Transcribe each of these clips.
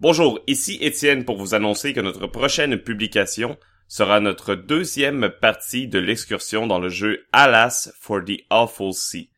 Bonjour, ici Étienne pour vous annoncer que notre prochaine publication sera notre deuxième partie de l'excursion dans le jeu Alas for the Awful Sea.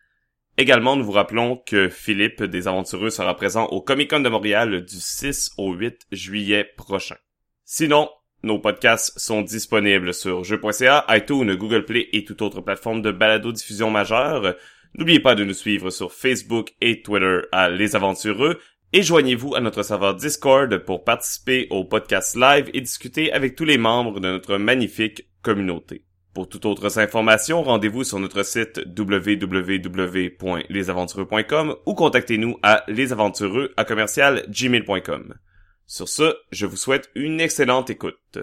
Également, nous vous rappelons que Philippe des Aventureux sera présent au Comic Con de Montréal du 6 au 8 juillet prochain. Sinon, nos podcasts sont disponibles sur jeux.ca, iTunes, Google Play et toute autre plateforme de balado-diffusion majeure. N'oubliez pas de nous suivre sur Facebook et Twitter à Les Aventureux et joignez-vous à notre serveur Discord pour participer au podcast live et discuter avec tous les membres de notre magnifique communauté. Pour toute autre information, rendez-vous sur notre site www.lesaventureux.com ou contactez-nous à lesaventureux à commercial. Sur ce, je vous souhaite une excellente écoute.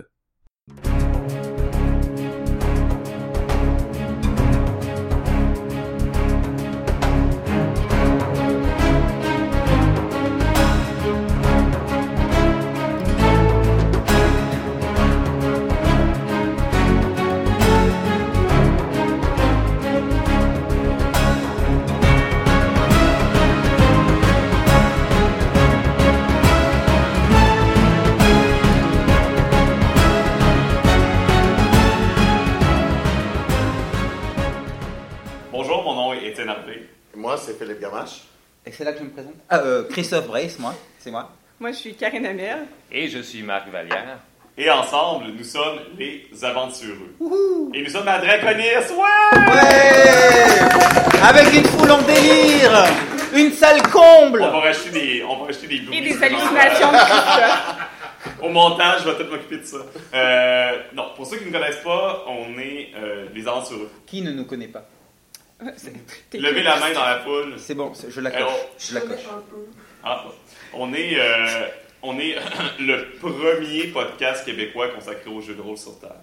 Et c'est là que je me présente Ah, euh, Christophe Brace, moi, c'est moi. Moi, je suis Karine Amel. Et je suis Marc Vallière. Et ensemble, nous sommes les aventureux. Et nous sommes à Draconis, ouais! Ouais Avec une foule en délire Une salle comble On va racheter des, on va racheter des Et des hallucinations de Christophe. Au montage, je vais peut-être m'occuper de ça. Euh, non, pour ceux qui ne connaissent pas, on est euh, les aventureux. Qui ne nous connaît pas? Levez la main dans la foule. C'est bon, c'est- je la coche. Alors, Je la coche. Ah, on est, euh, on est le premier podcast québécois consacré aux jeux de rôle sur table.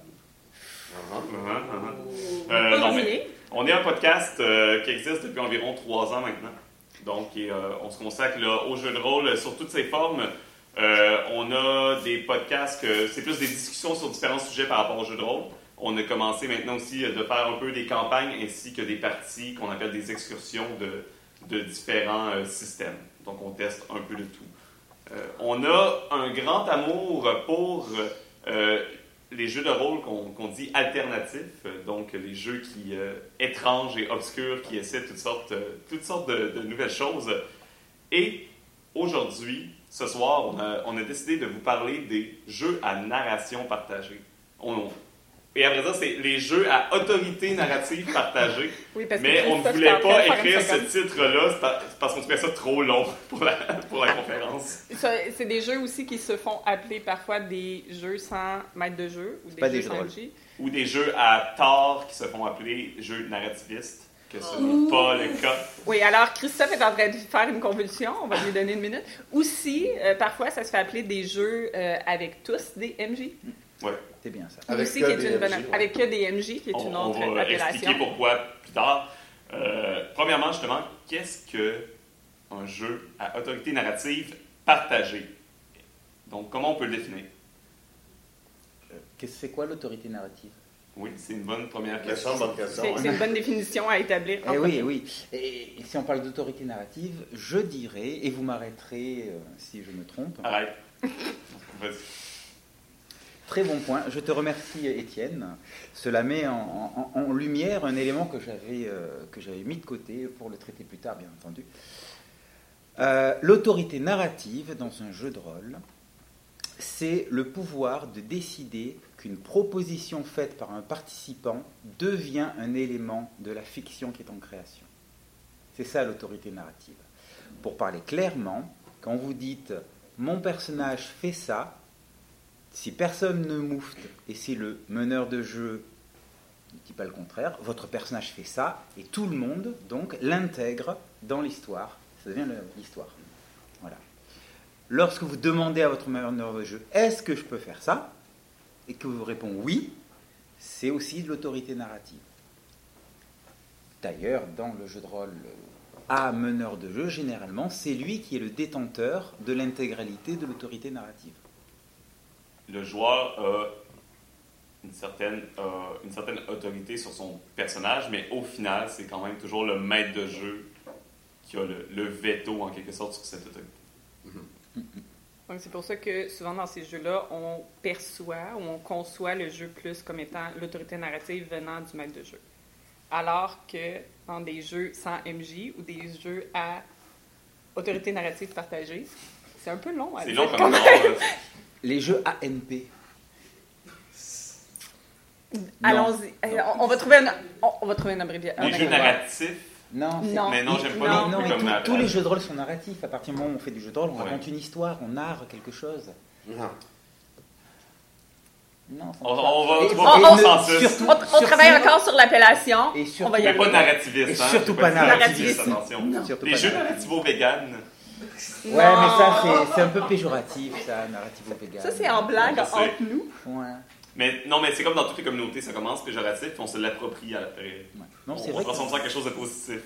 Uh-huh, uh-huh. Euh, non, mais Premier. on est un podcast euh, qui existe depuis environ trois ans maintenant. Donc, et, euh, on se consacre là, aux jeux de rôle euh, sur toutes ses formes. Euh, on a des podcasts que c'est plus des discussions sur différents sujets par rapport aux jeux de rôle. On a commencé maintenant aussi euh, de faire un peu des campagnes ainsi que des parties qu'on appelle des excursions de, de différents euh, systèmes. Donc, on teste un peu de tout. Euh, on a un grand amour pour les jeux de rôle qu'on qu'on dit alternatifs, donc les jeux qui étranges et obscurs qui essaient toutes sortes, toutes sortes de, nouvelles choses. Et aujourd'hui, ce soir, on a, on a décidé de vous parler des jeux à narration partagée. On- et après ça, c'est les jeux à autorité narrative partagée. Oui, parce que Mais on ne voulait pas écrire ce titre-là, parce qu'on trouvait ça trop long pour la, pour la conférence. C'est des jeux aussi qui se font appeler parfois des jeux sans maître de jeu ou des pas jeux des jeux de sans. MJ. Ou des jeux à tort qui se font appeler jeux narrativistes, que ce n'est pas le cas. Oui, alors Christophe est en train de faire une convulsion, on va lui donner une minute. Aussi, euh, parfois, ça se fait appeler des jeux euh, avec tous des MJ. Ouais. C'est bien ça. Avec aussi, que qui est une bonne MJ, ouais. Avec que des MJ, qui est On, une on autre va appellation. expliquer pourquoi plus tard. Euh, premièrement, justement, qu'est-ce que un jeu à autorité narrative partagée? Donc, comment on peut le définir? Qu'est-ce que c'est quoi l'autorité narrative? Oui, c'est une bonne première question. C'est hein. une bonne définition à établir. Eh oui, oui. Et, et si on parle d'autorité narrative, je dirais, et vous m'arrêterez euh, si je me trompe, Arrête. Vas-y. Très bon point. Je te remercie, Étienne. Cela met en, lumière un élément que j'avais euh, que j'avais mis de côté pour le traiter plus tard, bien entendu. Euh, L'autorité narrative dans un jeu de rôle, c'est le pouvoir de décider qu'une proposition faite par un participant devient un élément de la fiction qui est en création. C'est ça l'autorité narrative. Pour parler clairement, quand vous dites mon personnage fait ça, si personne ne moufte et si le meneur de jeu ne dit pas le contraire, votre personnage fait ça et tout le monde donc l'intègre dans l'histoire. Ça devient l'histoire. Voilà. Lorsque vous demandez à votre meneur de jeu est-ce que je peux faire ça? Et que vous répond oui, c'est aussi de l'autorité narrative. D'ailleurs, dans le jeu de rôle euh, à meneur de jeu, généralement, c'est lui qui est le détenteur de l'intégralité de l'autorité narrative. Le joueur a une certaine, euh, une certaine autorité sur son personnage, mais au final, c'est quand même toujours le maître de jeu qui a le, le veto, en quelque sorte, sur cette autorité. Donc, c'est pour ça que souvent dans ces jeux-là, on perçoit ou on conçoit le jeu plus comme étant l'autorité narrative venant du maître de jeu. Alors que dans des jeux sans MJ ou des jeux à autorité narrative partagée, c'est un peu long à C'est long comme. Les jeux ANP. Allons-y. Euh, On, on va trouver un, on, on va trouver un abréviation. Les jeux narratifs. Non, c'est- Non. Mais non, j'aime pas Non, non, non, comme tous- la- tous les jeux de rôle sont narratifs. À partir du moment où on fait du jeu de rôle, on Ouais. raconte une histoire, on narre quelque chose. Non. Non, On, on va, Et- pas au ne- consensus. surtout- On, on travaille encore sur l'appellation. Et surtout- on va y Mais pas narrativiste, Et hein. surtout C'est pas narrativiste, narrativiste. attention. Surtout Les pas jeux narratif. Narrativo-vegan. Ouais, mais ça, c'est- un peu péjoratif, ça, narrativo vegan. Ça, c'est en blague entre nous. Ouais. Mais non, mais c'est comme dans toutes les communautés, ça commence péjoratif, puis on se l'approprie après. ouais. Non, on, c'est on vrai. transforme ça en quelque chose de positif.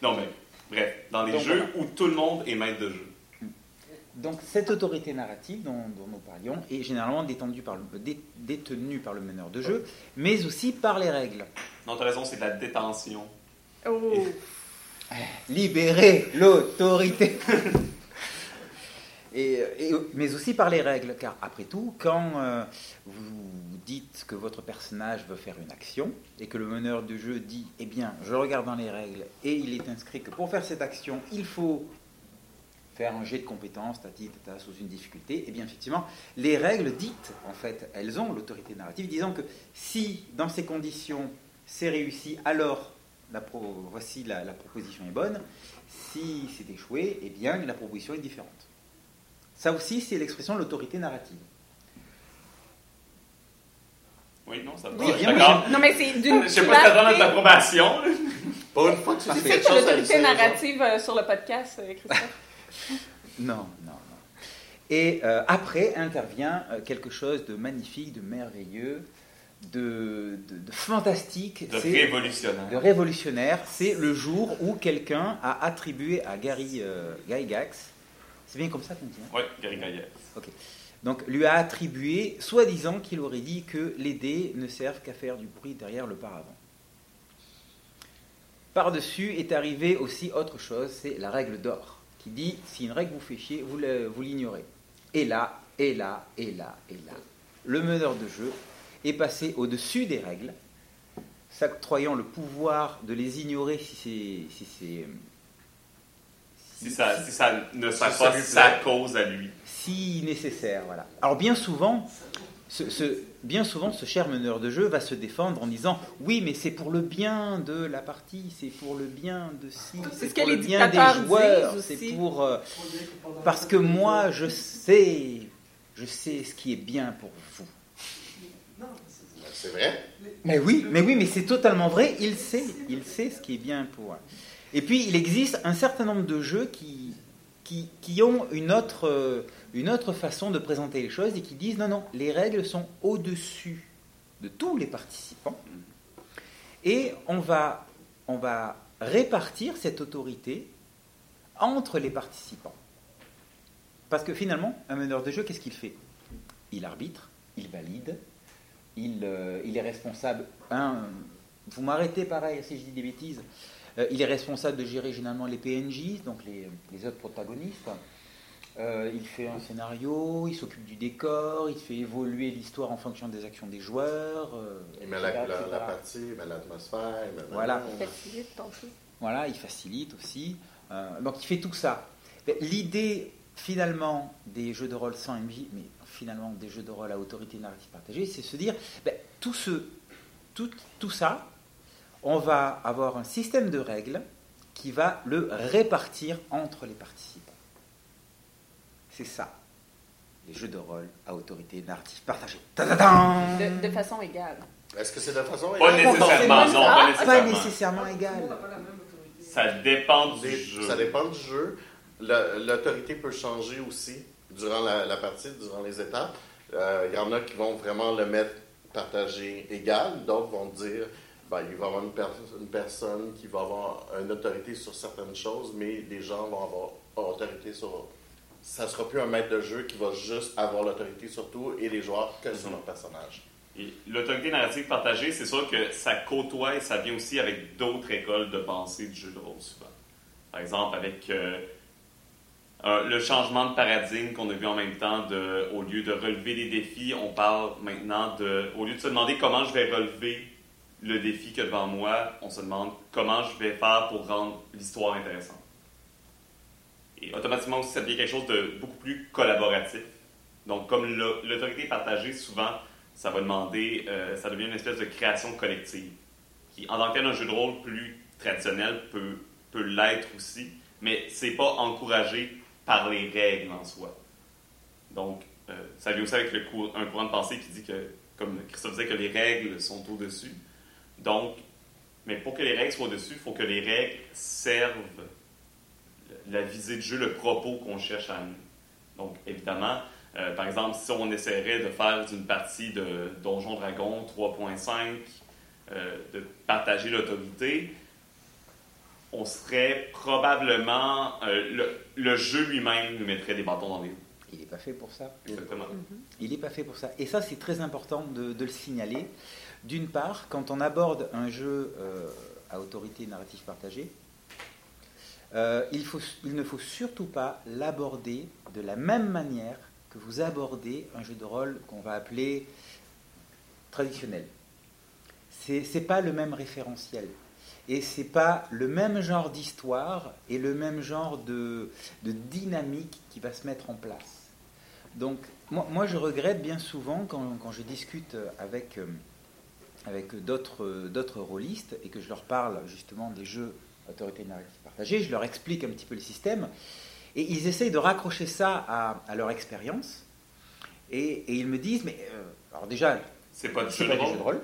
Non, mais bref, dans les Donc, jeux voilà. où tout le monde est maître de jeu. Donc cette autorité narrative dont, dont nous parlions est généralement détendue par le, dé- détenue par le meneur de jeu, mais aussi par les règles. Non, t'as raison, c'est de la détention. Oh. Libérer l'autorité. Mais aussi par les règles, car après tout, quand euh, vous dites que votre personnage veut faire une action et que le meneur de jeu dit, eh bien, je regarde dans les règles et il est inscrit que pour faire cette action, il faut faire un jet de compétences, tati, tata, sous une difficulté, eh bien, effectivement, les règles dites, en fait, elles ont l'autorité narrative, disant que si, dans ces conditions, c'est réussi, alors la pro- voici la, la proposition est bonne. Si c'est échoué, eh bien, la proposition est différente. Ça aussi, c'est l'expression de l'autorité narrative. Oui, non, ça va. Oui, bien. Non, mais c'est d'une Je sais pas si t'attends notre clarté. approbation. là. Pour une fois que tu Tu sais quelque que chose, l'autorité narrative euh, sur le podcast, euh, Christophe? Non, non, non. Et euh, après intervient euh, quelque chose de magnifique, de merveilleux, de, de- de fantastique. De révolutionnaire. de révolutionnaire. C'est le jour où quelqu'un a attribué à Gary euh, Gygax, c'est bien comme ça qu'on dit, hein Oui, Gary Gaillet. donc lui a attribué, soi-disant qu'il aurait dit que les dés ne servent qu'à faire du bruit derrière le paravent. Par-dessus est arrivé aussi autre chose, c'est la règle d'or, qui dit si une règle vous fait chier, vous l'ignorez. Et là, et là, et là, et là. Le meneur de jeu est passé au-dessus des règles, s'octroyant le pouvoir de les ignorer si c'est. Si c'est Si ça, si ça ne sert pas sa cause à lui. si nécessaire. Voilà. Alors bien souvent, ce, ce- bien souvent, ce cher meneur de jeu va se défendre en disant oui, mais c'est pour le bien de la partie, c'est pour le bien de si, C'est ce pour le bien des joueurs, c'est pour euh, parce que moi je sais, je sais ce qui est bien pour vous. C'est vrai? Mais oui, mais oui, mais c'est totalement vrai. Il sait, il sait ce qui est bien pour. Et puis il existe un certain nombre de jeux qui qui, qui ont une autre euh, une autre façon de présenter les choses et qui disent non non, les règles sont au-dessus de tous les participants et on va on va répartir cette autorité entre les participants. Parce que finalement, un meneur de jeu, qu'est-ce qu'il fait? Il arbitre, il valide, il, euh, il est responsable. un, vous m'arrêtez pareil si je dis des bêtises. Euh, il est responsable de gérer généralement les PNJ, donc les, les autres protagonistes. Euh, il fait un scénario, il s'occupe du décor, il fait évoluer l'histoire en fonction des actions des joueurs. euh, Il met la, la, la partie, il met l'atmosphère. il met- Voilà. Facilite ton truc. Voilà, il facilite aussi. Euh, donc il fait tout ça. L'idée finalement des jeux de rôle sans MJ, mais finalement des jeux de rôle à autorité narrative partagée, c'est se dire, ben, tout, ce, tout, tout ça, on va avoir un système de règles qui va le répartir entre les participants. C'est ça, les jeux de rôle à autorité narrative partagée. De, de façon égale. Est-ce que c'est de façon Pas égale? nécessairement, c'est non, pas- pas Pas nécessairement. nécessairement égal. Ça dépend du Des- jeu. Ça dépend du jeu. La- L'autorité peut changer aussi durant la, la partie, durant les étapes. Euh, Il y en a qui vont vraiment le mettre partagé égal. D'autres vont dire ben, il va y avoir une, per- une personne qui va avoir une autorité sur certaines choses, mais des gens vont avoir autorité sur. Ça sera plus un maître de jeu qui va juste avoir l'autorité sur tout et les joueurs que sur Mhm. leur personnage. L'autorité narrative partagée, c'est sûr que ça côtoie et ça vient aussi avec d'autres écoles de pensée du jeu de rôle souvent. Par exemple, avec, euh, Euh, le changement de paradigme qu'on a vu en même temps, de, au lieu de relever des défis, on parle maintenant de, au lieu de se demander comment je vais relever le défi que devant moi, on se demande comment je vais faire pour rendre l'histoire intéressante. Et automatiquement aussi, ça devient quelque chose de beaucoup plus collaboratif. Donc, comme l'autorité partagée, souvent, ça va demander, euh, ça devient une espèce de création collective, qui, en tant que jeu de rôle plus traditionnel peut, peut l'être aussi, mais c'est pas encouragé par les règles en soi. Donc, euh, ça vient aussi avec le un courant de pensée qui dit que, comme Christophe disait, que les règles sont au-dessus. Donc, mais pour que les règles soient au-dessus, il faut que les règles servent la visée de jeu, le propos qu'on cherche à amener. Donc, évidemment, euh, par exemple, si on essaierait de faire une partie de Donjon Dragon 3.5, euh, de partager l'autorité, on serait probablement. euh, le, le jeu lui-même nous mettrait des bâtons dans les roues. Il n'est pas fait pour ça. Exactement. Il n'est pas fait pour ça. Et ça, c'est très important de, de le signaler. D'une part, quand on aborde un jeu euh, à autorité narrative partagée, euh, il, faut, il ne faut surtout pas l'aborder de la même manière que vous abordez un jeu de rôle qu'on va appeler traditionnel. C'est n'est pas le même référentiel. Et c'est pas le même genre d'histoire et le même genre de, de dynamique qui va se mettre en place. Donc, moi, moi, je regrette bien souvent quand, quand je discute avec, euh, avec d'autres rôlistes et que je leur parle justement des jeux autorité narrative partagée, je leur explique un petit peu le système et ils essayent de raccrocher ça à, à leur expérience et, et ils me disent, mais euh, alors déjà, C'est pas jeu pas de jeux de rôle.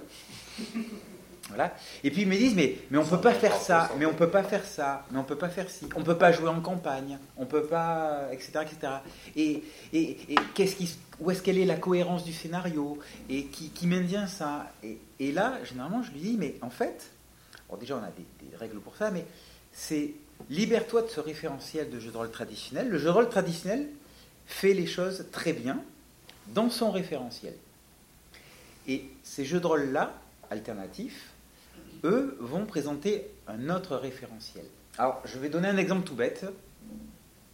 Et puis ils me disent, mais, on peut pas faire ça, mais on peut pas faire ça, mais on peut pas faire ci, on peut pas jouer en campagne, on peut pas, etc., etc. Et, où est-ce qu'elle est la cohérence du scénario et qui, qui maintient ça? Et, là, généralement, je lui dis, mais en fait, déjà on a des, des règles pour ça, mais c'est libère-toi de ce référentiel de jeu de rôle traditionnel. Le jeu de rôle traditionnel fait les choses très bien dans son référentiel. Et ces jeux de rôle-là, alternatifs, eux vont présenter un autre référentiel. Alors, je vais donner un exemple tout bête.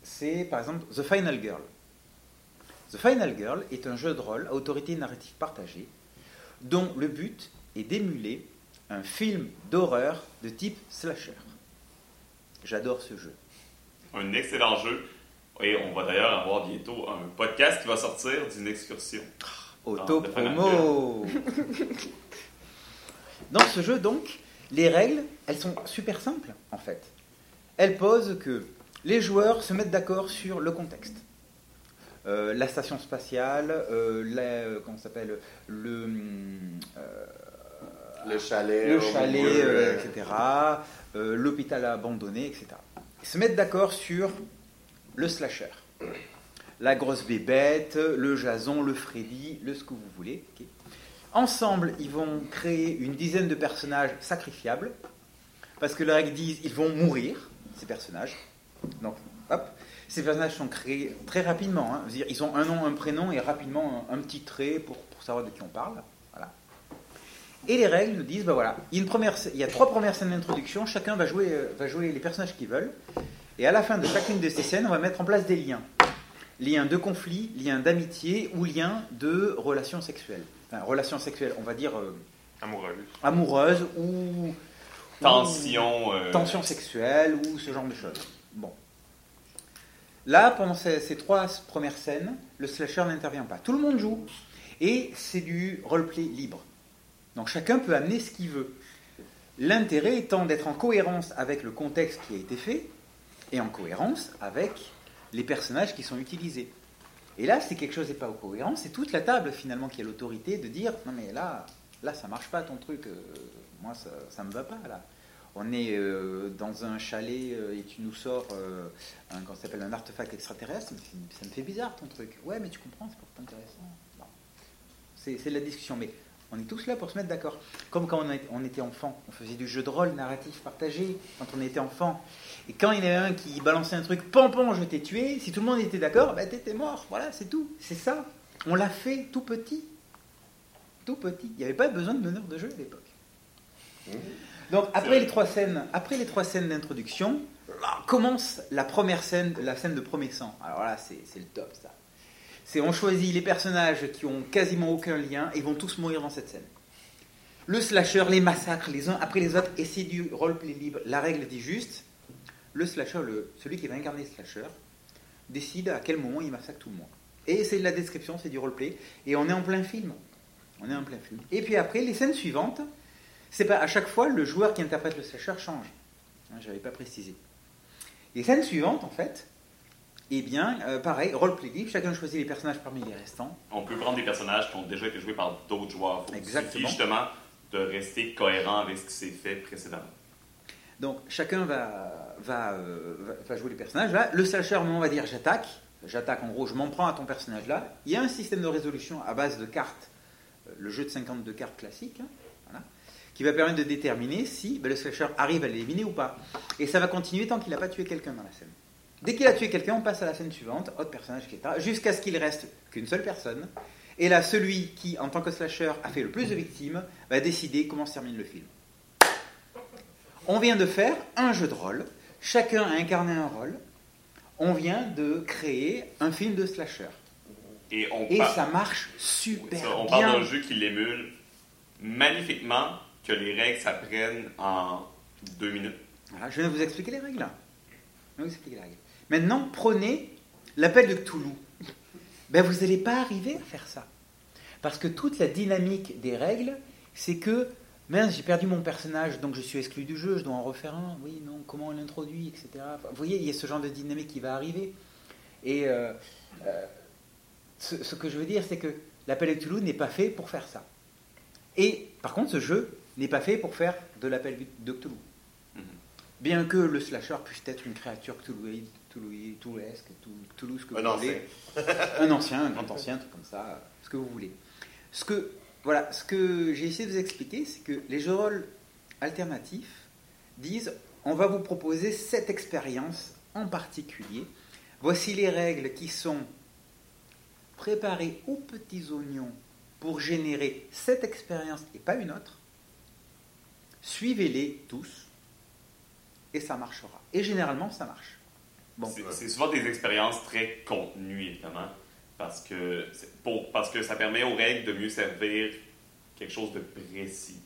C'est par exemple The Final Girl. The Final Girl est un jeu de rôle à autorité narrative partagée dont le but est d'émuler un film d'horreur de type slasher. J'adore ce jeu. Un excellent jeu. Et on va d'ailleurs avoir bientôt un podcast qui va sortir d'une excursion. Auto-promo Dans ce jeu, donc, les règles, elles sont super simples, en fait. Elles posent que les joueurs se mettent d'accord sur le contexte. Euh, la station spatiale, euh, la- euh, comment s'appelle, le, euh, Le chalet. le au chalet, milieu, etc., l'hôpital abandonné, etc. Ils se mettent d'accord sur le slasher. La grosse bébête, le Jason, le Freddy, le ce que vous voulez. Ensemble, ils vont créer une dizaine de personnages sacrifiables, parce que les règles disent ils vont mourir, ces personnages. Donc, hop, ces personnages sont créés très rapidement. hein. Ils ont un nom, un prénom et rapidement un, petit trait pour, savoir de qui on parle. Voilà. Et les règles nous disent, bah voilà, il y a, une première, il y a trois premières scènes d'introduction, chacun va jouer, euh, va jouer les personnages qu'ils veulent, et à la fin de chacune de ces scènes, on va mettre en place des liens. Liens de conflit, liens d'amitié ou liens de relations sexuelles. Enfin, relations sexuelles, on va dire euh, Amoureuse. amoureuses ou... ou- Tension. euh, tension sexuelle ou ce genre de choses. Bon. Là, pendant ces, ces trois premières scènes, le slasher n'intervient pas. Tout le monde joue. Et c'est du roleplay libre. Donc chacun peut amener ce qu'il veut. L'intérêt étant d'être en cohérence avec le contexte qui a été fait et en cohérence avec les personnages qui sont utilisés. Et là, c'est quelque chose n'est pas en cohérence, c'est toute la table finalement qui a l'autorité de dire non mais là, là ça marche pas ton truc, euh, moi ça, ça me va pas là. On est euh, dans un chalet euh, et tu nous sors un, s'appelle, un artefact extraterrestre, ça me fait- bizarre ton truc. Ouais mais tu comprends, c'est pas intéressant. C'est de la discussion, mais on est tous là pour se mettre d'accord. Comme quand on, était enfant, on faisait du jeu de rôle narratif partagé quand on était enfant. Et quand il y en avait un qui balançait un truc, pompon, je t'ai tué, si tout le monde était d'accord, bah t'étais mort. Voilà, c'est tout. C'est ça. On l'a fait tout petit. Tout petit. Il n'y avait pas besoin de meneur de jeu à l'époque. Donc après les trois scènes, après les trois scènes d'introduction, commence la première scène, la scène de premier sang. Alors là, c'est c'est le top, ça. C'est on choisit les personnages qui ont quasiment aucun lien et vont tous mourir dans cette scène. Le slasher les massacre les uns après les autres et c'est du roleplay libre. La règle dit juste, le slasher, le, celui qui va incarner le slasher, décide à quel moment il massacre tout le monde. Et c'est de la description, c'est du roleplay. Et on est en plein film. On est en plein film. Et puis après, les scènes suivantes, c'est pas à chaque fois le joueur qui interprète le slasher change. Hein, J'avais pas précisé. Les scènes suivantes, en fait, eh bien, euh, pareil, roleplay libre, chacun choisit les personnages parmi les restants. On peut prendre des personnages qui ont déjà été joués par d'autres joueurs. Il suffit justement de rester cohérent avec ce qui s'est fait précédemment. Donc chacun va, va, euh, va- jouer les personnages. Là, le slasher, on va dire j'attaque. J'attaque en gros, je m'en prends à ton personnage là. Il y a un système de résolution à base de cartes, euh, le jeu de 52 cartes classique, hein, voilà, qui va permettre de déterminer si ben, le slasher arrive à l'éliminer ou pas. Et ça va continuer tant qu'il n'a pas tué quelqu'un dans la scène. Dès qu'il a tué quelqu'un, on passe à la scène suivante, autre personnage, etc. Jusqu'à ce qu'il reste qu'une seule personne. Et là, celui qui, en tant que slasher, a fait le plus de victimes, va décider comment se termine le film. On vient de faire un jeu de rôle. Chacun a incarné un rôle. On vient de créer un film de slasher. Et on, ça marche super ça, on parle bien. d'un jeu qui l'émule magnifiquement, que les règles s'apprennent en deux minutes. Voilà, je vous expliquer les règles. Je de vous expliquer les règles. Maintenant, prenez l'appel de Cthulhu. Ben, vous n'allez pas arriver à faire ça. Parce que toute la dynamique des règles, c'est que, mince, j'ai perdu mon personnage, donc je suis exclu du jeu, je dois en refaire un. Oui, non, comment on l'introduit, etc. Enfin, vous voyez, il y a ce genre de dynamique qui va arriver. Et euh, euh, ce, ce que je veux dire, c'est que l'appel de Cthulhu n'est pas fait pour faire ça. Et par contre, ce jeu n'est pas fait pour faire de l'appel de Cthulhu. Mhm. Bien que le slasher puisse être une créature Cthulhuide, Cthulhu- Cthulhu, ce que Un vous ancien. voulez. Un ancien, un grand ancien, un truc comme ça, ce que vous voulez. Ce que, voilà, ce que j'ai essayé de vous expliquer, c'est que les jeux de rôle alternatifs disent on va vous proposer cette expérience en particulier. Voici les règles qui sont préparées aux petits oignons pour générer cette expérience et pas une autre. Suivez-les tous et ça marchera. Et généralement, ça marche. Bon. C'est- souvent des expériences très contenues, évidemment, parce que, pour, parce que ça permet aux règles de mieux servir quelque chose de précis.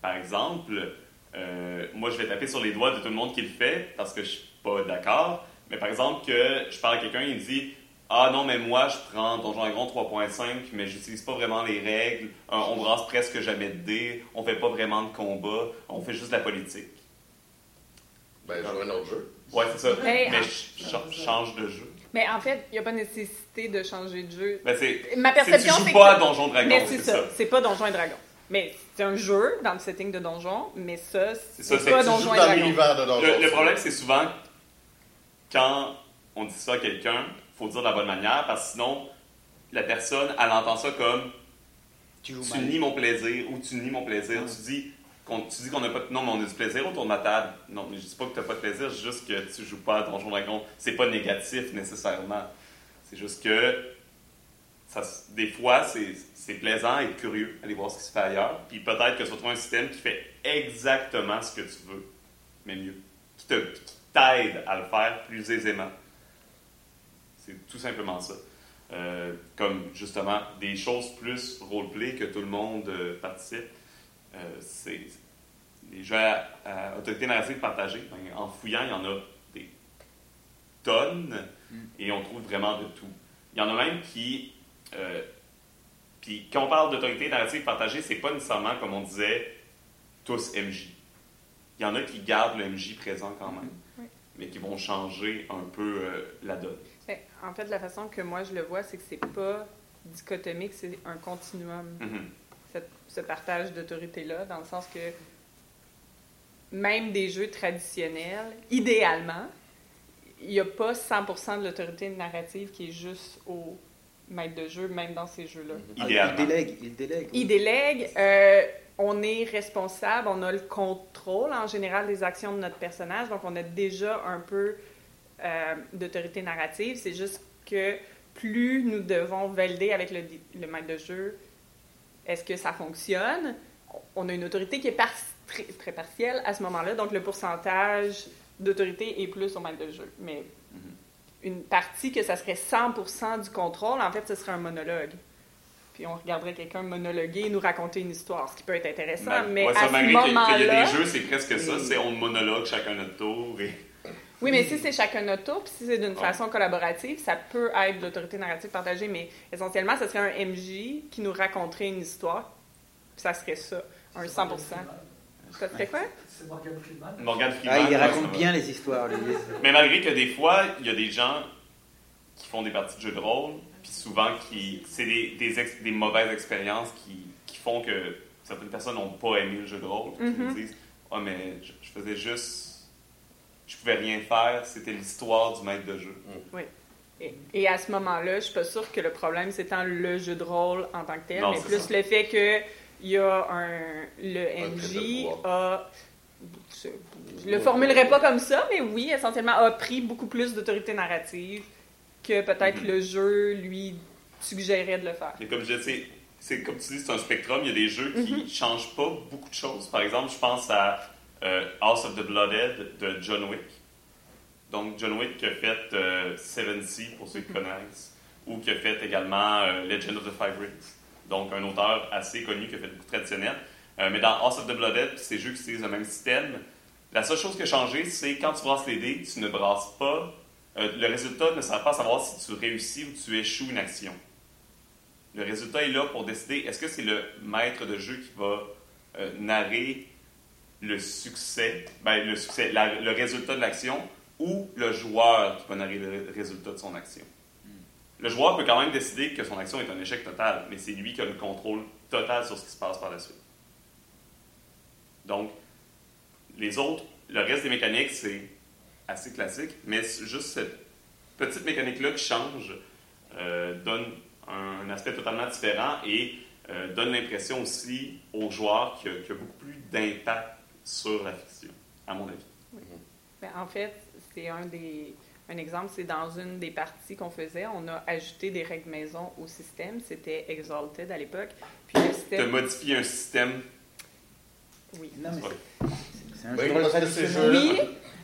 Par exemple, euh, moi, je vais taper sur les doigts de tout le monde qui le fait, parce que je suis pas d'accord, mais par exemple, que je parle à quelqu'un, il me dit Ah non, mais moi, je prends Donjon Dragon 3.5, mais j'utilise pas vraiment les règles, Euh, on brasse presque jamais de dés, on fait pas vraiment de combat, on fait juste de la politique. Ben, joue un autre jeu. Ouais, c'est ça. Mais, mais en- je je change de jeu. Mais en fait, il n'y a pas nécessité de changer de jeu. Ben, c'est, Ma c'est- perception, tu c'est joues pas que- à Donjon Dragon, Mais c'est ça, ça. c'est pas Donjon et Dragon. Mais c'est un jeu dans le setting de Donjon, mais ça, C'est pas que Donjon et Dragon. l'univers de Donjon. Le, le problème, c'est souvent quand on dit ça à quelqu'un, faut dire de la bonne manière, parce que sinon, la personne, elle entend ça comme Tu tu nies mon plaisir ou tu nies mon plaisir. Tu dis tu dis qu'on n'a pas. Non, mais on a du plaisir autour de ma table. Non, mais je dis pas que tu n'as pas de plaisir, juste que tu joues pas à Donjon Dragon. C'est pas négatif nécessairement. C'est juste que des fois, c'est plaisant et curieux d'aller voir ce qui se fait ailleurs. Puis peut-être que tu vas trouver un système qui fait exactement ce que tu veux, mais mieux. Qui t'aide à le faire plus aisément. C'est tout simplement ça. Euh, comme justement des choses plus roleplay que tout le monde euh, participe. Euh, c'est les jeux à, à autorité narrative partagée. ben, en fouillant, il y en a des tonnes Mm. et on trouve vraiment de tout. Il y en a même qui. euh, puis quand on parle d'autorité narrative partagée, c'est pas nécessairement comme on disait tous MJ. Il y en a qui gardent le MJ présent quand même, Oui. mais qui vont changer un peu euh, la donne. Mais En fait, la façon que moi je le vois, c'est que c'est pas dichotomique, c'est un continuum. Mhm. Cette- ce partage d'autorité-là, dans le sens que même des jeux traditionnels, idéalement, il n'y a pas 100% de l'autorité narrative qui est juste au maître de jeu, même dans ces jeux-là. Ah, il délègue, il délègue. Il délègue, euh, on est responsable, on a le contrôle en général des actions de notre personnage, donc on a déjà un peu euh, d'autorité narrative. C'est juste que plus nous devons valider avec le, le maître de jeu est-ce que ça fonctionne, on a une autorité qui est par- très, très partielle à ce moment-là, donc le pourcentage d'autorité et plus au maître de jeu. Mais Mhm. une partie que ça serait 100% du contrôle, en fait, ce serait un monologue. Puis on regarderait quelqu'un monologuer et nous raconter une histoire, ce qui peut être intéressant, Ben, mais ouais, ça, à ce malgré qu'il y a- moment-là... des jeux, c'est presque ça. C'est on monologue chacun notre tour. Et... Oui, mais si c'est chacun notre tour, puis si c'est d'une Ouais. façon collaborative, ça peut être de l'autorité narrative partagée, mais essentiellement, ce serait un MJ qui nous raconterait une histoire, puis ça serait ça, un 100%. Ça serait quoi? C'est Morgan Freeman. Morgan Freeman. Ah, il ouais, raconte bien les histoires, lui. Mais malgré que des fois, il y a des gens qui font des parties de jeux de rôle, puis souvent, qui c'est des, des, ex- des mauvaises expériences qui, qui font que certaines personnes n'ont pas aimé le jeu de rôle. Puis Mhm. Ils disent Ah, mais je, je faisais juste. Je pouvais rien faire, c'était l'histoire du maître de jeu. Et, et à ce moment-là, je suis pas sûre que le problème, c'est tant le jeu de rôle en tant que tel, Non, mais plus ça. le fait que il y a un, le MJ a... Je, je le formulerai pas comme ça, mais oui, essentiellement, a pris beaucoup plus d'autorité narrative que peut-être Mhm. le jeu lui suggérait de le faire. Mais comme je disais, c'est comme tu dis, c'est un spectrum. Il y a des jeux qui Mhm. changent pas beaucoup de choses. Par exemple, je pense à euh, House of the Blooded de John Wick. Donc, John Wick qui a fait euh, Seven Sea, pour ceux qui connaissent, ou qui a fait également euh, Legend of the Five Rings. Donc, un auteur assez connu qui a fait beaucoup de traditionnel. Euh, mais dans House of the Blooded, ces jeux qui utilisent le même système, la seule chose qui a changé, c'est quand tu brasses les dés, tu ne brasses pas. euh, le résultat ne sert pas à savoir si tu réussis ou tu échoues une action. Le résultat est là pour décider est-ce que c'est le maître de jeu qui va narrer le succès, ben, le succès, la- le résultat de l'action, ou le joueur qui va narrer le ré- résultat de son action. Le joueur peut quand même décider que son action est un échec total, mais c'est lui qui a le contrôle total sur ce qui se passe par la suite. Donc, les autres, le reste des mécaniques, c'est assez classique, mais juste cette petite mécanique-là qui change euh, donne un, un aspect totalement différent et euh, donne l'impression aussi aux joueurs qu'il y a, qu'il y a beaucoup plus d'impact sur la fiction, à mon avis. Ben, en fait, c'est un des. Un exemple, c'est dans une des parties qu'on faisait, on a ajouté des règles maison au système. C'était Exalted à l'époque. Puis le système. modifier un système, Oui. Non, mais c'est- c'est un Oui, jeu de Oui,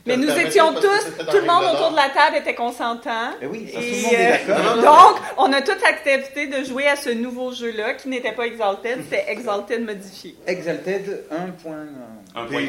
mais Ça nous étions tous, tout le monde autour de la table était consentant. Eh oui, ça, Et, tout le monde est euh, d'accord. Donc, on a tous accepté de jouer à ce nouveau jeu-là qui n'était pas Exalted, c'était Exalted modifié. Exalted, un point. Un point.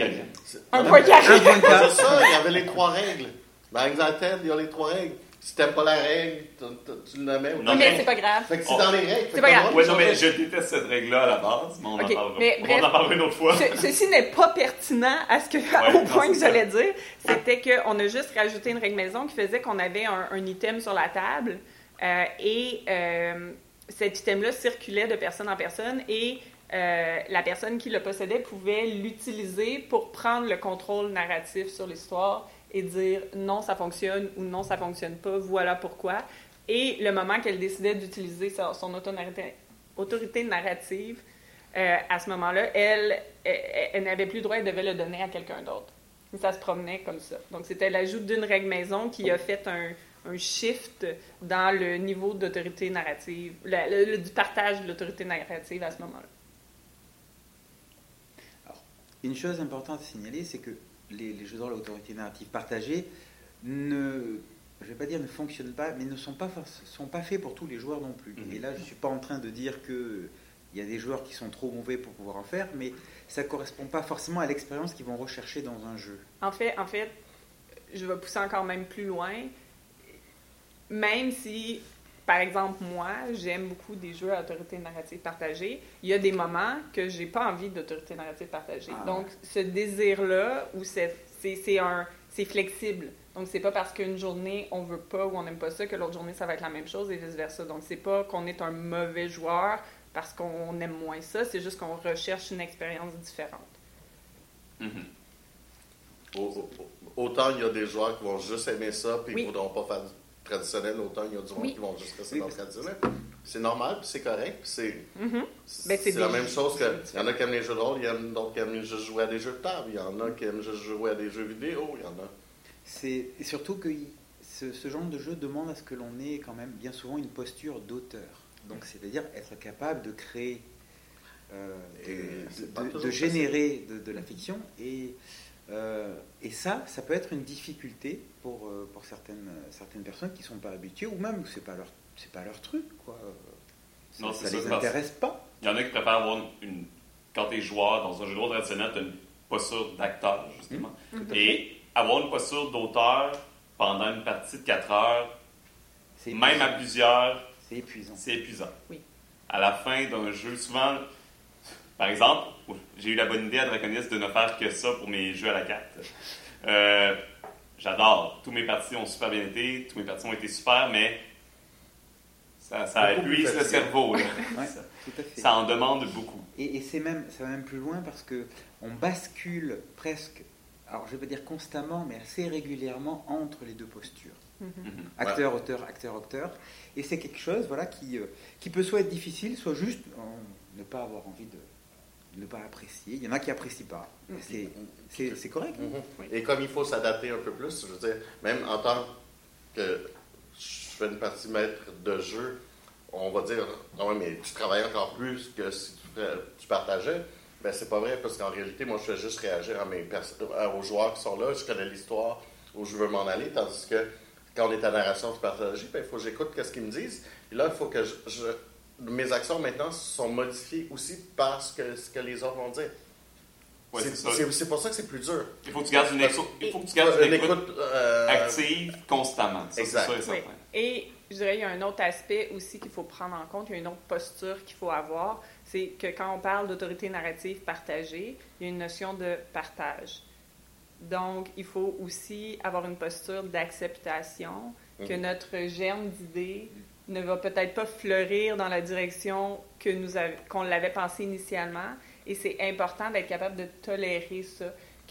C'est- Un point carré. C'est ça, il y avait les trois règles. Dans Exalted, il y a les trois règles. Si t'aimes pas la règle, tu, tu- tu le mets ou Non, mais- c'est pas grave. Fait que c'est Oh. dans les règles. C'est pas grave. Ouais, non, mais je déteste cette règle-là à la base, mais on Ok, en parlera. mais on bref. Ah. en parlera une autre fois. Ce- ceci n'est pas pertinent à ce que, Ouais, au non, point que c'est ça. j'allais dire. C'était qu'on a juste rajouté une règle maison qui faisait qu'on avait un, un item sur la table euh, et euh, cet item-là circulait de personne en personne et euh, la personne qui le possédait pouvait l'utiliser pour prendre le contrôle narratif sur l'histoire et dire non, ça fonctionne ou non, ça fonctionne pas, voilà pourquoi. Et le moment qu'elle décidait d'utiliser son, autorité, narrative, euh, à ce moment-là, elle, elle, n'avait plus le droit, elle devait le donner à quelqu'un d'autre. Ça se promenait comme ça. Donc, c'était l'ajout d'une règle maison qui a fait un, un shift dans le niveau d'autorité narrative, le- du partage de l'autorité narrative à ce moment-là. Une chose importante à signaler, c'est que les, les jeux de rôle à autorité narrative partagée ne, je vais pas dire ne fonctionnent pas, mais ne sont pas, sont pas faits pour tous les joueurs non plus. Mhm. Et là, je suis pas en train de dire que il y a des joueurs qui sont trop mauvais pour pouvoir en faire, mais ça correspond pas forcément à l'expérience qu'ils vont rechercher dans un jeu. En fait, en fait, je vais pousser encore même plus loin. Même si, par exemple, moi, j'aime beaucoup des jeux à autorité narrative partagée, il y a des moments que j'ai pas envie d'autorité narrative partagée. Ah. Donc, ce désir-là, ou c'est c'est- c'est un c'est flexible. Donc, c'est pas parce qu'une journée, on veut pas ou on n'aime pas ça que l'autre journée, ça va être la même chose et vice-versa. Donc, c'est pas qu'on est un mauvais joueur parce qu'on aime moins ça, c'est juste qu'on recherche une expérience différente. Au- au- Autant il y a des joueurs qui vont juste aimer ça puis Oui. qui ne voudront pas faire du traditionnel, autant il y a du monde Oui. qui vont juste rester dans le traditionnel. C'est normal, puis c'est correct, puis c'est. Ben, c'est c'est la même chose que il y en a qui aiment les jeux de rôle, il y en a d'autres qui aiment juste jouer à des jeux de table, il y en a qui aiment juste jouer à des jeux vidéo, il y en a. C'est surtout que ce, ce genre de jeu demande à ce que l'on ait quand même bien souvent une posture d'auteur. Donc, c'est-à-dire être capable de créer, euh, de- générer de, de la fiction et Euh, et ça, ça peut être une difficulté pour, euh, pour certaines, certaines personnes qui ne sont pas habituées, ou même que ce n'est pas, leur, c'est pas leur truc. Quoi. Ça Non, ne c'est les ça, parce- intéresse pas. Il y en a qui préfèrent avoir une. Quand tu es joueur dans un jeu de rôle traditionnel, tu as une posture d'acteur, justement. Fait. Et avoir une posture d'auteur pendant une partie de 4 heures, C'est même à épuisant. plusieurs, C'est épuisant. c'est épuisant. Oui. À la fin d'un jeu, souvent, par exemple, j'ai eu la bonne idée à Draconis de ne faire que ça pour mes jeux à la carte. Euh, J'adore. Tous mes parties ont super bien été, tous mes parties ont été super, mais ça, ça épuise le cerveau. là. Ouais, Ça, tout à fait. ça en demande beaucoup. Et, et c'est même, ça va même plus loin parce que on bascule presque, alors je vais pas dire constamment, mais assez régulièrement entre les deux postures. Mhm. Mhm. Acteur, auteur, acteur, auteur. Et c'est quelque chose voilà, qui, euh, qui peut soit être difficile, soit juste euh, ne pas avoir envie de ne pas apprécier. Il y en a qui apprécient pas. Mhm. C'est- correct. Oui. Et comme il faut s'adapter un peu plus, je veux dire, même en tant que je fais une partie maître de jeu, on va dire, non, mais tu travailles encore plus que si tu, ferais- tu partageais. Ben, c'est pas vrai, parce qu'en réalité, moi, je fais juste réagir à mes aux joueurs qui sont là, je connais l'histoire où je veux m'en aller, tandis que quand on est à narration du partagé, ben, il faut que j'écoute ce qu'ils me disent. Et là, il faut que je, je- mes actions maintenant sont modifiées aussi par ce que, ce que les autres vont dire. Ouais, c'est, pour ça que c'est plus dur. Il faut que tu gardes une, exo- il faut que tu gardes une Une écoute écoute, euh, active constamment. Ça, c'est exact. ça et Oui. certain. Et je dirais qu'il y a un autre aspect aussi qu'il faut prendre en compte, il y a une autre posture qu'il faut avoir, c'est que quand on parle d'autorité narrative partagée, il y a une notion de partage. Donc, il faut aussi avoir une posture d'acceptation que Mhm. notre germe d'idées ne va peut-être pas fleurir dans la direction que nous qu'on l'avait pensé initialement. Et c'est important d'être capable de tolérer ça,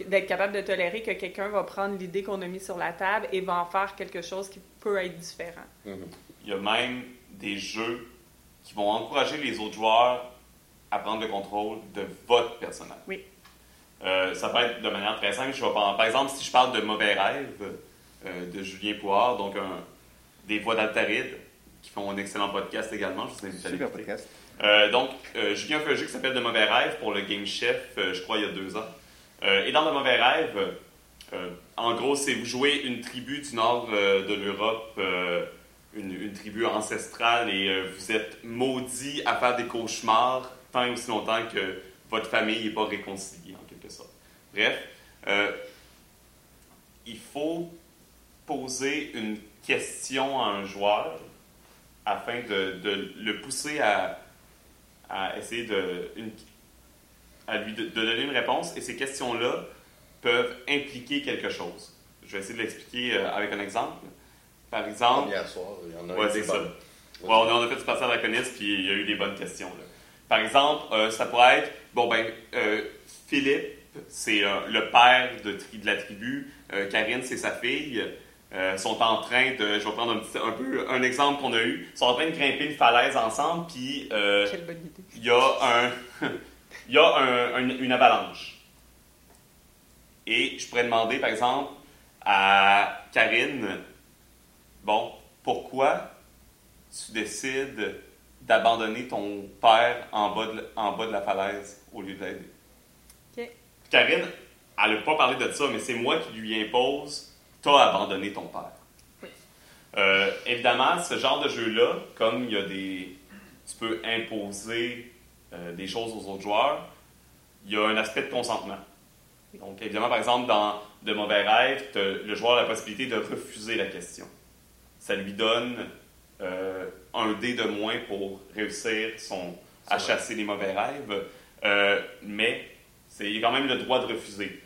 d'être capable de tolérer que quelqu'un va prendre l'idée qu'on a mise sur la table et va en faire quelque chose qui peut être différent. Mhm. Il y a même des jeux qui vont encourager les autres joueurs à prendre le contrôle de votre personnage. Oui. Euh, ça peut être de manière très simple. Je vais par, par exemple, si je parle de Mauvais Rêve euh, de Julien Pouard, donc un- des voix d'Altaride, qui font un excellent podcast également. Je vous invite à Super podcast. Euh, donc, euh, Julien fait un jeu qui s'appelle De Mauvais Rêves pour le Game Chef, euh, je crois, il y a deux ans. Euh, et dans De Mauvais Rêves, euh, en gros, c'est vous jouez une tribu du nord de l'Europe, une, une tribu ancestrale, et vous êtes maudit à faire des cauchemars tant et aussi longtemps que votre famille n'est pas réconciliée, en quelque sorte. Bref, il faut poser une question à un joueur afin de, de le pousser à, à essayer de, une- à lui de, de donner une réponse. Et ces questions-là peuvent impliquer quelque chose. Je vais essayer de l'expliquer euh, avec un exemple. Par exemple, hier soir, il y en a Ouais, c'est ça. Ouais, on, a, fait du passage à la connaisse, puis il y a eu des bonnes questions. là. Par exemple, euh, ça pourrait être, bon ben, euh, Philippe, c'est euh, le père de, tri- de la tribu, Karine, c'est sa fille, euh, sont en train de, je vais prendre un, petit- un peu un exemple qu'on a eu, sont en train de grimper une falaise ensemble, puis euh, Quelle bonne idée. il y a, un, y a un- un- une avalanche. Et je pourrais demander, par exemple, à Karine, bon, pourquoi tu décides d'abandonner ton père en bas de, en bas de la falaise au lieu de l'aider? Ok. Karine, elle n'a pas parlé de ça, mais c'est moi qui lui impose, t'as abandonné ton père. Oui. Euh, évidemment, ce genre de jeu-là, comme il y a des. Tu peux imposer euh, des choses aux autres joueurs, il y a un aspect de consentement. Donc, évidemment, par exemple, dans De mauvais rêves, le joueur a la possibilité de refuser la question. Ça lui donne euh, un dé de moins pour réussir son, à vrai. chasser les mauvais rêves, euh, mais c'est il a quand même le droit de refuser.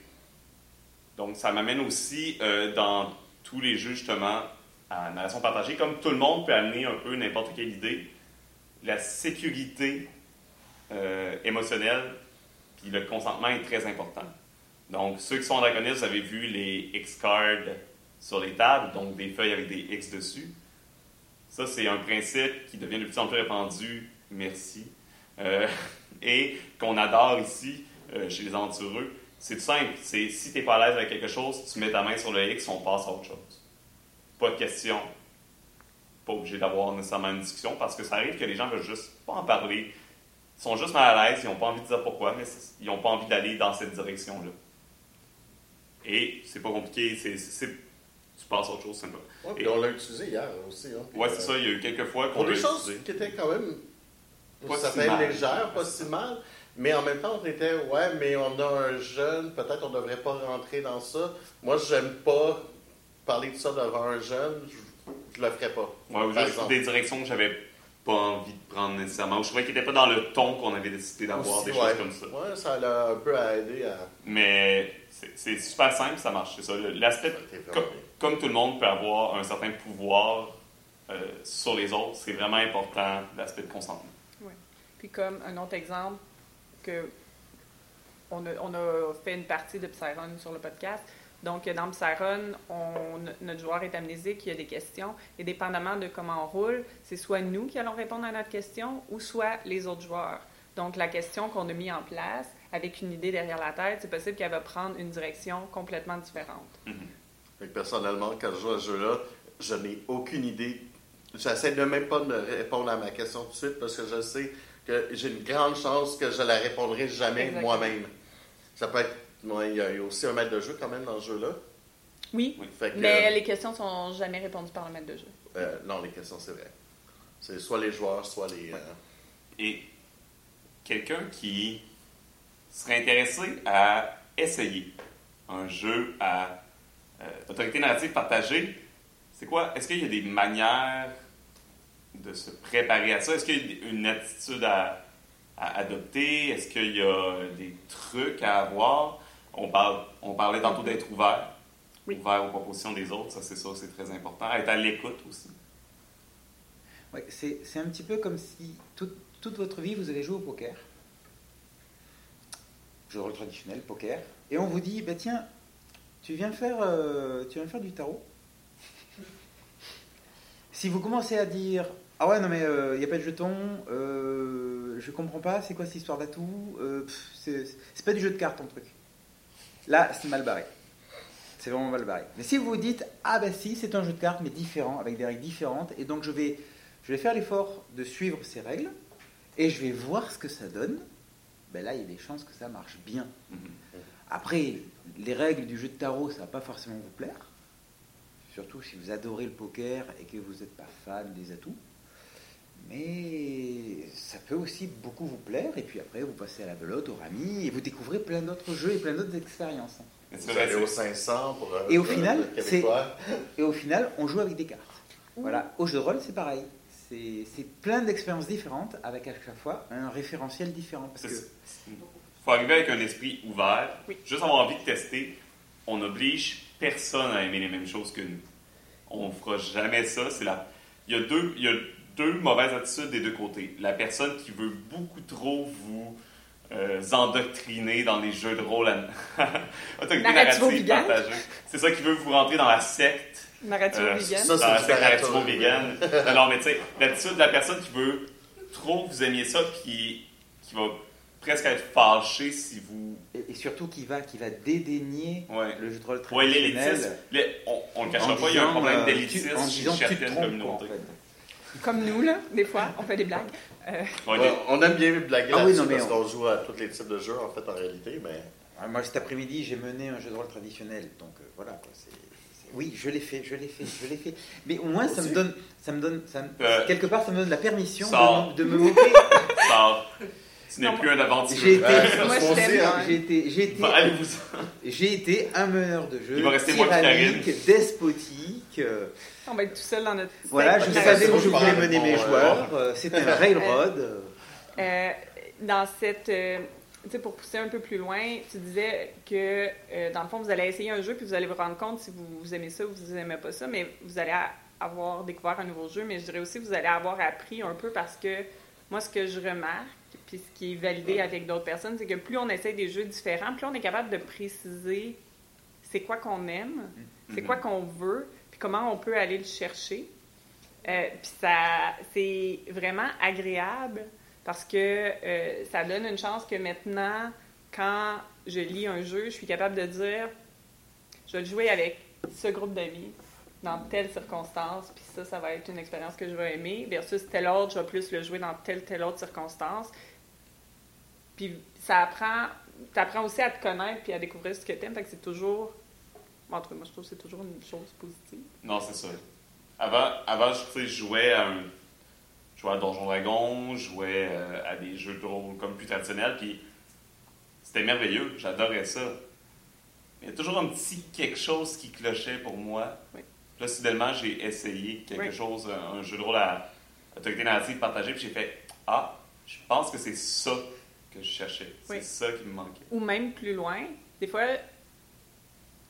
Donc, ça m'amène aussi euh, dans tous les jeux, justement, à narration partagée, comme tout le monde peut amener un peu n'importe quelle idée, la sécurité euh, émotionnelle puis le consentement est très important. Donc, ceux qui sont en draconiste, vous avez vu les X-cards sur les tables, donc des feuilles avec des X dessus. Ça, c'est un principe qui devient de plus en plus répandu, merci, euh, et qu'on adore ici chez les aventureux. C'est tout simple. C'est si tu n'es pas à l'aise avec quelque chose, tu mets ta main sur le X, on passe à autre chose. Pas de question. Pas obligé d'avoir nécessairement une discussion parce que ça arrive que les gens veulent juste pas en parler. Ils sont juste mal à l'aise, ils n'ont pas envie de dire pourquoi, mais ils n'ont pas envie d'aller dans cette direction-là. Et c'est pas compliqué, c'est, c'est- tu passes à autre chose simplement. Ouais, puis Et- on l'a utilisé hier aussi. Hein, Ouais, euh, c'est ça, il y a eu quelques fois qu'on Pour l'a des choses utilisé. qui étaient quand même Pas ça si fait mal. légères, pas si mal. Mais en même temps, on était, ouais, mais on a un jeune, peut-être on devrait pas rentrer dans ça. Moi, j'aime pas parler de ça devant un jeune, je, je le ferais pas. Ouais, des directions que j'avais pas envie de prendre nécessairement. Ou je trouvais qu'il était pas dans le ton qu'on avait décidé d'avoir, Aussi, des ouais. choses comme ça. Ouais, ça l'a un peu aidé à. Mais c'est, c'est super simple, ça marche, c'est ça. L'aspect, comme, tout le monde peut avoir un certain pouvoir euh, sur les autres, c'est vraiment important l'aspect de consentement. Puis comme un autre exemple, on a, fait une partie de Psyron sur le podcast. Donc, dans Psyron, on, notre joueur est amnésique, il y a des questions, et dépendamment de comment on roule, c'est soit nous qui allons répondre à notre question ou soit les autres joueurs. Donc, la question qu'on a mis en place, avec une idée derrière la tête, c'est possible qu'elle va prendre une direction complètement différente. Que personnellement, quand je joue à ce jeu-là, je n'ai aucune idée. J'essaie de même pas de répondre à ma question tout de suite parce que je sais que j'ai une grande chance que je la répondrai jamais moi-même. Ça peut être. ouais, il y a aussi un maître de jeu quand même dans ce jeu-là. Oui, Fait que, mais les questions sont jamais répondues par le maître de jeu. euh, non, les questions, c'est vrai. C'est soit les joueurs, soit les. euh, Et quelqu'un qui serait intéressé à essayer un jeu à euh, autorité narrative partagée, c'est quoi? Est-ce qu'il y a des manières de se préparer à ça? Est-ce qu'il y a une attitude à, à adopter? Est-ce qu'il y a des trucs à avoir? On, parle, on parlait tantôt d'être ouvert. Oui. Ouvert aux propositions des autres, ça c'est ça, c'est très important. Être à l'écoute aussi. Ouais, c'est c'est un petit peu comme si toute, toute votre vie, vous allez jouer au poker. Jeu de rôle traditionnel, poker. Et on vous dit, bah tiens, tu viens faire, euh, tu viens faire du tarot. Si vous commencez à dire, ah ouais, non mais il n'y a pas de jetons, euh, je comprends pas, c'est quoi cette histoire d'atout, euh, pff, c'est c'est pas du jeu de cartes ton truc. Là, c'est mal barré. C'est vraiment mal barré. Mais si vous vous dites, ah bah si, c'est un jeu de cartes, mais différent, avec des règles différentes, et donc je vais, je vais faire l'effort de suivre ces règles, et je vais voir ce que ça donne, ben là, il y a des chances que ça marche bien. Mhm. Après, les règles du jeu de tarot, ça va pas forcément vous plaire. Surtout si vous adorez le poker et que vous n'êtes pas fan des atouts. Mais ça peut aussi beaucoup vous plaire. Et puis après, vous passez à la belote, au rami, et vous découvrez plein d'autres jeux et plein d'autres expériences. Vous allez au 500 pour. euh, Et au final, c'est-. Et au final, on joue avec des cartes. Voilà. Au jeu de rôle, c'est pareil. C'est c'est plein d'expériences différentes avec à chaque fois un référentiel différent. Parce que faut arriver avec un esprit ouvert, Oui. juste avoir envie de tester. On n'oblige personne à aimer les mêmes choses que nous. On fera jamais ça. C'est la... il, y a deux, il y a deux mauvaises attitudes des deux côtés. La personne qui veut beaucoup trop vous euh, endoctriner dans les jeux de rôle à... autorité narrative partagée. C'est ça qui veut vous rentrer dans la secte Narrative euh, vegan. ça, dans la c'est secte narrative. vegan. Non, mais tu sais, l'attitude de la personne qui veut trop vous aimiez ça, puis qui va presque être fâchée si vous. et, surtout qui va, qui va dédaigner Ouais. le jeu de rôle traditionnel. l'élitisme. les- On, on le cachera pas, il y a un problème euh, d'élitisme chez certaines trompes, quoi, en communautés. fait. Comme nous, là, des fois, on fait des blagues. Euh, on aime bien blaguer Ah oui, non, mais parce on- qu'on joue à tous les types de jeux en fait en réalité, mais Ah, Moi, cet après-midi, j'ai mené un jeu de rôle traditionnel. Donc euh, voilà. quoi, c'est- c'est- Oui, je l'ai fait, je l'ai fait, je l'ai fait. Mais au moins, ça me donne, ça me donne, ça me- Euh, quelque part, ça me donne la permission de, me- de me moquer. ça, tu n'es Non, plus un aventureux. J'ai été, Ouais, Moi, je on t'aime, sait, hein. ouais. j'ai été, j'ai été, Bah, allez-vous j'ai été un meneur de jeu, Il va rester moi puis tyrannique, despotique. Euh, on va être tout seul dans notre. voilà, je c'est savais où je voulais mener mes joueurs. euh, C'était un railroad. euh, Euh, dans cette. euh, tu sais, pour pousser un peu plus loin, tu disais que, euh, dans le fond, vous allez essayer un jeu, puis vous allez vous rendre compte si vous, vous aimez ça ou vous aimez pas ça, mais vous allez a- avoir découvert un nouveau jeu, mais je dirais aussi que vous allez avoir appris un peu parce que moi, ce que je remarque, puis ce qui est validé avec d'autres personnes, c'est que plus on essaie des jeux différents, plus on est capable de préciser c'est quoi qu'on aime, c'est Mhm. quoi qu'on veut, comment on peut aller le chercher. Euh, puis ça, c'est vraiment agréable parce que euh, ça donne une chance que maintenant, quand je lis un jeu, je suis capable de dire, je vais le jouer avec ce groupe d'amis dans telle circonstance, puis ça, ça va être une expérience que je vais aimer, versus tel autre, je vais plus le jouer dans telle, telle autre circonstance. Puis ça apprend, t'apprends aussi à te connaître puis à découvrir ce que t'aimes, fait que c'est toujours En tout cas, moi, je trouve que c'est toujours une chose positive. Non, c'est ça. Avant, avant je, jouais à un. Je jouais à Donjon Dragon, je jouais euh, à des jeux de rôle comme plus traditionnels, puis c'était merveilleux, j'adorais ça. Mais il y a toujours un petit quelque chose qui clochait pour moi. Oui. Là, soudainement, j'ai essayé quelque Oui. chose, un, un jeu de rôle à autorité narrative partagée, puis j'ai fait Ah, je pense que c'est ça que je cherchais. C'est Oui. ça qui me manquait. Ou même plus loin, des fois,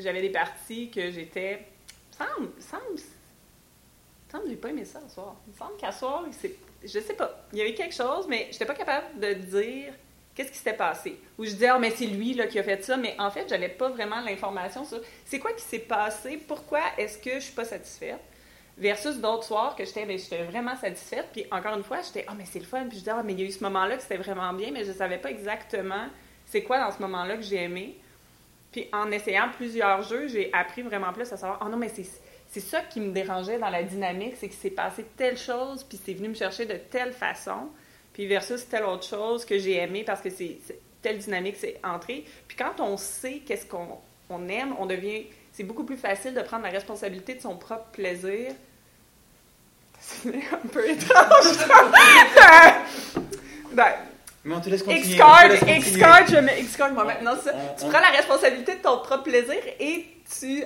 j'avais des parties que j'étais. Semble, semble, semble, j'ai pas aimé ça ce soir. Il me semble qu'à soir, je sais pas, il y avait quelque chose, mais j'étais pas capable de dire qu'est-ce qui s'était passé. Ou je disais, ah, mais c'est lui là, qui a fait ça, mais en fait, j'avais pas vraiment l'information sur c'est quoi qui s'est passé, pourquoi est-ce que je suis pas satisfaite. Versus d'autres soirs que j'étais, ben, j'étais vraiment satisfaite. Puis encore une fois, j'étais, ah, mais c'est le fun. Puis je disais, ah, mais il y a eu ce moment-là que c'était vraiment bien, mais je savais pas exactement c'est quoi dans ce moment-là que j'ai aimé. Puis en essayant plusieurs jeux, j'ai appris vraiment plus à savoir, ah non, mais c'est, c'est ça qui me dérangeait dans la dynamique, c'est que c'est passé telle chose, puis c'est venu me chercher de telle façon, puis versus telle autre chose que j'ai aimé parce que c'est, telle dynamique c'est entré. Puis quand on sait qu'est-ce qu'on on aime, on devient, c'est beaucoup plus facile de prendre la responsabilité de son propre plaisir. C'est un peu étrange. ben, Mais on te laisse continuer. X-Card. X-Card, je mets X-Card moi maintenant. ça. On- Tu on- prends la responsabilité de ton propre plaisir et tu,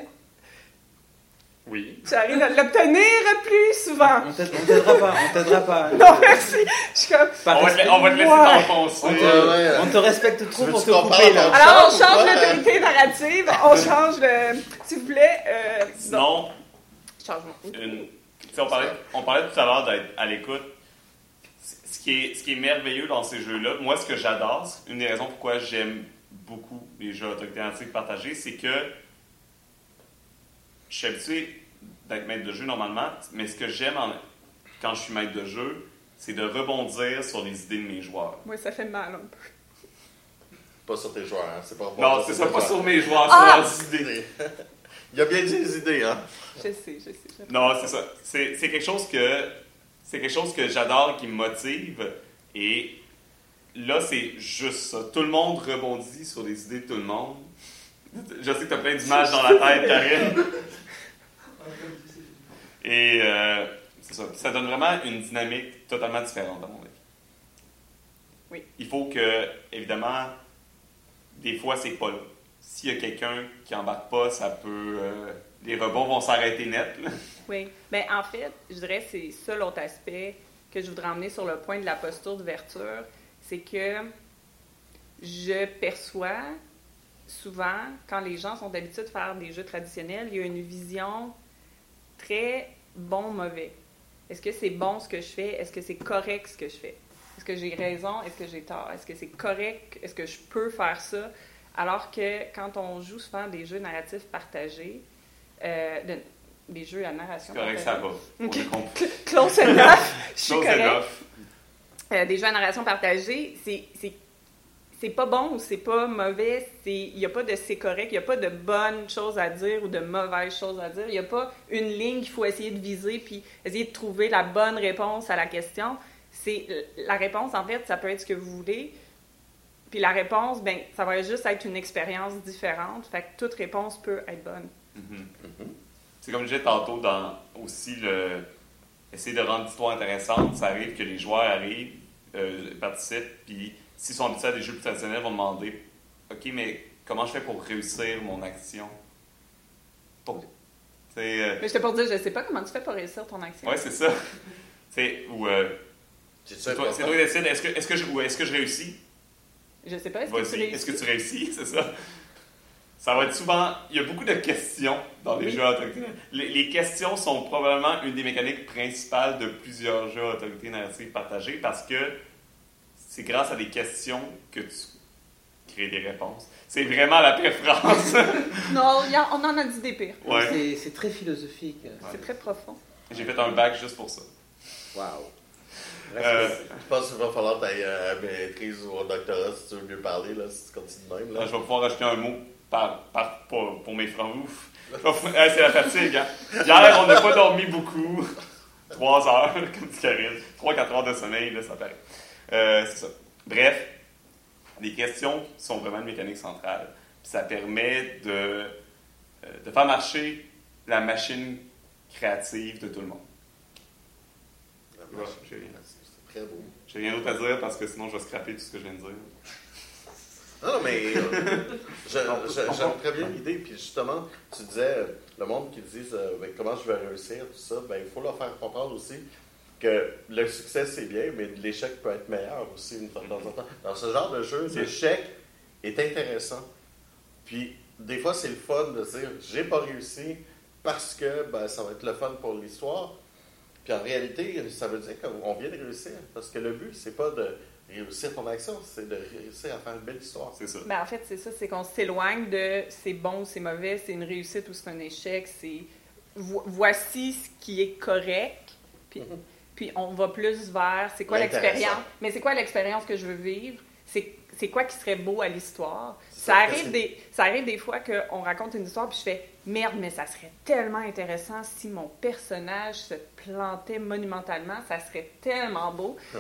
Oui. tu arrives à l'obtenir plus souvent. On t'aide- on t'aidera pas, on t'aidera pas. Non, merci. Je suis comme. On va, te, respect. on va te laisser t'enfoncer. On te, Ouais, ouais. on te respecte trop pour te couper là. Alors, on Change l'autorité narrative. On change le. S'il vous plaît. Euh, non. Sinon, Changement. une- tu sais, on, parlait, on parlait tout à l'heure d'être à l'écoute. Ce qui, est, ce qui est merveilleux dans ces jeux-là, moi, ce que j'adore, c'est une des raisons pourquoi j'aime beaucoup les jeux narrative partagés, c'est que je suis habitué d'être maître de jeu normalement, mais ce que j'aime en- quand je suis maître de jeu, c'est de rebondir sur les idées de mes joueurs. Moi, ça fait mal un peu. Pas sur tes joueurs, hein. c'est pas bon. Non, c'est ça, pas sur mes joueurs, Ah! sur leurs idées. Il a bien dit les idées, hein. Je sais, je sais. je sais. Non, c'est ça. C'est quelque chose que c'est quelque chose que j'adore, qui me motive. Et là, c'est juste ça. Tout le monde rebondit sur les idées de tout le monde. Je sais que tu as plein d'images dans la tête, Karine. Et euh, c'est ça. Ça donne vraiment une dynamique totalement différente, à mon avis. Oui. Il faut que, évidemment, des fois, c'est pas là. S'il y a quelqu'un qui embarque pas, ça peut. euh, les rebonds vont s'arrêter net. là. Oui. Ben, en fait, je dirais que c'est ça l'autre aspect que je voudrais emmener sur le point de la posture d'ouverture. C'est que je perçois souvent, quand les gens sont habitués de faire des jeux traditionnels, il y a une vision très bon-mauvais. Est-ce que c'est bon ce que je fais? Est-ce que c'est correct ce que je fais? Est-ce que j'ai raison? Est-ce que j'ai tort? Est-ce que c'est correct? Est-ce que je peux faire ça? Alors que quand on joue souvent des jeux narratifs partagés, euh, des jeux à narration C'est correct, ça va. On Ok. a compris. Close enough, je suis Close correct. enough. Euh, des jeux à narration partagée, c'est c'est- c'est pas bon ou c'est pas mauvais, il n'y a pas de c'est correct, il n'y a pas de bonnes choses à dire ou de mauvaises choses à dire, il n'y a pas une ligne qu'il faut essayer de viser puis essayer de trouver la bonne réponse à la question. C'est la réponse en fait, ça peut être ce que vous voulez. Puis la réponse, ben, ça va juste être une expérience différente. Fait que toute réponse peut être bonne. Mhm. C'est comme je disais tantôt dans aussi le essayer de rendre l'histoire intéressante. Ça arrive que les joueurs arrivent, euh, participent, puis s'ils sont habitués à des jeux plus traditionnels, vont demander Ok, mais comment je fais pour réussir mon action? Pour- euh, Mais je te pour dire, je sais pas comment tu fais pour réussir ton action. Ouais, c'est ça. C'est ou euh, C'est toi, c'est toi qui décides, est-ce que, est-ce, que je, ou est-ce que je réussis? Je sais pas, est-ce que tu réussis? est-ce que tu réussis, c'est ça? Ça va être souvent. Il y a beaucoup de questions dans les Oui. jeux à autorité. Les, les questions sont probablement une des mécaniques principales de plusieurs jeux à autorité narrative partagée parce que c'est grâce à des questions que tu crées des réponses. C'est vraiment la pire phrase. Non, il y a- on en a dit des pires. ouais. C'est- C'est très philosophique. C'est très profond. J'ai fait un bac juste pour ça. Waouh. Euh, Je pense qu'il va falloir que tu ailles à maîtrise ou au doctorat si tu veux mieux parler, là, si tu continues de même. Là, je vais pouvoir rajouter un mot par, par, pour, pour mes francs ouf. C'est la fatigue. Hein? Hier, on n'a pas dormi beaucoup. Trois heures, comme dit Karine. Trois, quatre heures de sommeil, là, ça paraît. Euh, c'est ça. Bref, les questions sont vraiment une mécanique centrale. Puis ça permet de euh, de faire marcher la machine créative de tout le monde. La machine. C'est très beau. J'ai rien d'autre à dire parce que sinon je vais scraper tout ce que je viens de dire. Non, mais j'aime très bien l'idée. Puis justement, tu disais, euh, le monde qui disent euh, Ben, comment je vais réussir, tout ça, ben, il faut leur faire comprendre aussi que le succès c'est bien, mais l'échec peut être meilleur aussi une fois de temps en temps. Dans ce genre de jeu, l'échec est intéressant. Puis des fois, c'est le fun de dire j'ai pas réussi parce que ben, ça va être le fun pour l'histoire. Puis en réalité, ça veut dire qu'on vient de réussir. Parce que le but, c'est pas de réussir ton action, c'est de réussir à faire une belle histoire. C'est ça. Ben, en fait, c'est ça, c'est qu'on s'éloigne de c'est bon ou c'est mauvais, c'est une réussite ou c'est un échec, c'est vo- voici ce qui est correct, puis, Mhm. puis on va plus vers c'est quoi l'expérience, mais c'est quoi l'expérience que je veux vivre, c'est c'est quoi qui serait beau à l'histoire? Ça ça, arrive, des, ça arrive des fois qu'on raconte une histoire puis je fais merde, mais ça serait tellement intéressant si mon personnage se plantait monumentalement, ça serait tellement beau. Uh-huh.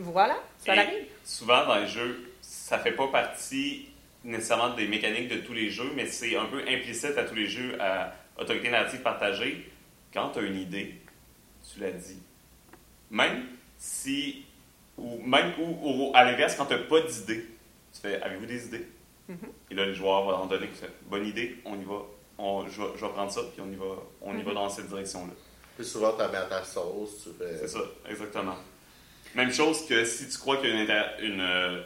Et voilà, ça Et arrive. Souvent dans les jeux, ça fait pas partie nécessairement des mécaniques de tous les jeux, mais c'est un peu implicite à tous les jeux à autorité narrative partagée. Quand tu as une idée, tu la dis. Même si, ou même ou, ou à l'inverse, quand tu n'as pas d'idée, tu fais Avez-vous des idées? Mhm. Et là, le joueur va en donner. Bonne idée, on y va. On, je, vais, je vais prendre ça, puis on y va, on y va Mhm. dans cette direction-là. Plus souvent, tu mets à ta sauce, tu fais. C'est ça, exactement. Même chose que si tu crois qu'il y a euh,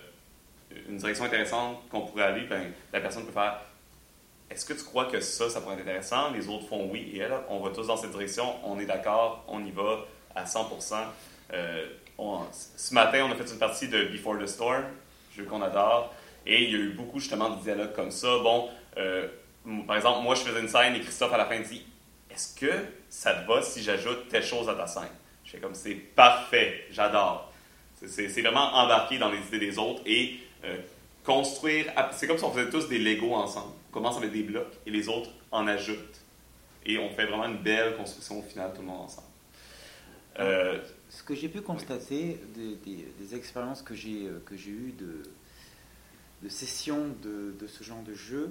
une direction intéressante qu'on pourrait aller, ben, la personne peut faire Est-ce que tu crois que ça, ça pourrait être intéressant? Les autres font oui, et elle, on va tous dans cette direction, on est d'accord, on y va à 100%. Euh, ce matin, on a fait une partie de Before the Storm, jeu qu'on adore, et il y a eu beaucoup justement de dialogues comme ça. Bon, euh, par exemple, moi je faisais une scène et Christophe à la fin dit Est-ce que ça te va si j'ajoute telle chose à ta scène? Je fais comme c'est parfait, j'adore. C'est- vraiment embarquer dans les idées des autres et euh, construire. C'est comme si on faisait tous des Legos ensemble. On commence avec des blocs et les autres en ajoutent. Et on fait vraiment une belle construction au final, tout le monde ensemble. Euh, Ce que j'ai pu constater des, des- des expériences que j'ai euh, que j'ai eues de, de sessions de, de ce genre de jeu,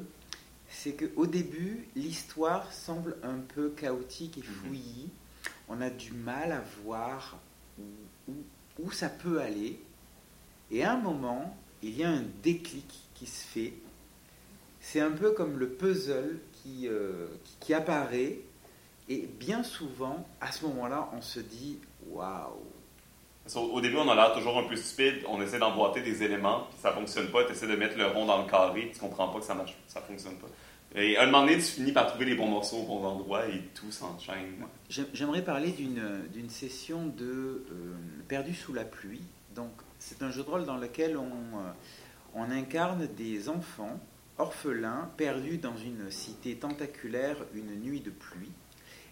c'est qu'au début, l'histoire semble un peu chaotique et fouillie. On a du mal à voir où, ça peut aller. Et à un moment, il y a un déclic qui se fait. C'est un peu comme le puzzle qui, euh, qui, apparaît. Et bien souvent, à ce moment-là, on se dit Waouh Au début, on a l'air toujours un peu stupide. On essaie d'emboîter des éléments, puis ça fonctionne pas. Tu essaies de mettre le rond dans le carré, tu comprends pas que ça marche, ça fonctionne pas. Et à un moment donné, tu finis par trouver les bons morceaux au bon endroit et tout s'enchaîne. J'ai- J'aimerais parler d'une d'une session de euh, Perdu sous la pluie. Donc, c'est un jeu de rôle dans lequel on, euh, on incarne des enfants orphelins perdus dans une cité tentaculaire une nuit de pluie.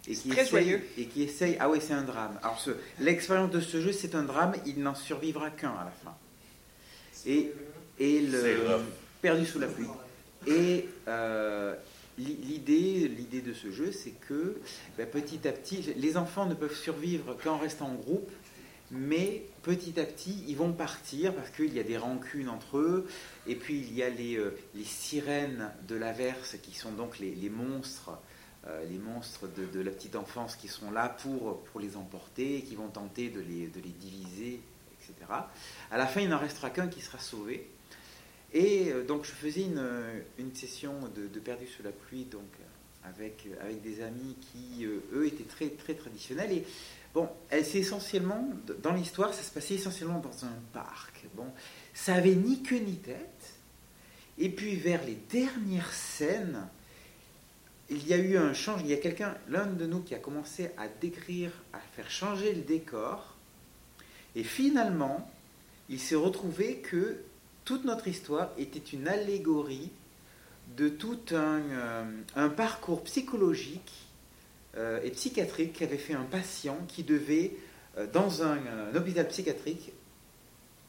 Et qui, très essayent- joyeux. et qui essaye. Ah oui, c'est un drame. Alors, ce- l'expérience de ce jeu, c'est un drame. Il n'en survivra qu'un à la fin. Et, et C'est le perdu sous la pluie. Et euh, l'idée, de ce jeu, c'est que ben, petit à petit, les enfants ne peuvent survivre qu'en restant en groupe, mais petit à petit, ils vont partir parce qu'il y a des rancunes entre eux. Et puis il y a les, euh, sirènes de l'averse qui sont donc les, monstres. euh, les monstres de, de la petite enfance qui sont là pour, pour les emporter, qui vont tenter de les, de les diviser, etc. À la fin, il n'en restera qu'un qui sera sauvé. Et euh, donc je faisais une, une session de, Perdu sous la pluie donc, euh, avec, euh, avec des amis qui, euh, eux, étaient très, très traditionnels. Et bon, c'est essentiellement, dans l'histoire, ça se passait essentiellement dans un parc. Bon, ça avait ni queue ni tête. Et puis vers les dernières scènes, il y a eu un change. Il y a quelqu'un, l'un de nous, qui a commencé à décrire, à faire changer le décor. Et finalement, il s'est retrouvé que toute notre histoire était une allégorie de tout un, euh, un parcours psychologique euh, et psychiatrique qu'avait fait un patient qui devait, euh, dans un, un hôpital psychiatrique,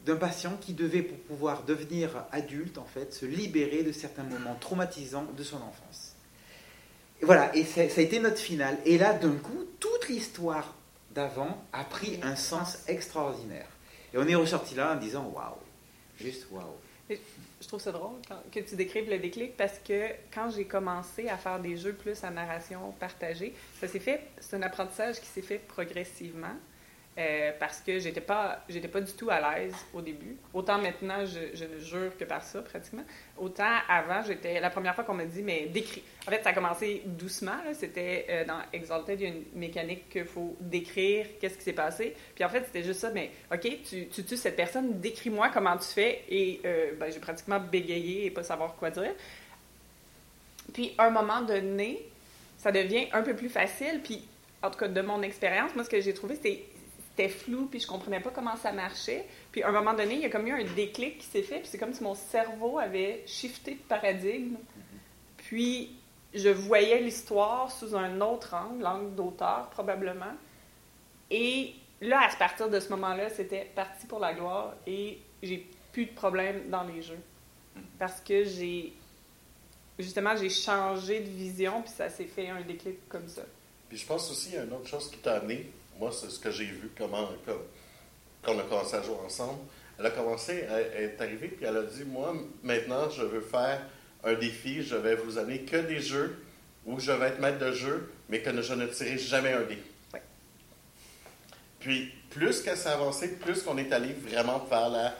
d'un patient qui devait, pour pouvoir devenir adulte, en fait, se libérer de certains moments traumatisants de son enfance. Et voilà, et ça, ça a été notre finale. Et là, d'un coup, toute l'histoire d'avant a pris un sens extraordinaire. Et on est ressorti là en disant waouh, juste. Je trouve ça drôle que tu décrives le déclic parce que quand j'ai commencé à faire des jeux plus à narration partagée, ça s'est fait, c'est un apprentissage qui s'est fait progressivement euh, parce que j'étais pas, j'étais pas du tout à l'aise au début. Autant maintenant, je, je jure que par ça pratiquement. Autant avant, j'étais la première fois qu'on m'a dit mais décris. En fait, ça a commencé doucement. C'était euh, dans Exalted, il y a une mécanique qu'il faut décrire qu'est-ce qui s'est passé. Puis en fait, c'était juste ça. Mais ok, tu, tu tues cette personne, décris-moi comment tu fais. Et euh, ben, j'ai pratiquement bégayé et pas savoir quoi dire. Puis à un moment donné, ça devient un peu plus facile. Puis en tout cas, de mon expérience, moi, ce que j'ai trouvé, c'était c'était flou, puis je comprenais pas comment ça marchait. Puis à un moment donné, il y a comme eu un déclic qui s'est fait, puis c'est comme si mon cerveau avait shifté de paradigme. Puis je voyais l'histoire sous un autre angle, l'angle d'auteur probablement. Et là, à partir de ce moment-là, c'était parti pour la gloire et j'ai plus de problème dans les jeux. Parce que j'ai. Justement, j'ai changé de vision, puis ça s'est fait un déclic comme ça. Puis je pense aussi, il y a une autre chose qui t'a amené. Moi, c'est ce que j'ai vu, comment, comme, quand on a commencé à jouer ensemble. Elle a commencé, elle, elle est arrivée, puis elle a dit Moi, maintenant, je veux faire un défi, je vais vous amener que des jeux où je vais être maître de jeu, mais que je ne tirerai jamais un dé. Ouais. Puis, plus qu'elle s'est avancée, plus qu'on est allé vraiment vers la,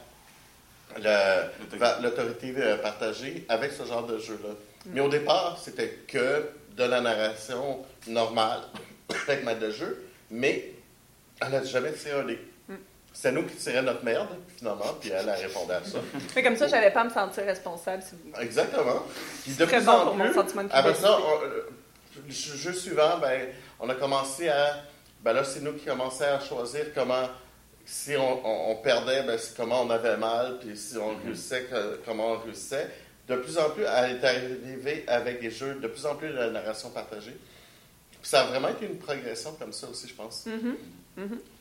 l'autorité euh, partagée avec ce genre de jeu-là. Mais au départ, c'était que de la narration normale avec maître de jeu, mais elle n'a jamais tiré un dé. Mm. C'est nous qui tirions notre merde, finalement, puis elle a répondu à ça. Mais comme ça, j'allais pas à me sentir responsable. Si vous... Exactement. Puis de Très plus bon en pour mon plus, sentiment de après ça, on- euh, le jeu suivant, ben, on a commencé à. Ben là, c'est nous qui commençons à choisir comment. Si on, on- on perdait, ben, c'est comment on avait mal, puis si on réussissait, que- comment on réussissait. De plus en plus, elle est arrivée avec des jeux, de plus en plus de la narration partagée. Puis ça a vraiment été une progression comme ça aussi, je pense. Mhm.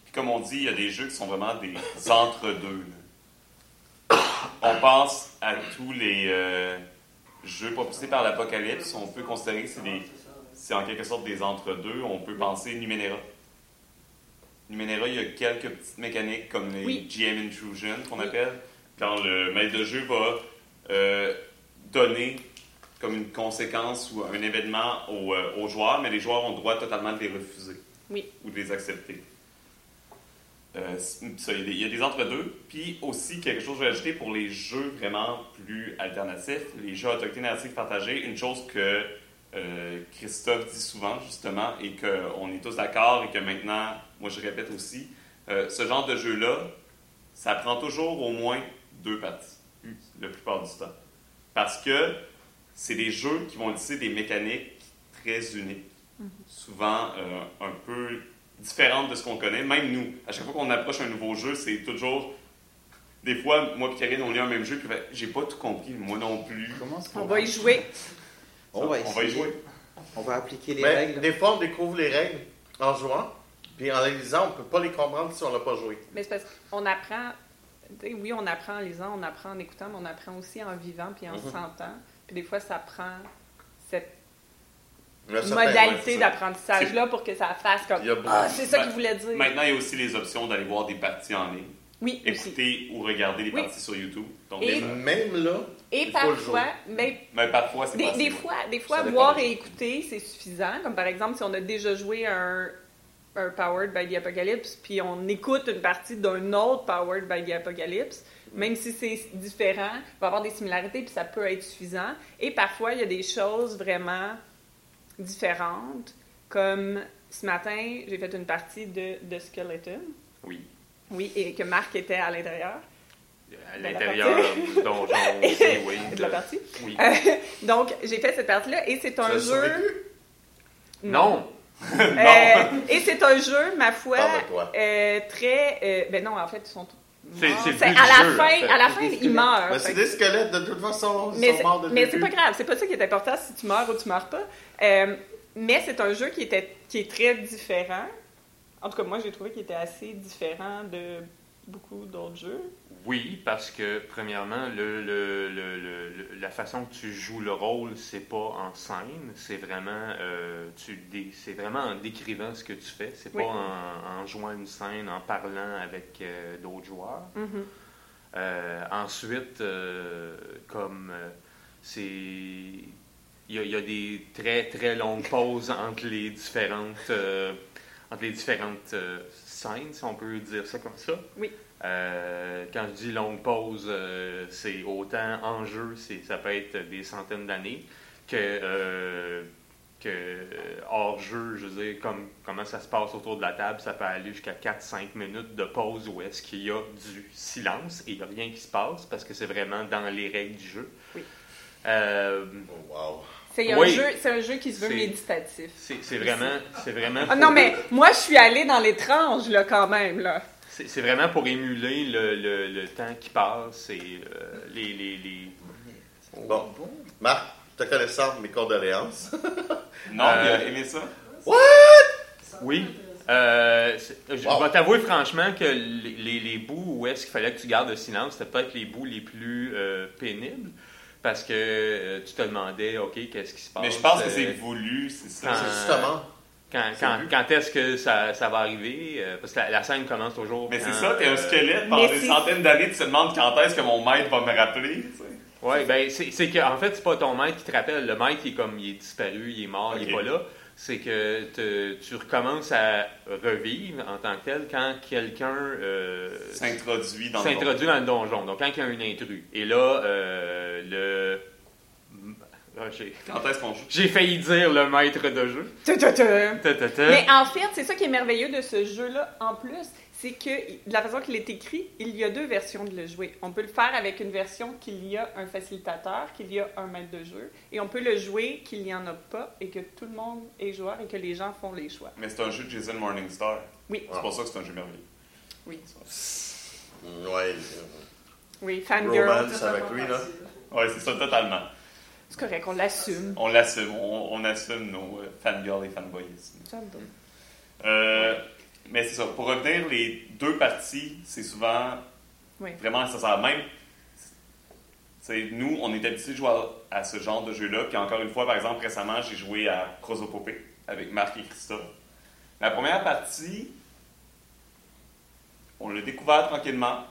Puis comme on dit, il y a des jeux qui sont vraiment des entre-deux. On pense à tous les euh, jeux propulsés par l'Apocalypse. On peut considérer que c'est des, c'est en quelque sorte des entre-deux. On peut penser Numenera. Numenera, il y a quelques petites mécaniques comme les Oui. GM Intrusion qu'on appelle. Quand le maître de jeu va euh, donner comme une conséquence ou un événement aux, euh, aux joueurs, mais les joueurs ont le droit totalement de les refuser Oui. ou de les accepter. Euh, ça, il y a des- entre-deux. Puis aussi, quelque chose que je vais ajouter pour les jeux vraiment plus alternatifs, les jeux à autorité narrative partagée, une chose que euh, Christophe dit souvent, justement, et qu'on est tous d'accord, et que maintenant, moi je répète aussi, ce genre de jeu-là, ça prend toujours au moins deux parties, la plupart du temps. Parce que c'est des jeux qui vont utiliser des mécaniques très uniques, souvent euh, un peu différentes de ce qu'on connaît. Même nous, à chaque fois qu'on approche un nouveau jeu, c'est toujours. Des fois, moi et Karine, on lit un même jeu, puis fait, j'ai pas tout compris, moi non plus. Comment ça On va y jouer. On va, on va y jouer. On va appliquer les Mais règles. des fois, on découvre les règles en jouant, puis en les lisant, on ne peut pas les comprendre si on n'a pas joué. Mais c'est parce qu'on apprend. Oui, on apprend en lisant, on apprend en écoutant, mais on apprend aussi en vivant puis en Mhm. sentant. Puis des fois, ça prend cette ouais, modalité d'apprentissage-là pour que ça fasse comme beaucoup- Ah, c'est ça Ben, qu'il voulait dire. Maintenant, il y a aussi les options d'aller voir des parties en ligne, Oui, aussi. écouter ou regarder des Oui. parties sur YouTube. Donc, Et- Même là, Et parfois, mais mais parfois, c'est Des, pas des fois, des fois voir et écouter, c'est suffisant. Comme par exemple, si on a déjà joué un, un Powered by the Apocalypse, puis on écoute une partie d'un autre Powered by the Apocalypse, même si c'est différent, il va y avoir des similarités, puis ça peut être suffisant. Et parfois, il y a des choses vraiment différentes, comme ce matin, j'ai fait une partie de, de Skeleton. Oui. Oui, et que Marc était à l'intérieur À l'intérieur donjon oui. de la partie. Oui. Donc, j'ai fait cette partie-là, et c'est un jeu... survécu? Non! Euh, et c'est un jeu, ma foi, euh, très. euh, ben non, en fait, ils sont tous. C'est- but à la jeu, fin, en fait. à la fin, meurent. Mais Fait c'est que- des squelettes, de toute façon, ils mais sont morts de mais c'est pas grave, c'est pas ça qui est important si tu meurs ou tu meurs pas. Euh, mais c'est un jeu qui, était, qui est très différent. En tout cas, moi, j'ai trouvé qu'il était assez différent de beaucoup d'autres jeux? Oui, parce que, premièrement, le, le- le- le- le- la façon que tu joues le rôle, c'est pas en scène, c'est vraiment, euh, tu c'est vraiment en décrivant ce que tu fais, c'est Oui. pas en, en jouant une scène, en parlant avec euh, d'autres joueurs. Mhm. Euh, ensuite, comme c'est. Il y, y a des très très longues pauses entre les différentes, entre les différentes si on peut dire ça comme ça. Oui. Euh, quand je dis longue pause, euh, c'est autant en jeu, c'est, ça peut être des centaines d'années, que, euh, que hors jeu, je veux dire, comme, comment ça se passe autour de la table, ça peut aller jusqu'à 4-5 minutes de pause où est-ce qu'il y a du silence et il n'y a rien qui se passe parce que c'est vraiment dans les règles du jeu. Oui. Euh, Oh, wow. C'est un, Oui. jeu, c'est un jeu qui se veut C'est- méditatif. c'est, c'est vraiment, c'est vraiment Ah non, mais moi, je suis allée dans l'étrange, là, quand même, là. C'est c'est vraiment pour émuler le, le- le temps qui passe et euh, les, les, les- Bon. Marc, te connaissant, mes condoléances. Non, Euh, il a aimé ça. Oui. Euh, je Wow. vais t'avouer franchement que les, les- les bouts où est-ce qu'il fallait que tu gardes le silence, c'était peut-être les bouts les plus euh, pénibles. Parce que euh, tu te demandais, OK, qu'est-ce qui se passe? Mais je pense que euh, c'est voulu, c'est ça. quand- C'est justement. Quand, c'est quand, vu. quand est-ce que ça, ça va arriver? Euh, parce que la, la scène commence toujours. Mais c'est ça, t'es un squelette pendant des centaines d'années, tu te demandes quand est-ce que mon maître va me rappeler. tu sais. Oui, ben c'est c'est que en fait, c'est pas ton maître qui te rappelle. Le maître, il est comme il est disparu, il est mort, il est pas là. C'est que te- tu recommences à revivre en tant que tel quand quelqu'un euh, S'introduit dans dans le donjon. Donc quand il y a un intrus. Et là, euh, le. Ah. Quand est-ce qu'on joue? J'ai failli dire le maître de jeu. Ta, ta, ta. Mais en fait, c'est ça qui est merveilleux de ce jeu-là, en plus, c'est que de la façon qu'il est écrit, il y a deux versions de le jouer. On peut le faire avec une version qu'il y a un facilitateur, qu'il y a un maître de jeu, et on peut le jouer qu'il n'y en a pas, et que tout le monde est joueur, et que les gens font les choix. Mais c'est un jeu de Jason Morningstar. Oui. C'est pour ça que c'est un jeu merveilleux. Oui. Ouais. Oui, fangirl. Romance avec lui, là. Ouais, c'est ça, totalement. C'est correct, on l'assume. On l'assume, on, on assume nos euh, fangirls et fanboyismes. Ça me donne. Euh, mais c'est ça, pour revenir, les deux parties, c'est souvent Oui. vraiment nécessaire. Même, c'est nous, on est habitués de jouer à, à ce genre de jeu-là. Puis encore une fois, par exemple, récemment, j'ai joué à Prosopopée avec Marc et Christophe. La première partie, on l'a découvert tranquillement.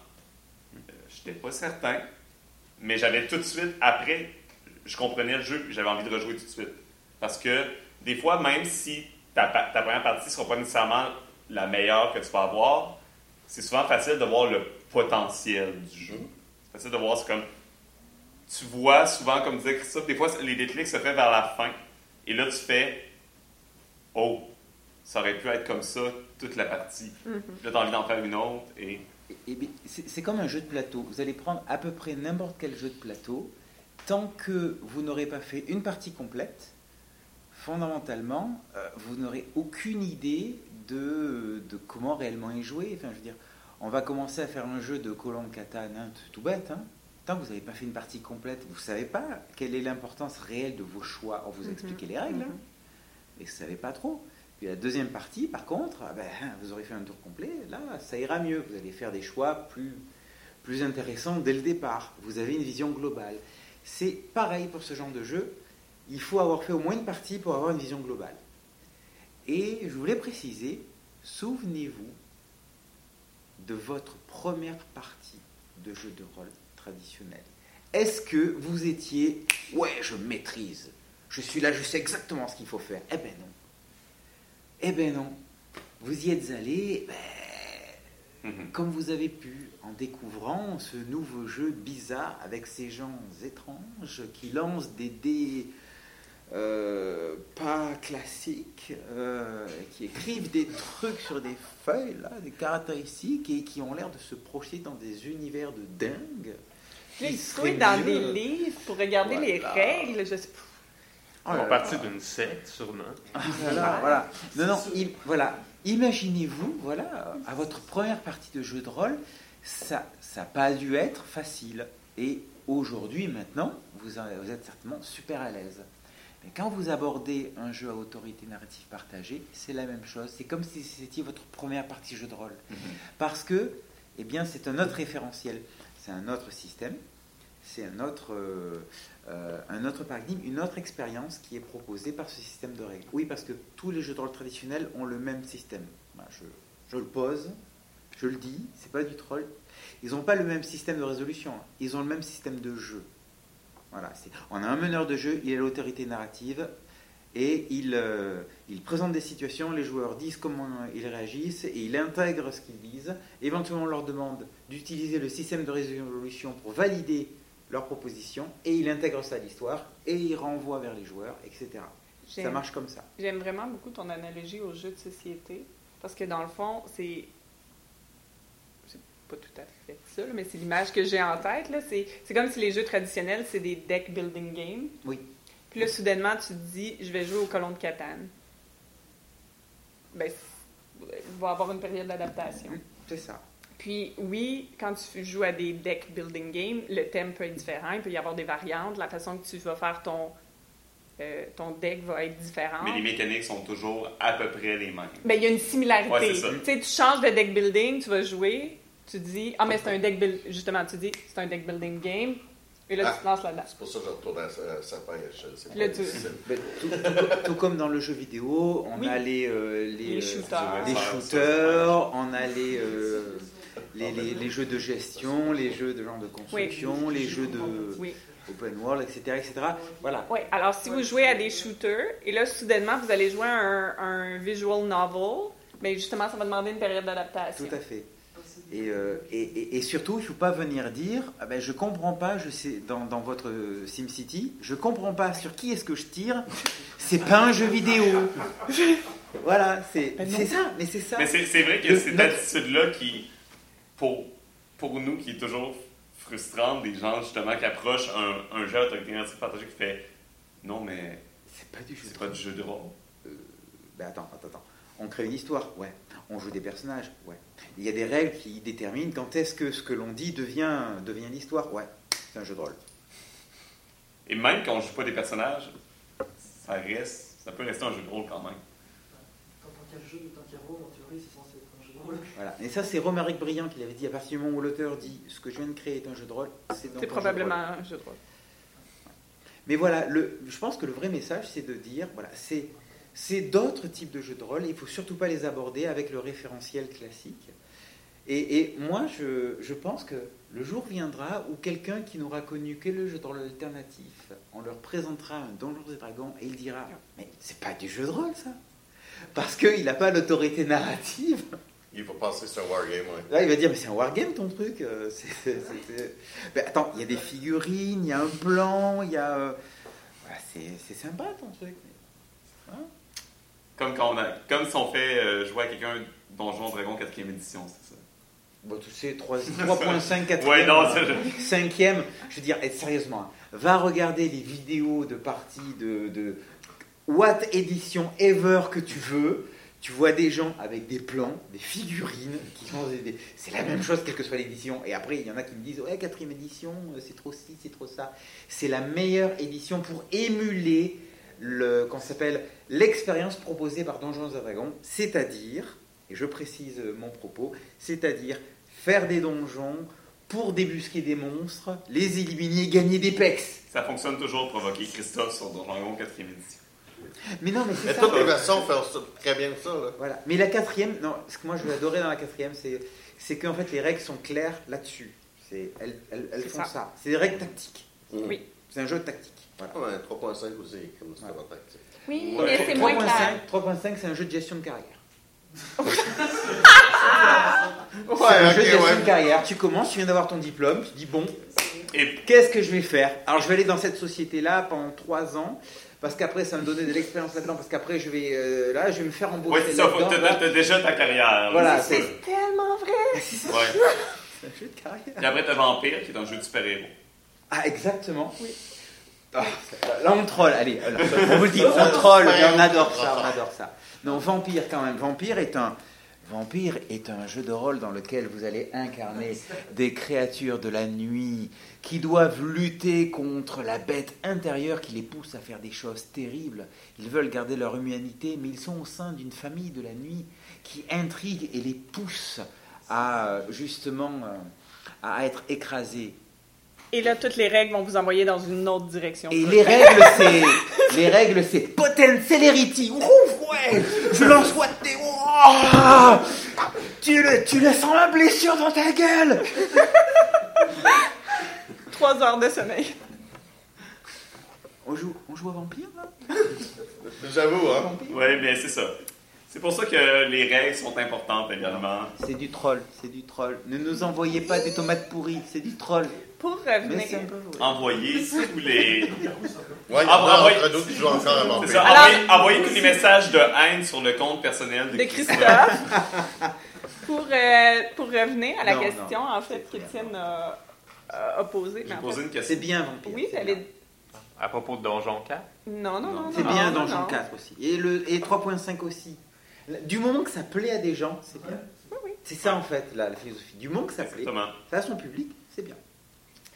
Euh, J'étais pas certain, mais j'avais tout de suite, après, je comprenais le jeu, j'avais envie de rejouer tout de suite. Parce que des fois, même si ta, ta première partie ne sera pas nécessairement la meilleure que tu vas avoir, c'est souvent facile de voir le potentiel du jeu. C'est facile de voir, c'est comme. Tu vois souvent, comme disait Christophe, des fois, les déclics se fait vers la fin. Et là, tu fais Oh, ça aurait pu être comme ça toute la partie. Mhm. Là, tu as envie d'en faire une autre. Et Et- et bien, c'est c'est comme un jeu de plateau. Vous allez prendre à peu près n'importe quel jeu de plateau. Tant que vous n'aurez pas fait une partie complète, fondamentalement, euh, vous n'aurez aucune idée de, de comment réellement y jouer. Enfin, je veux dire, on va commencer à faire un jeu de colon Catane, hein, tout, tout bête. hein. Tant que vous n'avez pas fait une partie complète, vous ne savez pas quelle est l'importance réelle de vos choix. On vous a expliqué les règles, hein, Mhm. mais vous ne savez pas trop. Puis la deuxième partie, par contre, ah ben, vous aurez fait un tour complet, là, ça ira mieux. Vous allez faire des choix plus, plus intéressants dès le départ. Vous avez une vision globale. C'est pareil pour ce genre de jeu. Il faut avoir fait au moins une partie pour avoir une vision globale. Et je voulais préciser, souvenez-vous de votre première partie de jeu de rôle traditionnel. Est-ce que vous étiez, ouais, je maîtrise, je suis là, je sais exactement ce qu'il faut faire Eh ben non. Eh ben non. Vous y êtes allé, ben, Mhm. comme vous avez pu, en découvrant ce nouveau jeu bizarre avec ces gens étranges qui lancent des dés euh, pas classiques, euh, qui écrivent des trucs sur des feuilles, là, des caractéristiques, et qui ont l'air de se projeter dans des univers de dingue. Là, qui il seraient fouille dans mieux- des livres pour regarder les règles. Je sais pas. Oh Ils partie d'une secte, sûrement. Voilà, voilà. Non, non, voilà. Imaginez-vous, voilà, à votre première partie de jeu de rôle, ça n'a pas dû être facile. Et aujourd'hui, maintenant, vous, en- vous êtes certainement super à l'aise. Mais quand vous abordez un jeu à autorité narrative partagée, c'est la même chose. C'est comme si c'était votre première partie jeu de rôle. Parce que, eh bien, c'est un autre référentiel. C'est un autre système. C'est un autre, euh, euh, un autre paradigme, une autre expérience qui est proposée par ce système de règles. Oui, parce que tous les jeux de rôle traditionnels ont le même système. Voilà, je, je le pose, Je le dis, c'est pas du troll. Ils n'ont pas le même système de résolution. Ils ont le même système de jeu. Voilà. On a un meneur de jeu, il a l'autorité narrative et il, euh, il présente des situations, les joueurs disent comment ils réagissent et il intègre ce qu'ils disent. Éventuellement, on leur demande d'utiliser le système de résolution pour valider leur proposition et il intègre ça à l'histoire et il renvoie vers les joueurs, etc. Ça marche comme ça. J'aime vraiment beaucoup ton analogie aux jeux de société. Parce que dans le fond, c'est. Pas tout à fait ça, là, mais c'est l'image que j'ai en tête. là. C'est c'est comme si les jeux traditionnels, c'est des deck building games. Oui. Puis là, soudainement, tu te dis, je vais jouer au colon de Catane. Ben, il va y avoir une période d'adaptation. C'est ça. Puis oui, quand tu joues à des deck building games, le thème peut être différent, il peut y avoir des variantes, la façon que tu vas faire ton, euh, ton deck va être différente. Mais les mécaniques sont toujours à peu près les mêmes. Ben, il y a une similarité. Ouais, c'est ça. tu sais, tu changes de deck building, tu vas jouer, tu dis, ah, mais c'est un deck building, justement, tu dis, c'est un deck building game, et là, Ah. tu te lances là-dedans. C'est pour ça que je retourne à Serpent et Échelle. Tu-. Ben, tout, tout- tout comme dans le jeu vidéo, on Oui. a les, euh, les, Les euh, shooters. les shooters, on a les, euh, les, les- les jeux de gestion, les jeux de genre de construction, les jeux de Oui. open world, etc., etc. Voilà. Oui, alors si vous jouez à des shooters, et là, soudainement, vous allez jouer à un, un visual novel, mais justement, ça va demander une période d'adaptation. Tout à fait. Et, euh, et, et- et surtout, il ne faut pas venir dire ah ben, je comprends pas, je sais, dans, dans votre SimCity, je comprends pas sur qui est-ce que je tire, c'est pas un jeu vidéo. Voilà, c'est c'est ça, mais c'est ça. Mais c'est vrai que cette notre- attitude-là qui, pour, pour nous, qui est toujours frustrante, des gens justement qui approchent un, un jeu à autorité narrative partagée qui fait non, mais C'est pas du jeu. c'est pas du jeu de rôle. Ben attends, attends, attends. On crée une histoire, ouais. On joue des personnages, ouais. Il y a des règles qui déterminent quand est-ce que ce que l'on dit devient, devient l'histoire, ouais. C'est un jeu de rôle. Et même quand on joue pas des personnages, ça reste, ça peut rester un jeu de rôle quand même. Tant qu'il y a jeu, tant qu'il y a rôle, en théorie, c'est censé être un jeu de rôle. Voilà. Et ça, c'est Romaric Briand qui l'avait dit. À partir du moment où l'auteur dit ce que je viens de créer est un jeu de rôle, c'est donc un C'est jeu de probablement rôle. un jeu de rôle. Mais voilà, le, je pense que le vrai message, c'est de dire, voilà, c'est c'est d'autres types de jeux de rôle. Il faut surtout pas les aborder avec le référentiel classique. Et, et moi, je, je pense que le jour viendra où quelqu'un qui n'aura connu que le jeu de rôle alternatif, on leur présentera un Donjons et Dragons et il dira, mais c'est pas du jeu de rôle ça, parce qu'il n'a pas l'autorité narrative. Il faut penser sur un wargame, ouais. Là, il va dire, mais c'est un wargame ton truc. euh, c'est- c'est- c'est- Ben, attends, il y a des figurines, il y a un plan, il y a. euh, voilà, c'est c'est sympa ton truc. Comme, quand on a, comme si on fait euh, jouer à quelqu'un Donjon Dragon 4ème édition, c'est ça. Bon, tu sais, 3 3.5, 4 Ouais, non, c'est je- 5e. Je veux dire, sérieusement, hein, va regarder les vidéos de parties de, de what édition ever que tu veux. Tu vois des gens avec des plans, des figurines, qui des- des- c'est la même chose quelle que soit l'édition. Et après, il y en a qui me disent, ouais, quatrième édition, euh, c'est trop ci, c'est trop ça. C'est la meilleure édition pour émuler le, qu'on s'appelle l'expérience proposée par Donjons et Dragons, c'est-à-dire, et je précise mon propos, c'est-à-dire faire des donjons pour débusquer des monstres, les éliminer, gagner des pecs. Ça fonctionne toujours provoquer Christophe sur Donjon Dragon 4ème édition. Mais non, mais Mais c'est ça. toutes les versions font ça- très bien ça, là. Voilà. Mais la quatrième, non, ce que moi je vais adorer dans la quatrième, c'est, c'est qu'en fait les règles sont claires là-dessus. C'est, elles elles, elles font ça. ça. C'est des règles tactiques. Oui. C'est un jeu tactique. Voilà. Ouais, 3.5 aussi, comme en tactique. Oui, Ouais. mais c'est moins clair. 3.5, c'est un jeu de gestion de carrière. Ouais, c'est un jeu de gestion ouais. de carrière. Tu commences, tu viens d'avoir ton diplôme, tu dis bon, Et qu'est-ce que je vais faire? Alors je vais aller dans cette société-là pendant 3 ans. Parce qu'après, ça va me donner de l'expérience là-dedans. Parce qu'après, je vais euh, là, je vais me faire embaucher. ouais, c'est ça, faut- t'as déjà ta carrière. Voilà, c'est. Tellement vrai! Ouais. C'est un jeu de carrière. Puis après, t'as Vampire, qui est un jeu de super-héros. Ah, exactement. Oui. Ah, là, on troll. Allez, on vous dit, on troll, on adore ça, on adore ça. Non, Vampire quand même. Vampire est un. Vampire est un jeu de rôle dans lequel vous allez incarner des créatures de la nuit qui doivent lutter contre la bête intérieure qui les pousse à faire des choses terribles. Ils veulent garder leur humanité, mais ils sont au sein d'une famille de la nuit qui intrigue et les pousse à justement euh, à être écrasés Et là, toutes les règles vont vous envoyer dans une autre direction. Et les règles, c'est. Les règles, c'est Potent Celerity. Ouf, ouais Je lance what des. Ouah Tu le, tu le sens la blessure dans ta gueule Trois heures de sommeil. on joue, on joue à vampire là? J'avoue, hein. Oui, bien c'est ça. C'est pour ça que les règles sont importantes également. C'est du troll, c'est du troll. Ne nous envoyez pas des tomates pourries, c'est du troll. Pour revenir. c'est vrai. Envoyer tous les. Ouais, Ah, envoyez- entre nous qui jouent encore à C'est vampire. Alors- envoyez, envoyez tous les messages de haine sur le compte personnel de, de Christophe. Christophe. pour, euh, pour revenir à la Non, question, non. en fait, qu'Étienne a, a mais J'ai posé fait- une question. C'est bien vampire. Oui, c'est elle bien. est. À propos de Donjon 4. Non, non, non. C'est non, bien non, Donjon non. 4 aussi. Et, le, et 3.5 aussi. Du moment que ça plaît à des gens, c'est bien. Oui, oui. C'est ça en fait la, la philosophie. Du moment que ça plaît, Exactement. ça a son public, c'est bien.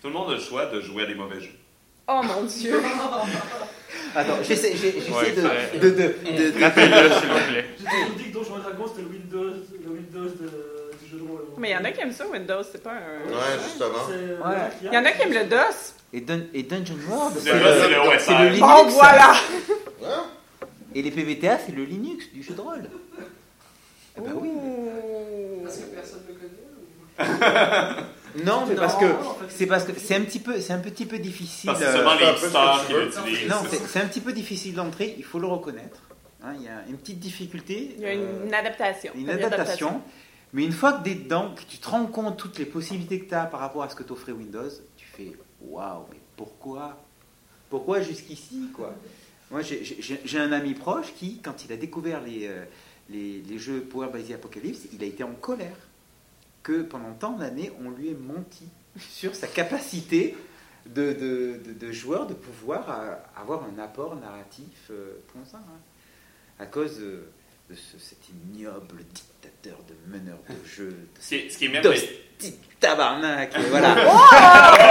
Tout le monde a le choix de jouer à des mauvais jeux. Oh mon Dieu! Attends, j'essaie Ouais, de, de, de, de- de- Rappelez-le, s'il vous plaît. J'ai toujours dit que Donjons et Dragons c'était le Windows, le Windows de- du jeu de rôle. Mais il y en a qui aiment ça, Windows, c'est pas un. Ouais, justement. C'est- Ouais. il Il y en a qui aiment le DOS. et, Dun- et Dungeon World, Le c'est le le Linux. Oh, voilà! Hein? Et les PBTA, c'est le Linux du jeu de rôle. Eh ben oui. Parce que personne ne le connaît ou- Non, mais Non, parce que c'est parce que c'est un petit peu, c'est un petit peu difficile. Parce que c'est euh, seulement les hipsters qui l'utilisent. Non, c'est un petit peu difficile d'entrer, il faut le reconnaître. Hein, il y a une petite difficulté. Il y a une, euh, une adaptation. une adaptation. Mais une fois que tu es dedans, que tu te rends compte de toutes les possibilités que tu as par rapport à ce que t'offrait Windows, tu fais waouh, mais pourquoi? Pourquoi jusqu'ici quoi? Moi, j'ai- un ami proche qui, quand il a découvert les, euh, les, les jeux Power by the Apocalypse, il a été en colère que pendant tant d'années, on lui ait menti sur sa capacité de, de, de- de joueur de pouvoir avoir un apport narratif euh, ça. hein. À cause de, de ce- cet ignoble dictateur de meneur de jeu, de Ce qui est, tabarnak, voilà.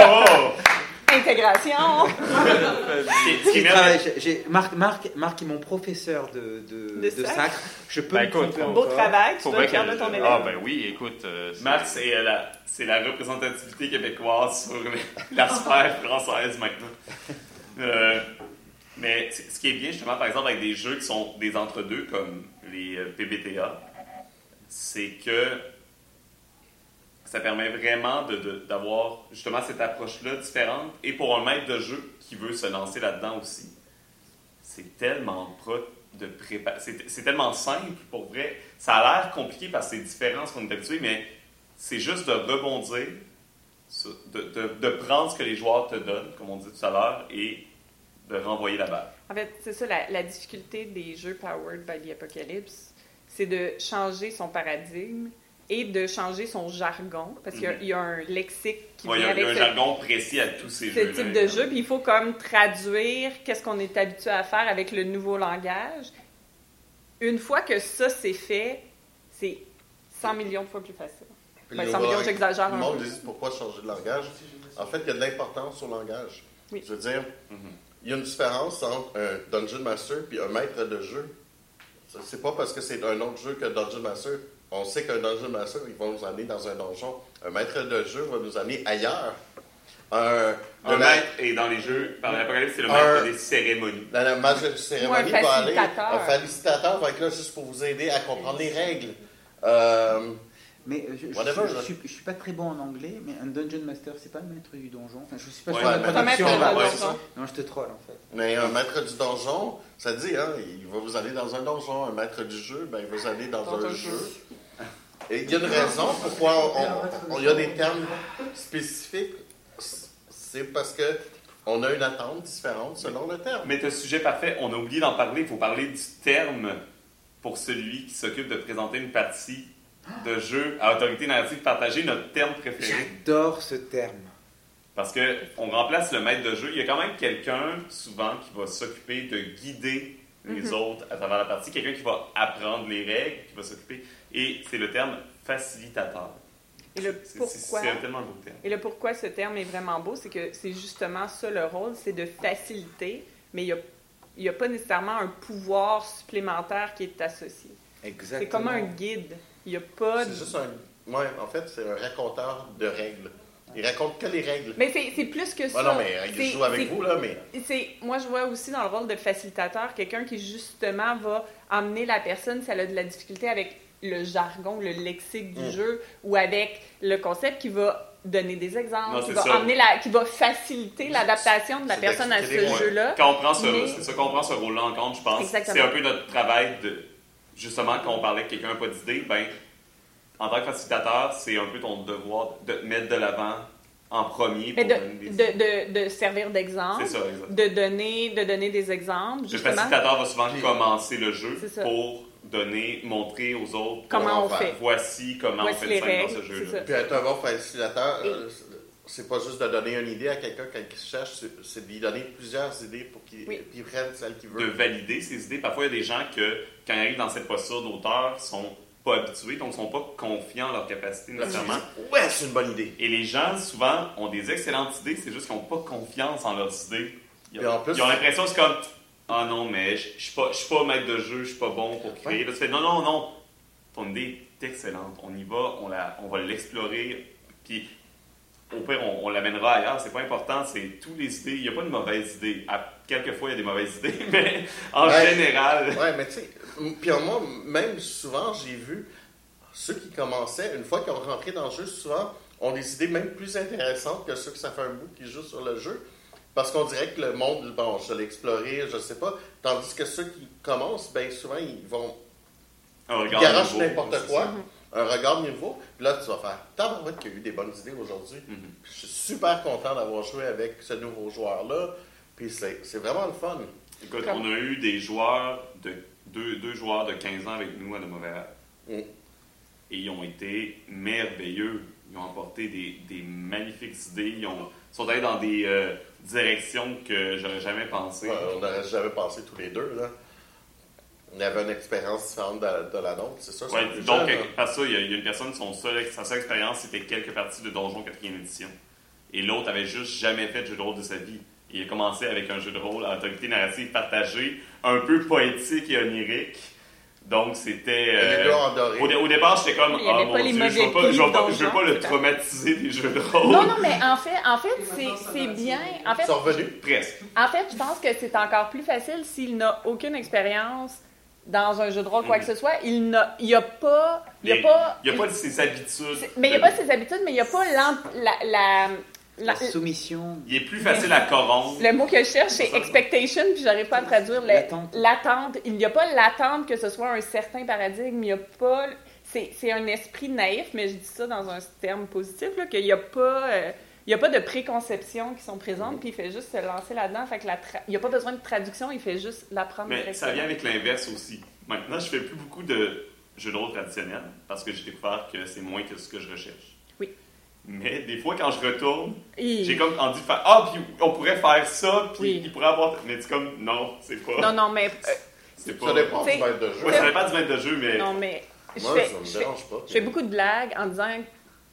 Oh, Intégration! Ce qui est- ce qui est J'ai même- travaillé- j'ai- j'ai- Marc, Marc, Marc est mon professeur de, de, De de sacre. sacre. Je peux Ben, écoute, Beau encore. travail, tu dois de ton élève. Ah, ben oui, écoute. euh, c'est- Max, c'est euh, la, c'est la représentativité québécoise sur la sphère française maintenant. Euh, mais ce qui est bien, justement, par exemple, avec des jeux qui sont des entre-deux, comme les PBTA, c'est que ça permet vraiment d'avoir justement cette approche-là différente. Et pour un maître de jeu qui veut se lancer là-dedans aussi, c'est tellement pas de C'est tellement simple pour vrai. Ça a l'air compliqué parce que c'est différent ce qu'on est habitué, mais c'est juste de rebondir, de prendre ce que les joueurs te donnent, comme on dit tout à l'heure, et de renvoyer la balle. En fait, c'est ça, la, la difficulté des jeux Powered by the Apocalypse, c'est de changer son paradigme et de changer son jargon, parce qu'il y a- Mhm. il y, a un lexique qui Ouais, Il y vient a, il y a un avec ce, jargon précis à tous ces ce jeux. type de jeu, puis il faut comme traduire qu'est-ce qu'on est habitué à faire avec le nouveau langage. Une fois que ça c'est fait, c'est 100 millions de fois plus facile. Puis Ben, le 100 millions, j'exagère Le un monde peu. dit pourquoi changer de langage. En fait, il y a de l'importance au langage. Oui. Je veux dire, Mhm. il y a une différence entre un Dungeon Master et un maître de jeu. C'est pas parce que c'est un autre jeu que Dungeon Master. On sait qu'un Dungeon Master, il va nous amener dans un donjon. Un maître de jeu va nous amener ailleurs. Un, Un le maître, et dans les jeux, par l'Apocalypse, c'est le Un- maître des cérémonies. Dans la maître de cérémonie Ouais, un va aller. Un facilitateur va être là juste pour vous aider à comprendre les règles. Euh, Mais je, je suis, je suis pas très bon en anglais, mais un Dungeon Master, c'est pas le maître du donjon. Enfin, je suis pas Ouais, sûr de la traduction. Maître. Non, je te troll en fait. Mais un maître du donjon, ça dit, hein, il va vous aller dans un donjon. Un maître du jeu, ben, il va vous aller dans, Dans un, un jeu. jeu. Et il y a une raison pourquoi on, y a des termes spécifiques. C'est parce que on a une attente différente selon le terme. Mais tu sujet parfait, on a oublié d'en parler. Il faut parler du terme pour celui qui s'occupe de présenter une partie de jeu à autorité narrative partagée, notre terme préféré. J'adore ce terme. Parce que on remplace le maître de jeu. Il y a quand même quelqu'un, souvent, qui va s'occuper de guider les Mhm. autres à travers la partie. Quelqu'un qui va apprendre les règles, qui va s'occuper. Et c'est le terme facilitateur. Et le C'est- pourquoi? C'est tellement un beau terme. Et le pourquoi ce terme est vraiment beau, c'est que c'est justement ça le rôle, c'est de faciliter, mais il n'y a, il y a pas nécessairement un pouvoir supplémentaire qui est associé. Exactement. C'est comme un guide. Il n'y a pas de... C'est juste un. Ouais, en fait, c'est un raconteur de règles. Il raconte que les règles. Mais c'est plus que ça. Ah non, mais il C'est- joue avec vous, là, mais. c'est- moi, je vois aussi dans le rôle de facilitateur quelqu'un qui justement va emmener la personne si elle a de la difficulté avec le jargon, le lexique du Mm. jeu, ou avec le concept qui va donner des exemples, Non, qui va, ça. emmener la, qui va faciliter l'adaptation de la personne à ce jeu-là. Quand on prend ce, Mais- c'est ça qu'on prend ce rôle-là en compte, je pense. Exactement. C'est un peu notre travail de, justement, quand on parlait que quelqu'un n'a pas d'idée, ben, en tant que facilitateur, c'est un peu ton devoir de te mettre de l'avant en premier Mais pour de, donner des de, de, de servir d'exemple, C'est ça, exact. de donner, de donner des exemples, Le facilitateur va souvent commencer le jeu pour donner, montrer aux autres Comment on fait. voici comment Voici on fait le scène dans règles, ce c'est jeu-là. Puis être un bon facilitateur, Et- euh, c'est pas juste de donner une idée à quelqu'un quand il cherche, c'est- de lui donner plusieurs idées pour qu'il Oui. prenne celle qu'il De veut. valider ses idées. Parfois, il y a des gens que, quand ils arrivent dans cette posture d'auteur, sont pas habitués, donc sont pas confiants en leur capacité nécessairement. ouais, c'est une bonne idée. Et les gens, souvent, ont des excellentes idées, c'est juste qu'ils n'ont pas confiance en leurs idées. Ils Et en ont, plus- ils ont l'impression que c'est comme Ah non, mais je ne suis pas, pas maître de jeu, je suis pas bon pour créer. Non, non, non, ton idée est excellente. On y va, on, la, on va l'explorer, puis au pire, on, on l'amènera ailleurs. C'est pas important, c'est tous les idées. Il n'y a pas de mauvaise idée. À, quelquefois, il y a des mauvaises idées, mais en Ouais. général. Ouais, mais tu sais, puis moi, même souvent, j'ai vu ceux qui commençaient, une fois qu'ils ont rentré dans le jeu, souvent, ont des idées même plus intéressantes que ceux que ça fait un bout qui jouent sur le jeu. Parce qu'on dirait que le monde, bon, je l'ai exploré, je sais pas. Tandis que ceux qui commencent, bien souvent, ils vont Un ils regard garagent n'importe quoi, ça. un regard nouveau. Puis là, tu vas faire Tabarouette qu'il y a eu des bonnes idées aujourd'hui. Mhm. Je suis super content d'avoir joué avec ce nouveau joueur-là. Puis c'est c'est vraiment le fun. Écoute, Comme- on a eu des joueurs, de deux, deux joueurs de 15 ans avec nous à de Montréal. Mm. Et ils ont été merveilleux. Ils ont apporté des, des magnifiques idées. Ils ont, sont allés dans des euh, directions que j'aurais jamais pensé. Ouais, on n'aurait jamais pensé tous les deux. Là. On avait une expérience différente de, de la nôtre, c'est c'est Ouais, donc, jeune, euh, hein? parce que ça, il y, a, il y a une personne, son seul, sa seule expérience, c'était quelques parties de Donjon 4e édition. Et l'autre avait juste jamais fait de jeu de rôle de sa vie. Il a commencé avec un jeu de rôle à autorité narrative partagée, un peu poétique et onirique. Donc, c'était. Les euh, gars endorés. Au, dé- au départ, j'étais comme, Il y avait oh pas mon les Dieu, je veux pas, je veux pas, je veux pas le traumatiser des jeux de rôle. Non, non, mais en fait, en fait c'est c'est bien. En fait, Ils sont revenus. Presque. En fait, je pense que c'est encore plus facile s'il n'a aucune expérience dans un jeu de rôle, quoi que ce soit. Il n'a il a pas. Il a pas. N'y a pas de ses habitudes. Mais il n'y a pas ses habitudes, mais il n'y a pas la, La la- soumission. Il est plus facile à corrompre. le mot que je cherche, c'est expectation, puis j'arrive pas à traduire L'attente. l'attente. Il n'y a pas l'attente que ce soit un certain paradigme. Il n'y a pas. C'est c'est un esprit naïf, mais je dis ça dans un terme positif, là, qu'il n'y a pas. euh, il n'y a pas de préconceptions qui sont présentes, puis il fait juste se lancer là-dedans. Fait que la tra- il n'y a pas besoin de traduction, il fait juste l'apprendre. Mais ça vient avec l'inverse aussi. Maintenant, je fais plus beaucoup de jeux de rôle traditionnels parce que j'ai découvert que c'est moins que ce que je recherche. Oui. Mais des fois, quand je retourne, Et- j'ai comme envie de faire Ah, puis on pourrait faire ça, puis Oui. il pourrait avoir. Mais c'est comme Non, c'est pas. Non, non, mais. euh, c'est pas. Ça dépend du maître de jeu. Ouais, ça dépend du maître de jeu, mais. non, mais. Je Moi, fais, ça me je fais- dérange pas. je fais beaucoup de blagues en disant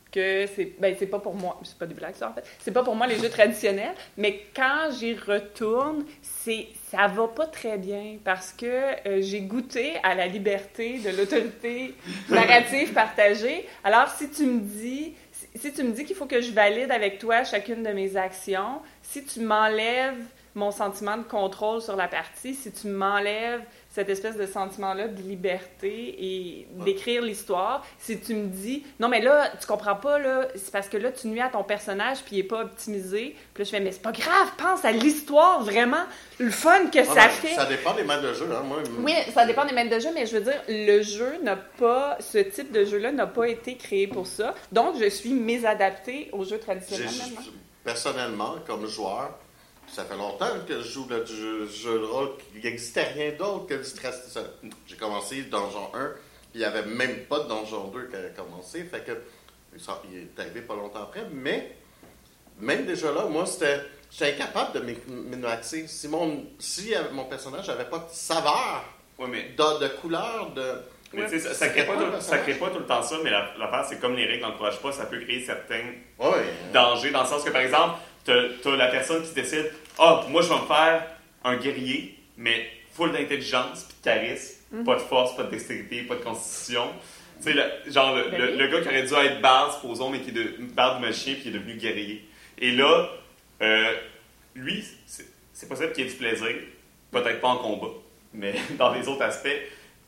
que c'est ben c'est pas pour moi c'est pas des blagues ça en fait c'est pas pour moi les jeux traditionnels mais quand j'y retourne c'est ça va pas très bien parce que euh, j'ai goûté à la liberté de l'autorité narrative partagée alors si tu me dis si, tu me dis qu'il faut que je valide avec toi chacune de mes actions si tu m'enlèves mon sentiment de contrôle sur la partie si tu m'enlèves cette espèce de sentiment-là de liberté et d'écrire l'histoire. Si tu me dis, non, mais là, tu comprends pas, là, c'est parce que là, tu nuis à ton personnage puis il est pas optimisé. Puis là, je fais, mais c'est pas grave, pense à l'histoire, vraiment, le fun que Ah, ça ben, fait. Ça dépend des maîtres de jeu. Hein. Moi, Oui, ça dépend des maîtres de jeu, mais je veux dire, le jeu n'a pas, ce type de jeu-là n'a pas été créé pour ça. Donc, je suis mésadaptée aux jeux j'ai- traditionnels maintenant. personnellement, comme joueur, ça fait longtemps que je joue le jeu, jeu de rôle. Il n'existait rien d'autre que du traditionnel. J'ai commencé Donjon 1, puis il n'y avait même pas de Donjon 2 qui avait commencé. Fait que ça- il est arrivé pas longtemps après, mais même déjà là, moi, c'était. J'étais incapable de m'é- m'énoixer. Si mon, si euh, mon personnage n'avait pas de saveur, Ouais, mais. de, de couleur, de. Mais ça, ça crée pas tout, ça crée pas tout le temps ça, mais la- l'affaire, c'est comme les règles n'encouragent pas, ça peut créer certains Ouais. danger dans le sens que, par exemple, t'as as la personne qui décide Ah, moi, je vais me faire un guerrier, mais full d'intelligence puis de charisme, Mhm. pas de force, pas de dextérité, pas de constitution. Tu sais, le- genre, le, le- gars qui aurait dû être base, supposons, mais qui est de barbe de machin puis qui est devenu guerrier. Et là, euh, lui, c'est c'est possible qu'il ait du plaisir, peut-être pas en combat, mais dans les autres aspects.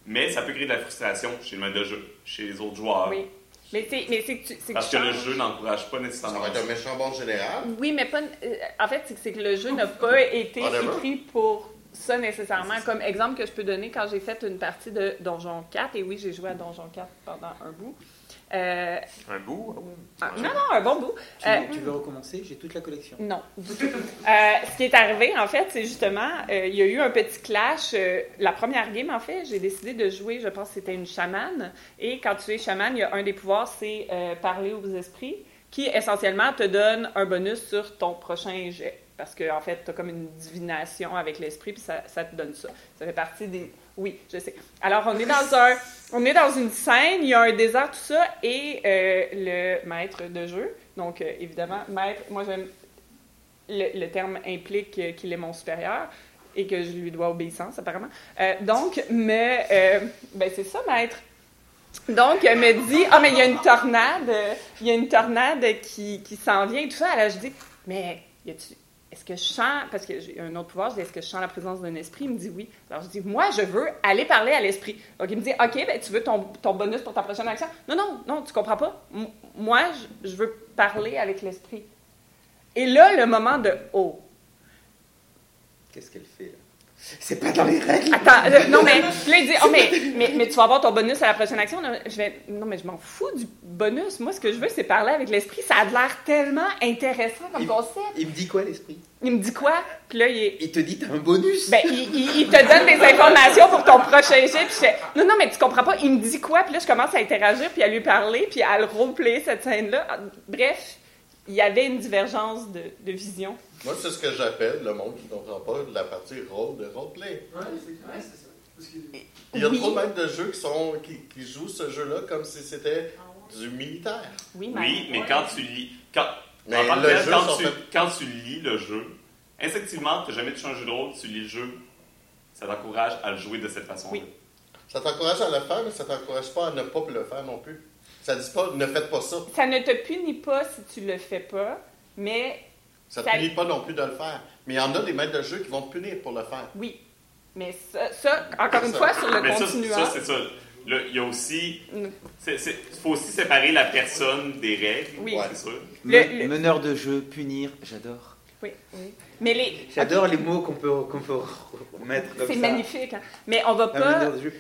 Mais ça peut créer de la frustration chez le maître de jeu, chez les autres joueurs. Oui. Mais c'est mais c'est que tu c'est que Parce tu que le jeu n'encourage pas Ça nécessairement. va être un méchant bon général. Oui, mais pas. euh, en fait, c'est que- c'est que le jeu n'a pas été écrit pour ça nécessairement. Comme exemple que je peux donner, quand j'ai fait une partie de Donjon 4, et oui, j'ai joué à Donjon 4 pendant un bout. Euh, Un bout? ah, non, non, un bon bout. Tu, Euh, tu veux recommencer? J'ai toute la collection. Non. Euh, ce qui est arrivé, en fait, c'est justement, euh, il y a eu un petit clash. euh, la première game, en fait, j'ai décidé de jouer, je pense que c'était une chamane. Et quand tu es chamane, il y a un des pouvoirs, c'est euh, parler aux esprits, qui essentiellement te donne un bonus sur ton prochain jet. Parce que, en fait, tu as comme une divination avec l'esprit, puis ça, ça te donne ça. Ça fait partie des. Oui, je sais. Alors, on est dans un. On est dans une scène, il y a un désert, tout ça, et euh, le maître de jeu, donc euh, évidemment, maître, moi j'aime le, le terme implique qu'il est mon supérieur et que je lui dois obéissance, apparemment. Euh, donc, mais, ben c'est ça, maître. Donc, elle me dit, ah, mais il y a une tornade, il y a une tornade qui, qui s'en vient et tout ça. Alors, je dis, mais y a-tu, est-ce que je sens, parce que j'ai un autre pouvoir, je dis, est-ce que je sens la présence d'un esprit? Il me dit oui. Alors, je dis, moi, je veux aller parler à l'esprit. Donc, il me dit, OK, ben, tu veux ton, bonus pour ta prochaine action? Non, non, non, tu comprends pas. Moi, je, je veux parler avec l'esprit. Et là, le moment de oh. Qu'est-ce qu'elle fait là? C'est pas dans les règles. Attends, euh, non, mais là, il dit Oh, mais, mais, mais tu vas avoir ton bonus à la prochaine action. Non, Je vais, non, mais je m'en fous du bonus. Moi, ce que je veux, c'est parler avec l'esprit. Ça a l'air tellement intéressant comme Il- concept. Il me dit quoi l'esprit? Il me dit quoi? Puis là, il est. Il te dit t'as un bonus. Ben, il, il- il te donne des informations pour ton prochain jet. Puis je fais, non, non, mais tu comprends pas. Il me dit quoi? Puis là, je commence à interagir, puis à lui parler, puis à le roleplayer cette scène-là. Bref, il y avait une divergence de, de vision. Moi, c'est ce que j'appelle le monde qui ne comprend pas la partie rôle de roleplay. Ouais, c'est ça. Parce que Il y a Oui. trop de maîtres de jeu qui, sont, qui, qui jouent ce jeu-là comme si c'était du militaire. Oui, mais. Oui, mais quand tu lis. Quand, Mais le jeu, quand, tu, fait- quand tu lis le jeu, instinctivement, tu n'as jamais touché un jeu de rôle, tu lis le jeu, ça t'encourage à le jouer de cette façon-là. Oui. Ça t'encourage à le faire, mais ça t'encourage pas à ne pas le faire non plus. Ça dit pas ne faites pas ça. Ça ne te punit pas si tu le fais pas, mais Ça ne Ça- punit pas non plus de le faire. Mais il y en a des maîtres de jeu qui vont te punir pour le faire. oui. Mais ça, ça, encore une Ça- fois, sur le Mais ça, continuant. ça, c'est ça. Là, Il y a aussi. Mm. Il faut aussi séparer la personne des règles. Oui. C'est sûr. Le- Meneur de jeu, punir, j'adore. Oui, oui. Mais les. J'adore les mots qu'on peut, qu'on peut mettre comme ça. C'est magnifique. hein. Mais on va Un pas. jeu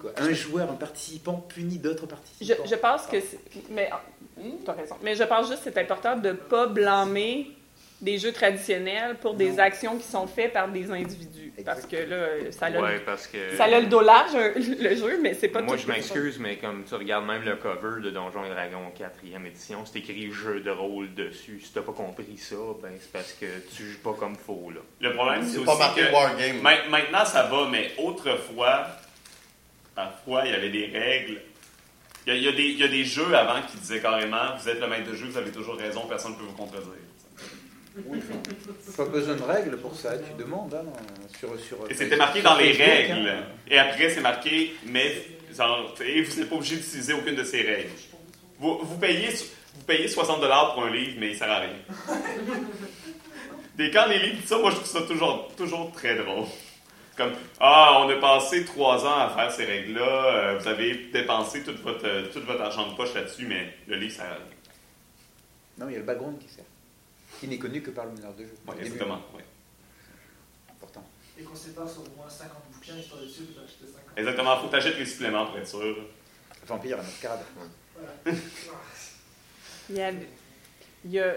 quoi. Un joueur, un participant punit d'autres Je, participants. je pense que. Mais. Tu as raison. Mais je pense juste que c'est important de ne pas blâmer des jeux traditionnels pour des Non. actions qui sont faites par des individus. Parce que là, ça a, Ouais, parce que. ça a le dos large, le jeu, mais c'est pas Moi, tout je m'excuse, mais comme tu regardes même le cover de Donjons et Dragons 4e édition, c'est écrit jeu de rôle dessus. Si t'as pas compris ça, ben c'est parce que tu joues pas comme faux, là. Le problème, c'est C'est aussi pas marqué que. Wargame. Ma- Maintenant, ça va, mais autrefois, parfois, il y avait des règles. Il y, a, il y a des, il y a des jeux avant qui disaient carrément Vous êtes le maître de jeu, vous avez toujours raison, personne ne peut vous contredire. Pas besoin de règles pour ça, tu demandes. Hein, sur, sur, Et c'était marqué dans les Facebook, règles. hein. Et après, c'est marqué Mais genre, et vous n'êtes pas obligé d'utiliser aucune de ces règles. Vous, vous payez, vous payez 60 pour un livre, mais il sert à rien. Des quand les livres disent ça, moi je trouve ça toujours, toujours très drôle. Comme Ah, on a passé trois ans à faire ces règles-là, euh, vous avez dépensé tout votre, euh, tout votre argent de poche là-dessus, mais le livre, ça. Non, il y a le background qui sert. Qui n'est connu que par le meneur de jeu. Début. exactement. ouais. Important. Et qu'on sépare sur au moins 50 bouquins, histoire d'être sûr que tu as acheté 50. Exactement, faut t'acheter les suppléments pour être sûr. Vampire à mascarade. Voilà. Il y a, il y a,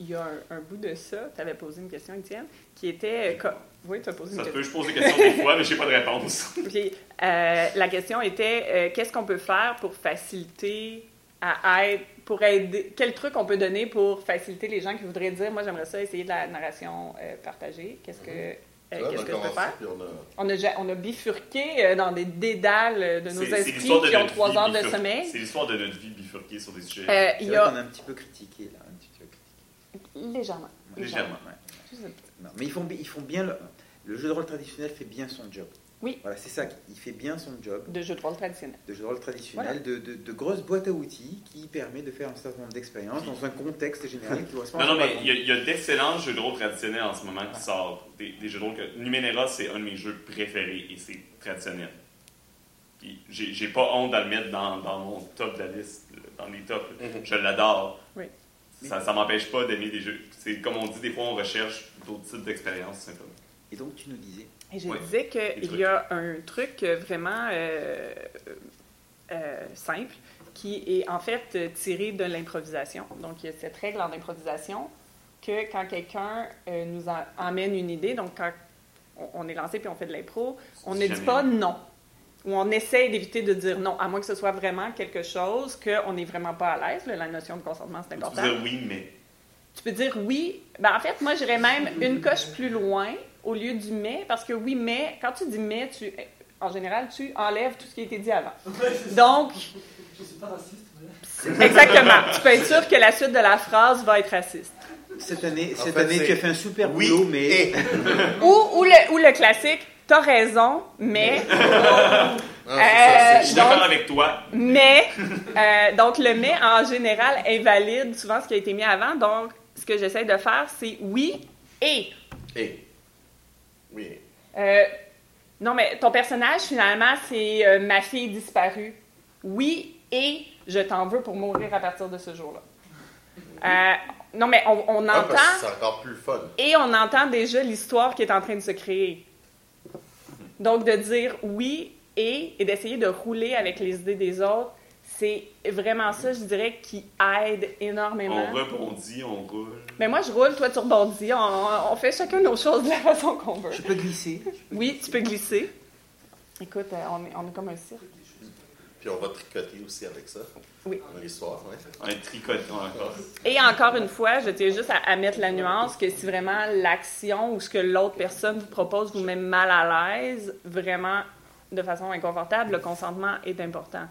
il y a un, un bout de ça, tu avais posé une question, Étienne, qui était. euh, Oui, tu as posé une Ça question. peut, je pose des questions des fois, mais j'ai pas de réponse. Puis, euh, la question était euh, qu'est-ce qu'on peut faire pour faciliter à aide, pour aider, quel truc on peut donner pour faciliter les gens qui voudraient dire moi j'aimerais ça essayer de la narration euh, partagée, qu'est-ce que euh, Tu vois, qu'est-ce que je peux faire? on a- on a, ja- on a bifurqué euh, dans des dédales de nos esprits de qui ont trois heures de sommeil. C'est l'histoire de notre vie bifurquée sur des sujets. Euh, il y a qu'on a un petit peu critiqué là. Un petit peu critiqué. légèrement. Légèrement. Ouais. Non, mais ils font, ils font bien. Le, le jeu de rôle traditionnel fait bien son job. Oui. Voilà, c'est ça. Il fait bien son job De jeu de rôle traditionnel. de jeu de rôle traditionnel, de, de, de grosses boîtes à outils qui permet de faire un certain nombre d'expériences dans un contexte général qui correspond Non, à non, mais il y a, d'excellents jeux de rôle traditionnels en ce moment qui sortent. Des, des jeux de rôle que. Numenera, c'est un de mes jeux préférés et c'est traditionnel. Puis j'ai pas honte de le mettre dans, dans mon top de la liste, dans les tops. Mhm. Je l'adore. Oui. Ça ne m'empêche pas d'aimer des jeux. C'est comme on dit, des fois, on recherche d'autres types d'expériences, simplement. Et donc, tu nous disais. Et je Oui. disais qu'il y a un truc euh, vraiment euh, euh, simple qui est en fait tiré de l'improvisation. Donc, il y a cette règle en improvisation que quand quelqu'un euh, nous en- emmène une idée, donc quand on, on est lancé puis on fait de l'impro, on ne dit pas non. Ou on essaie d'éviter de dire non, à moins que ce soit vraiment quelque chose qu'on n'est vraiment pas à l'aise. La notion de consentement, c'est Tu peux important. dire oui, mais. Tu peux dire oui. Ben, en fait, moi, j'irais même une coche plus loin au lieu du mais, parce que oui, mais, quand tu dis mais, tu, en général, tu enlèves tout ce qui a été dit avant. Donc, Je suis pas raciste, mais. exactement, tu peux être sûr que la suite de la phrase va être raciste. Cette année, En cette fait, année tu as fait un super Oui, boulot, mais. et. Ou, ou, le, ou le classique, t'as raison, mais, Ah, Euh, ça, Je suis d'accord avec toi. mais, euh, donc le mais, en général, invalide souvent ce qui a été mis avant. Donc, ce que j'essaie de faire, c'est oui et. et. Oui. Euh, non, mais ton personnage, finalement, c'est euh, ma fille disparue. Oui, et je t'en veux pour mourir à partir de ce jour-là. Euh, non, mais on, on Ah, entend, c'est encore plus fun. et on entend déjà l'histoire qui est en train de se créer. Donc, de dire oui et, et d'essayer de rouler avec les idées des autres, c'est vraiment ça, je dirais, qui aide énormément. On rebondit, on roule. Mais moi, je roule, toi, tu rebondis. On, on fait chacun nos choses de la façon qu'on veut. Je peux glisser. Oui, tu peux glisser. Écoute, euh, on, est, on est comme un cirque. Puis on va tricoter aussi avec ça. Oui. L'histoire, ouais. On est tricotant encore. Et encore une fois, je tiens juste à, à mettre la nuance que si vraiment l'action ou ce que l'autre personne vous propose vous met mal à l'aise, vraiment de façon inconfortable, le consentement est important.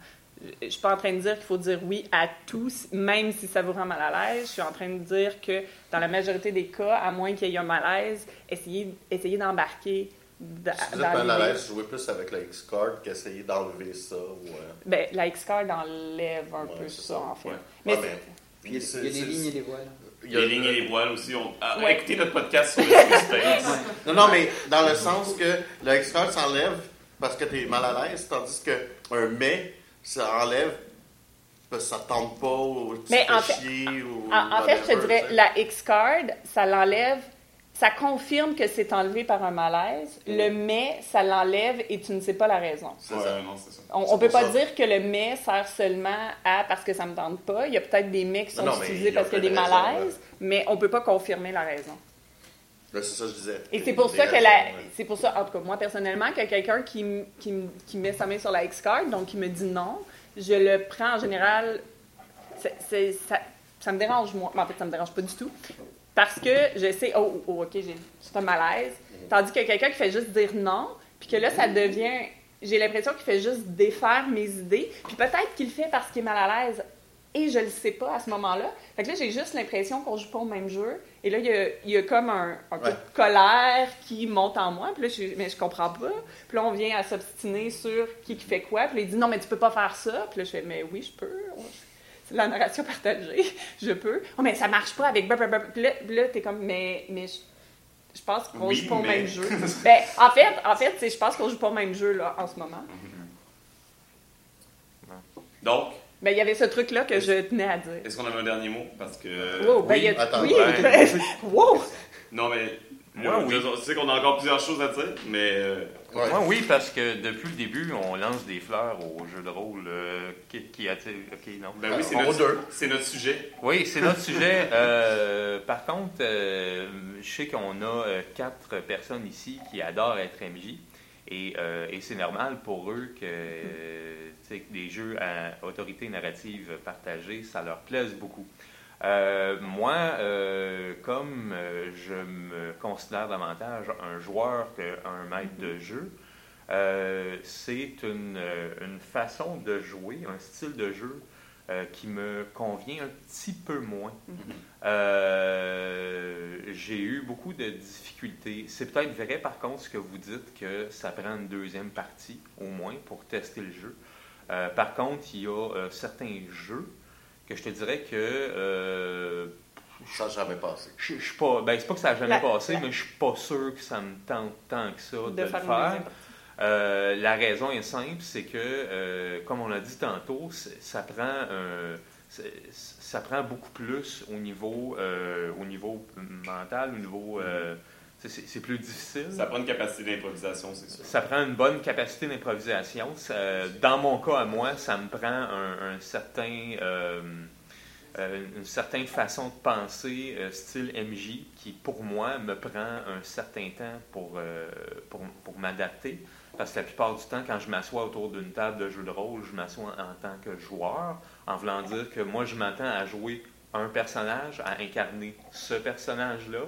Je ne suis pas en train de dire qu'il faut dire oui à tous, même si ça vous rend mal à l'aise. Je suis en train de dire que dans la majorité des cas, à moins qu'il y ait un malaise, essayez, essayez d'embarquer Si vous êtes mal à l'aise, jouez plus avec la X-Card qu'essayer d'enlever ça. Euh, Ben, la X-Card enlève un Ouais, peu ça, ça. en fait. Ouais. Mais mais- Il y a, des lignes et des voiles. il y a- Les lignes et les voiles aussi. On... Ah, Ouais. Écoutez notre podcast sur le Space. Non, non, mais dans le sens que la X-Card s'enlève parce que tu es mal à l'aise, tandis que un mais, ça enlève parce que ça ne tente pas ou tu Mais en fait- chier ou En, en fait, je te dirais, la X-Card, ça l'enlève, ça confirme que c'est enlevé par un malaise. Le mais, ça l'enlève et tu ne sais pas la raison. C'est Ouais, ça. non, c'est ça. On, on peut pas ça. dire que le mais sert seulement à parce que ça me tente pas. Il y a peut-être des mais qui sont Non, utilisés parce qu'il y a des raisons, malaises, mais on peut pas confirmer la raison. Là, c'est ça que je disais. Et c'est pour ça que la, ouais. c'est pour ça, en tout cas, moi personnellement, que quelqu'un qui, qui, qui met sa main sur la X-Card, donc qui me dit non, je le prends en général, ça, ça me dérange moi, mais en fait, ça me dérange pas du tout, parce que je sais, oh, oh, ok, j'ai c'est un malaise, tandis que quelqu'un qui fait juste dire non, puis que là, ça devient, j'ai l'impression qu'il fait juste défaire mes idées, puis peut-être qu'il le fait parce qu'il est mal à l'aise, et je le sais pas à ce moment-là. Fait que là, j'ai juste l'impression qu'on joue pas au même jeu. Et là, il y a, il y a comme un, un peu Ouais. de colère qui monte en moi. Puis là, je, mais je comprends pas. Puis là, on vient à s'obstiner sur qui qui fait quoi. Puis là, il dit non, mais tu peux pas faire ça. Puis là, je fais mais oui, je peux. C'est la narration partagée. je peux. Oh, mais ça marche pas avec. Puis là, là t'es comme mais, mais je, je pense qu'on Oui, joue pas au mais- même jeu. ben, en fait, en fait je pense qu'on joue pas au même jeu là, en ce moment. Donc, Ben, il y avait ce truc-là que je tenais à dire. est-ce qu'on a un dernier mot? Parce que. Wow, ben, oui, il y a- attends, oui, wow! Non, mais. Moi, je- oui. Je sais qu'on a encore plusieurs choses à dire, mais. euh, Ouais. Moi, oui, parce que depuis le début, on lance des fleurs au jeu de rôle euh, qui, qui attire. Ok, non. Ben oui, c'est On notre, sujet. Oui, c'est notre sujet. Euh, par contre, euh, je sais qu'on a quatre personnes ici qui adorent être MJ. Et, euh, et c'est normal pour eux que, que des jeux à autorité narrative partagée, ça leur plaise beaucoup. Euh, moi, euh, comme euh, je me considère davantage un joueur qu'un maître de jeu, euh, c'est une, une façon de jouer, un style de jeu qui me convient un petit peu moins. Euh, J'ai eu beaucoup de difficultés. C'est peut-être vrai par contre ce que vous dites que ça prend une deuxième partie au moins pour tester le jeu. Euh, par contre, il y a euh, certains jeux que je te dirais que euh, Ça n'a jamais passé. je, je suis pas. Ben, c'est pas que ça n'a jamais La- passé, la- mais je suis pas sûr que ça me tente tant que ça de, de le faire faire. Euh, la raison est simple, c'est que, euh, comme on l'a dit tantôt, ça prend, ça prend beaucoup plus au niveau, euh, au niveau mental, au niveau... euh, c'est plus difficile. Ça prend une capacité d'improvisation, c'est sûr. Ça prend une bonne capacité d'improvisation. Dans mon cas, à moi, ça me prend un, un certain, euh, euh, une certaine façon de penser, euh, style MJ, qui, pour moi, me prend un certain temps pour, euh, pour, pour m'adapter. Parce que la plupart du temps, quand je m'assois autour d'une table de jeu de rôle, je m'assois en tant que joueur, en voulant dire que moi, je m'attends à jouer un personnage, à incarner ce personnage-là,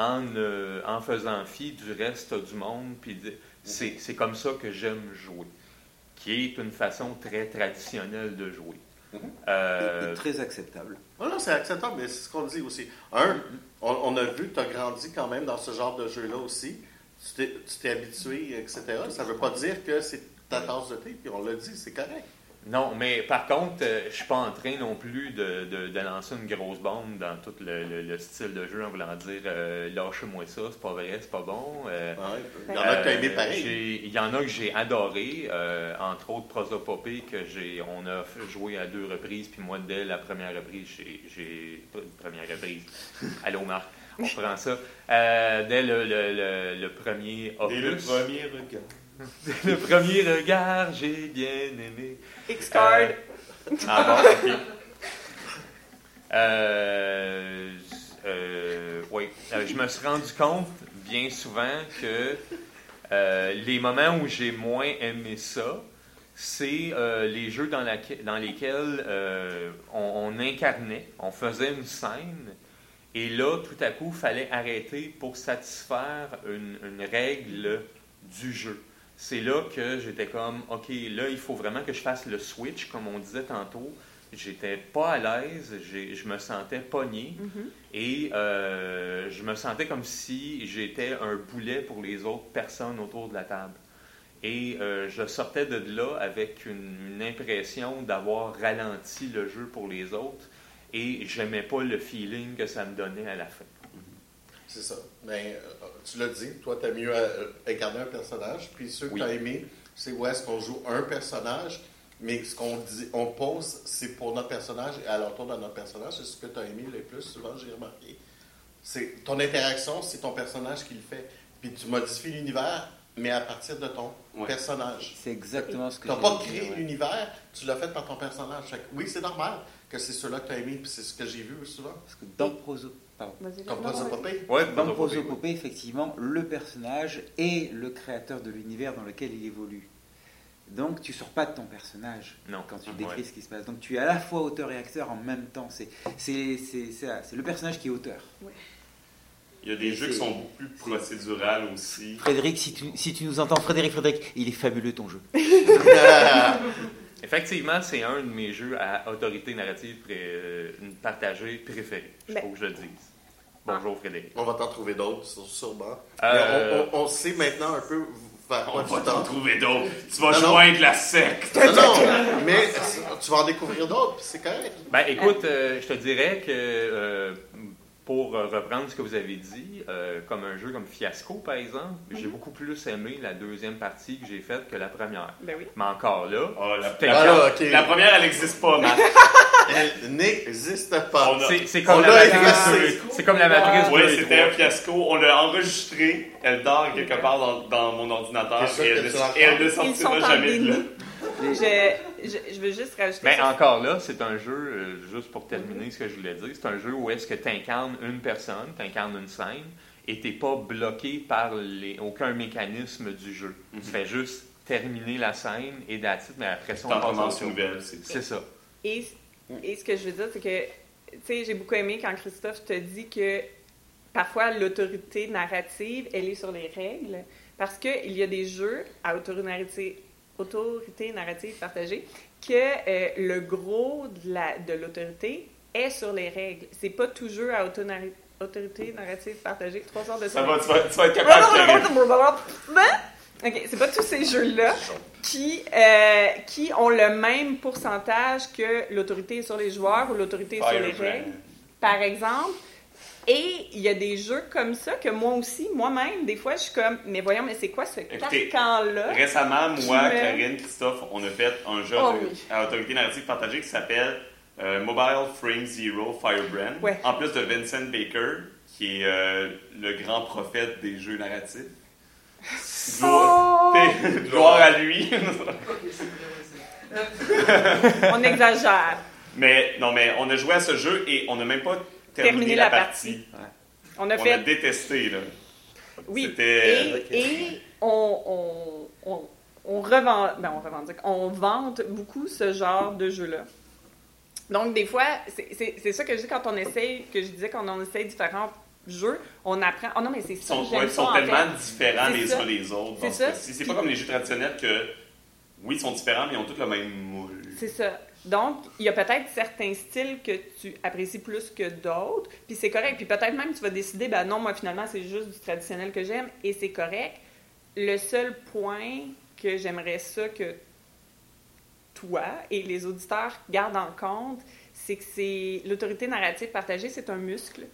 en, euh, en faisant fi du reste du monde. Puis c'est, c'est comme ça que j'aime jouer, qui est une façon très traditionnelle de jouer. Euh, Très acceptable. Non, c'est acceptable, mais c'est ce qu'on dit aussi. Un, on, on a vu que tu as grandi quand même dans ce genre de jeu-là aussi. Tu t'es, tu t'es habitué, etc. Ça ne veut pas dire que c'est ta tasse de thé, puis on l'a dit, c'est correct. Non, mais par contre, euh, je suis pas en train non plus de, de- de lancer une grosse bombe dans tout le, le- le style de jeu en voulant dire euh, lâchez-moi ça, c'est pas vrai, c'est pas bon. Euh, Ouais. Il y en a que aimé Euh, pareil. j'ai- Il y en a que j'ai adoré, euh, entre autres Prosopopée, que j'ai, on a jouer à deux reprises, puis moi, dès la première reprise, j'ai, j'ai- pas une première reprise. Allô, Marc, on prend ça. Euh, dès le, le- le- le premier opus, Dès le premier regard. le premier regard, j'ai bien aimé. X-Card. Euh, ah bon, ok. Euh, euh, oui, je me suis rendu compte bien souvent que les moments où j'ai moins aimé ça, c'est les jeux dans, laquelle- dans lesquels on, on incarnait, on faisait une scène, et là, tout à coup, il fallait arrêter pour satisfaire une, une règle du jeu. C'est là que j'étais comme, OK, là, il faut vraiment que je fasse le switch, comme on disait tantôt. J'étais pas à l'aise, je me sentais pogné Mhm. et euh, je me sentais comme si j'étais un boulet pour les autres personnes autour de la table. Et euh, je sortais de là avec une, une impression d'avoir ralenti le jeu pour les autres et j'aimais pas le feeling que ça me donnait à la fin. C'est ça. Mais euh, tu l'as dit, toi, tu as mieux euh, incarner un personnage. Puis ceux que tu as aimé, c'est où est-ce qu'on joue un personnage, mais ce qu'on dit, on pose, c'est pour notre personnage et à l'entour de notre personnage. C'est ce que tu as aimé le plus souvent, j'ai remarqué. C'est ton interaction, c'est ton personnage qui le fait. Puis tu modifies l'univers, mais à partir de ton Ouais. personnage. C'est exactement ce que Tu n'as pas créé ouais. l'univers, tu l'as fait par ton personnage. Fait que oui, c'est normal que c'est ceux-là que tu as aimé, puis c'est ce que j'ai vu souvent. Parce que dans Proso, Popeye. Ouais, Dans Prosopopée, oui. Effectivement, le personnage est le créateur de l'univers dans lequel il évolue. Donc, tu sors pas de ton personnage Non. quand tu Ouais. décris ce qui se passe. Donc, tu es à la fois auteur et acteur en même temps. C'est c'est- c'est- c'est ça, c'est le personnage qui est auteur. Il y a des Et jeux qui sont beaucoup plus procédurales aussi. Frédéric, si tu, si tu nous entends, Frédéric, Frédéric, il est fabuleux ton jeu. Effectivement, c'est un de mes jeux à autorité narrative pré- euh, partagée préférés. Je Ben- faut que je le dise. Bonjour Frédéric. On va t'en trouver d'autres, sûrement. Euh, on, on- on sait maintenant un peu vers On va t'en trouver d'autres. Tu vas Non, non. joindre la secte. Non, non, mais tu vas en découvrir d'autres, c'est correct. Ben, écoute, euh, je te dirais que euh, pour euh, reprendre ce que vous avez dit, euh, comme un jeu comme Fiasco, par exemple, j'ai beaucoup plus aimé la deuxième partie que j'ai faite que la première. Ben oui. Mais encore là, Oh, la, T'es la- Ah, là, la première, elle n'existe pas, Matt. Elle n'existe pas. A- c'est comme, la matrice c'est comme la matrice Oui, 2 et c'était un 3. fiasco. On l'a enregistré. Elle dort quelque part dans, dans mon ordinateur. Et elle, ne- sortira jamais de là. Je, je, je veux juste rajouter Mais ça. encore là, c'est un jeu, euh, juste pour terminer ce que je voulais dire, c'est un jeu où est-ce que tu incarnes une personne, tu incarnes une scène, et tu pas bloqué par les, aucun mécanisme du jeu. Mhm. Tu fais juste terminer la scène et d'attitude, mais après ça, on passe nouvelle. c'est- C'est ça. Et, et ce que je veux dire, c'est que, tu sais, j'ai beaucoup aimé quand Christophe te dit que parfois l'autorité narrative, elle est sur les règles, parce qu'il y a des jeux à autorité narrative, autorité narrative partagée que euh, le gros de la- de l'autorité est sur les règles. C'est pas tout jeu à autorité narrative partagée. Trois sortes de Ça va, tu vas, tu vas être capable OK, c'est pas tous ces jeux-là qui, euh, qui ont le même pourcentage que l'autorité sur les joueurs ou l'autorité sur les règles. Par exemple, Et il y a des jeux comme ça que moi aussi, moi-même, des fois, je suis comme, mais voyons, mais c'est quoi ce carcan-là? Récemment, moi, me- Karine, Christophe, on a fait un jeu Oh oui. à autorité narrative partagée qui s'appelle euh, Mobile Frame Zero Firebrand. Ouais. En plus de Vincent Baker, qui est euh, le grand prophète des jeux narratifs. Oh! Gloire, gloire à lui. On exagère. mais non, mais on a joué à ce jeu et on n'a même pas Terminé la, la partie. On a On fait a détesté, là. Oui. Et, et on, on, on, on revend- ben, on revendique, on vante beaucoup ce genre de jeu-là. Donc, des fois, c'est- ça que je dis quand on essaye, que je disais quand on essaye différents jeux, on apprend. Oh non, mais c'est Ils ça, sont, j'aime ouais, ils ça, sont en tellement fait. différents les ça. uns les autres. C'est ça. C'est pas comme les jeux traditionnels que, oui, ils sont différents, mais ils ont tous le même moule. C'est ça. Donc, il y a peut-être certains styles que tu apprécies plus que d'autres, puis c'est correct. Puis peut-être même tu vas décider, ben non, moi finalement c'est juste du traditionnel que j'aime, et c'est correct. Le seul point que j'aimerais ça que toi et les auditeurs gardent en compte, c'est que c'est l'autorité narrative partagée, c'est un muscle.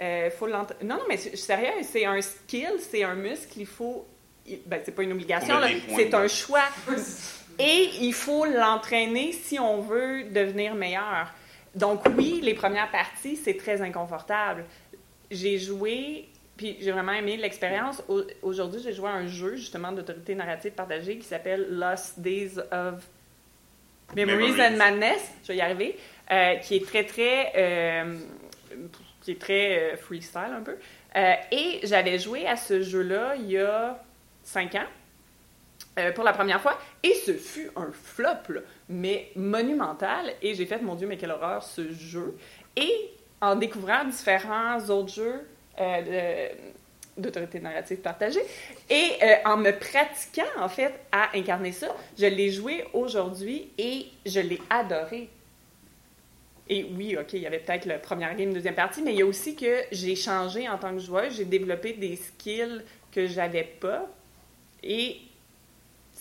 Euh, faut l'ent- non, non, mais je suis sérieux, c'est un skill, c'est un muscle, il faut... Ben, c'est pas une obligation, c'est un choix. Et il faut l'entraîner si on veut devenir meilleur. Donc oui, les premières parties, c'est très inconfortable. J'ai joué, puis j'ai vraiment aimé l'expérience. Au- Aujourd'hui, j'ai joué à un jeu justement d'autorité narrative partagée qui s'appelle Lost Days of Memories, Memories. and Madness. Je vais y arriver. euh, qui est très, très... euh, qui est très euh, freestyle un peu. Et j'avais joué à ce jeu-là il y a cinq ans. Euh, pour la première fois, et ce fut un flop, là, mais monumental. Et j'ai fait, mon Dieu, mais quelle horreur ce jeu. Et en découvrant différents autres jeux euh, d'autorité narrative partagée, et euh, en me pratiquant, en fait, à incarner ça, je l'ai joué aujourd'hui et je l'ai adoré. Et oui, OK, il y avait peut-être la première game, deuxième partie, mais il y a aussi que j'ai changé en tant que joueuse, j'ai développé des skills que j'avais pas et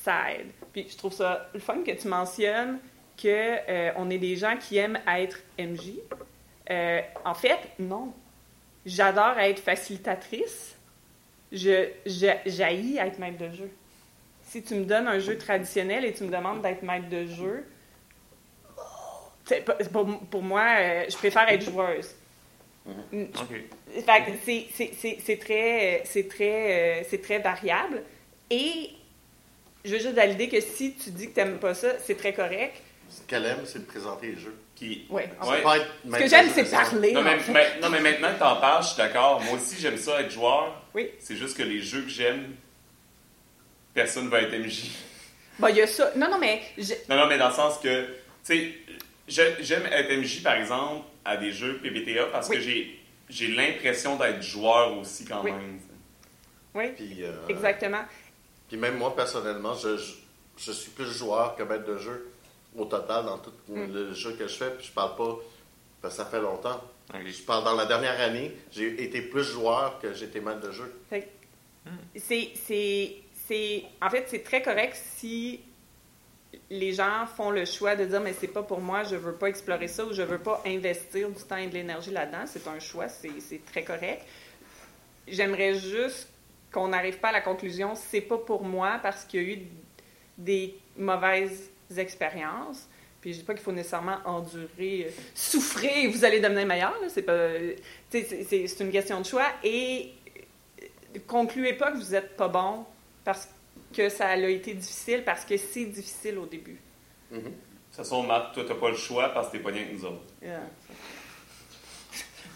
ça aide. Puis je trouve ça le fun que tu mentionnes que euh, on est des gens qui aiment être MJ. Euh, en fait, non. J'adore être facilitatrice. Je, je j'haïs être maître de jeu. Si tu me donnes un jeu traditionnel et tu me demandes d'être maître de jeu, pour, pour moi, euh, je préfère être joueuse. OK. Fait que c'est- c'est- c'est c'est très, c'est très, euh, c'est très variable. Et je veux juste valider que si tu dis que tu n'aimes pas ça, c'est très correct. Ce qu'elle aime, c'est de présenter les jeux. Qui... Ouais, en Ouais. pas être Ce que j'aime, c'est parler. Non en mais, non, mais maintenant que t'en parles, je suis d'accord. Moi aussi, j'aime ça être joueur. Oui. C'est juste que les jeux que j'aime, personne va être MJ. Bon, il y a ça. Non, non, mais je- Non, non, mais dans le sens que, tu sais, j'aime être MJ, par exemple, à des jeux PBTA parce Oui. que j'ai, j'ai l'impression d'être joueur aussi quand Oui. même. oui, Puis, euh, exactement. Puis même moi, personnellement, je, je, je suis plus joueur que maître de jeu au total dans tout Mm. le jeu que je fais. Puis je parle pas, parce que ça fait longtemps. Je parle dans la dernière année, j'ai été plus joueur que j'étais maître de jeu. C'est, c'est, c'est, en fait, c'est très correct si les gens font le choix de dire mais c'est pas pour moi, je veux pas explorer ça ou je veux pas investir du temps et de l'énergie là-dedans. C'est un choix, c'est, c'est très correct. J'aimerais juste qu'on n'arrive pas à la conclusion c'est pas pour moi parce qu'il y a eu des mauvaises expériences. Puis je dis pas qu'il faut nécessairement endurer, euh, souffrir et vous allez devenir meilleur. C'est pas, euh, c'est, une question de choix et euh, concluez pas que vous êtes pas bon parce que ça a été difficile parce que c'est difficile au début. De toute façon, Matt, toi, t'as pas le choix parce que t'es pas rien que nous autres. Yeah.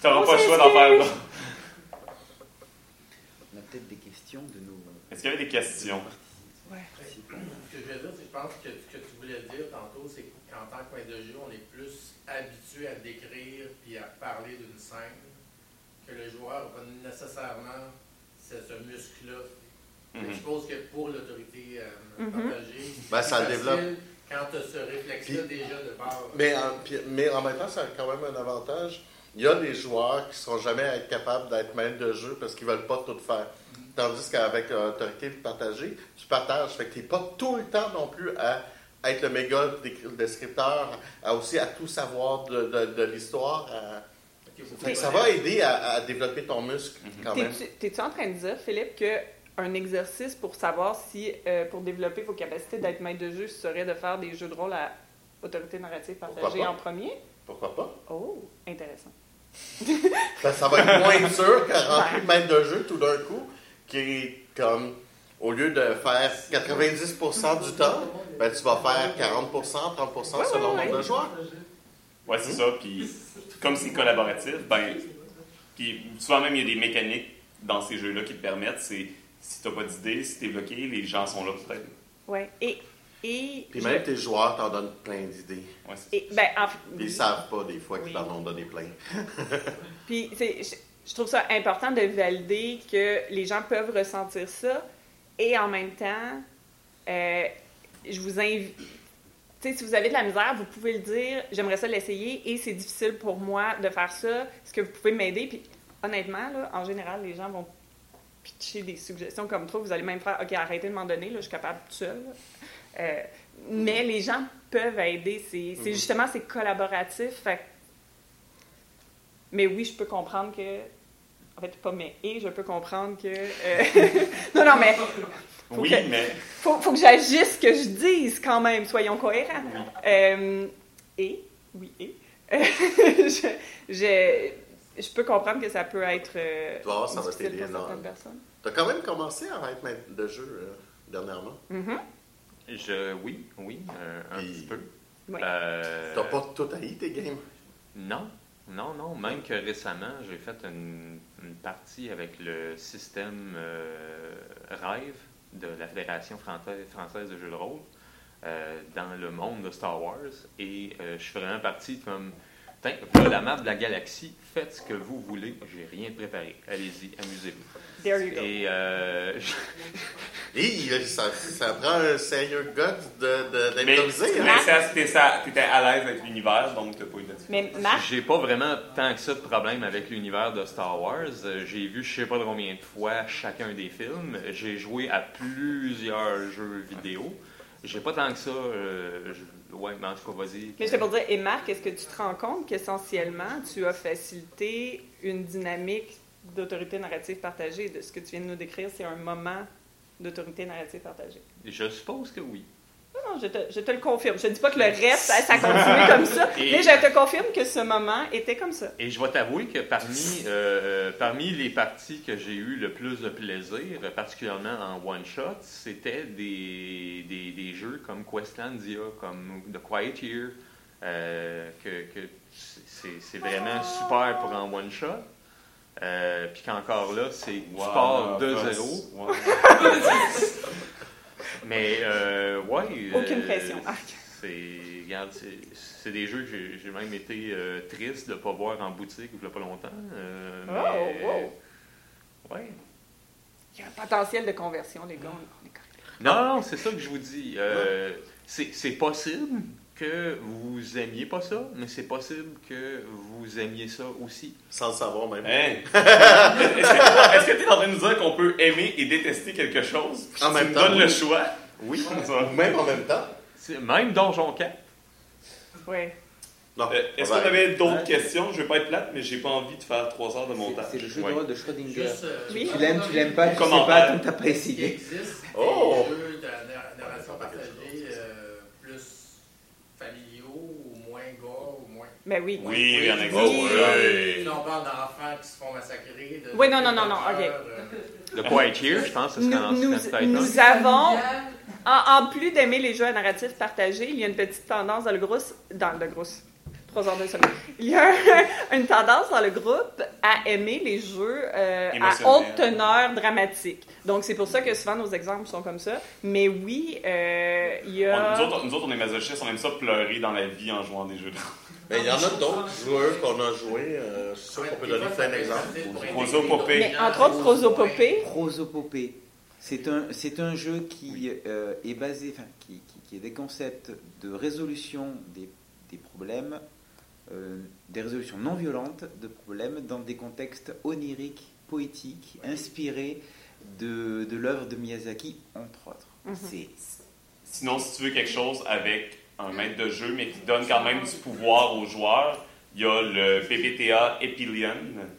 T'auras pas le choix d'en faire s'excuse. d'autres. On a peut-être des questions de nos. Est-ce qu'il y avait des questions? Ce que je veux dire, c'est que je pense que ce que tu voulais dire tantôt, c'est qu'en tant que maître de jeu, on est plus habitué à décrire puis à parler d'une scène que le joueur n'a pas nécessairement ce, ce muscle-là. Que Mhm. Je suppose que pour l'autorité euh, Mhm. partagée, Ben, ça le développe. Quand tu as ce réflexe-là déjà de base. Mais en, mais en même temps, ça a quand même un avantage. Il y a des joueurs qui ne seront jamais être capables d'être maître de jeu parce qu'ils ne veulent pas tout faire. Tandis qu'avec l'autorité partagée, tu partages. Fait que tu n'es pas tout le temps non plus à être le méga descripteur, à aussi à tout savoir de, de- de l'histoire. à- ça va aider à, à développer ton muscle quand même. T'es-tu t'es-tu en train de dire, Philippe, que un exercice pour savoir si, euh, pour développer vos capacités d'être maître de jeu, serait de faire des jeux de rôle à autorité narrative partagée en premier? Pourquoi pas? Oh, intéressant. Ça, ça va être moins sûr que rentrer maître de jeu tout d'un coup, qui est comme, au lieu de faire 90% du temps, ben, tu vas faire 40%, 30% selon le nombre de joueurs. Ouais, c'est ça. Puis, comme c'est collaboratif, ben, puis souvent même, il y a des mécaniques dans ces jeux-là qui te permettent. C'est si t'as pas d'idée, si t'es bloqué, les gens sont là pour t'aider. Ouais. Et. Et Puis je- même tes joueurs t'en donnent plein d'idées. Ouais, et- ben, en fait, Puis ils savent pas des fois Oui. qu'ils t'en ont donné plein. Puis, je, je trouve ça important de valider que les gens peuvent ressentir ça et en même temps, euh, je vous invite. Tu sais, si vous avez de la misère, vous pouvez le dire, j'aimerais ça l'essayer et c'est difficile pour moi de faire ça. Est-ce que vous pouvez m'aider? Puis honnêtement, là, en général, les gens vont pitcher des suggestions comme trop. Vous allez même faire, OK, arrêtez de m'en donner, là, je suis capable tout seul. Euh, mais les gens peuvent aider. C'est c'est justement, c'est collaboratif. Fait mais oui, je peux comprendre que. En fait, pas mais et, je peux comprendre que. euh, non, non, mais Oui, que- mais faut, faut que j'agisse que je dise quand même, soyons cohérents. Euh, et, oui, et. Je, je, je peux comprendre que ça peut être. Tu vas voir, ça va t'aider énorme. personnes. T'as quand même commencé à être maître de jeu euh, dernièrement. Mhm. Je, oui, oui, euh, un petit peu. Ouais. Euh, T'as pas tout haï tes games? Non, non, non. Même que récemment, j'ai fait une, une partie avec le système euh, Rêve de la Fédération française, française de jeux de rôle euh, dans le monde de Star Wars. Et euh, je suis vraiment parti comme. Tiens, la map de la galaxie, faites ce que vous voulez, j'ai rien préparé. Allez-y, amusez-vous. There you go. Et euh, Et ça, ça prend un sérieux gars de, de, mais, d'improviser. hein? mais ça, c'était ça, t'étais à l'aise avec l'univers, donc t'as pas eu de Mais Marc, J'ai pas vraiment tant que ça de problème avec l'univers de Star Wars. J'ai vu je sais pas combien de fois chacun des films. J'ai joué à plusieurs jeux vidéo. J'ai pas tant que ça. euh, je- Ouais, mais en tout cas, vas-y. mais j'étais pour dire, et Marc, est-ce que tu te rends compte qu'essentiellement, tu as facilité une dynamique d'autorité narrative partagée? De ce que tu viens de nous décrire, c'est un moment d'autorité narrative partagée. Je suppose que oui. Non, non, je te, je te le confirme. Je ne dis pas que le reste, ça, continue comme ça, Et- mais je te confirme que ce moment était comme ça. Et je vais t'avouer que parmi, euh, parmi les parties que j'ai eu le plus de plaisir, particulièrement en one-shot, c'était des, des, des jeux comme Questlandia, comme The Quiet Year, euh, que, que c'est c'est vraiment super pour un one-shot. Euh, Puis qu'encore là, c'est tu pars de zéro. Ouais. Mais euh, ouais. Aucune euh, pression. Ah. C'est, regarde, c'est, c'est des jeux que j'ai, j'ai même été euh, triste de ne pas voir en boutique il n'y a pas longtemps. euh, Oh, mais, wow. Ouais. Il y a un potentiel de conversion, les gars. On est correct. Non, non, c'est ça que je vous dis. Euh, c'est, c'est possible que vous aimiez pas ça, mais c'est possible que vous aimiez ça aussi. Sans le savoir même. Hein? Est-ce que tu es en train de nous dire qu'on peut aimer et détester quelque chose? puis En tu même nous temps, donnes oui. le choix? Oui. Ou même en même temps. C'est- même Donjon 4. Oui. Euh, Est-ce qu'on va- avait d'autres Ouais. questions? Je vais pas être plate, mais j'ai pas envie de faire trois heures de montage. c'est le jeu de Ouais. rôle de Schrödinger. Juste, euh, Oui. Tu l'aimes, tu l'aimes pas, tu sais Commentaire. pas, t'as pas Il existe Oh! des jeux de na- narration partagée euh, plus familiaux ou moins gore ou moins. Ben oui. Oui, il y en existe. Oh, ouais. Si on parle d'enfants qui se font massacrer. De, Oui, non, non, non, non, de ok. The Quiet Year, je pense ce en Nous, nous, peut-être nous un. avons, en, en plus d'aimer les jeux à narratif partagé, il y a une petite tendance dans le groupe, dans le groupe, trois heures de sommeil. Il y a un- une tendance dans le groupe à aimer les jeux euh, à haute teneur dramatique. Donc c'est pour ça que souvent nos exemples sont comme ça. Mais oui, euh, il y On- a. nous, autres, nous autres, on est masochistes, on aime ça pleurer dans la vie en jouant des jeux de. Mais il y en a d'autres joueurs qu'on a joués. euh, je suis sûr qu'on peut donner plein d'exemples. Prosopopée. Mais entre autres, prosopopée. Prosopopée. C'est un, c'est un jeu qui euh, est basé, enfin, qui, qui- qui est des concepts de résolution des, des problèmes, euh, des résolutions non violentes de problèmes dans des contextes oniriques, poétiques, inspirés de, de l'œuvre de Miyazaki, entre autres. C'est Sinon, si tu veux quelque chose avec un maître de jeu, mais qui donne quand même du pouvoir aux joueurs, Il y a le PBTA Epilion,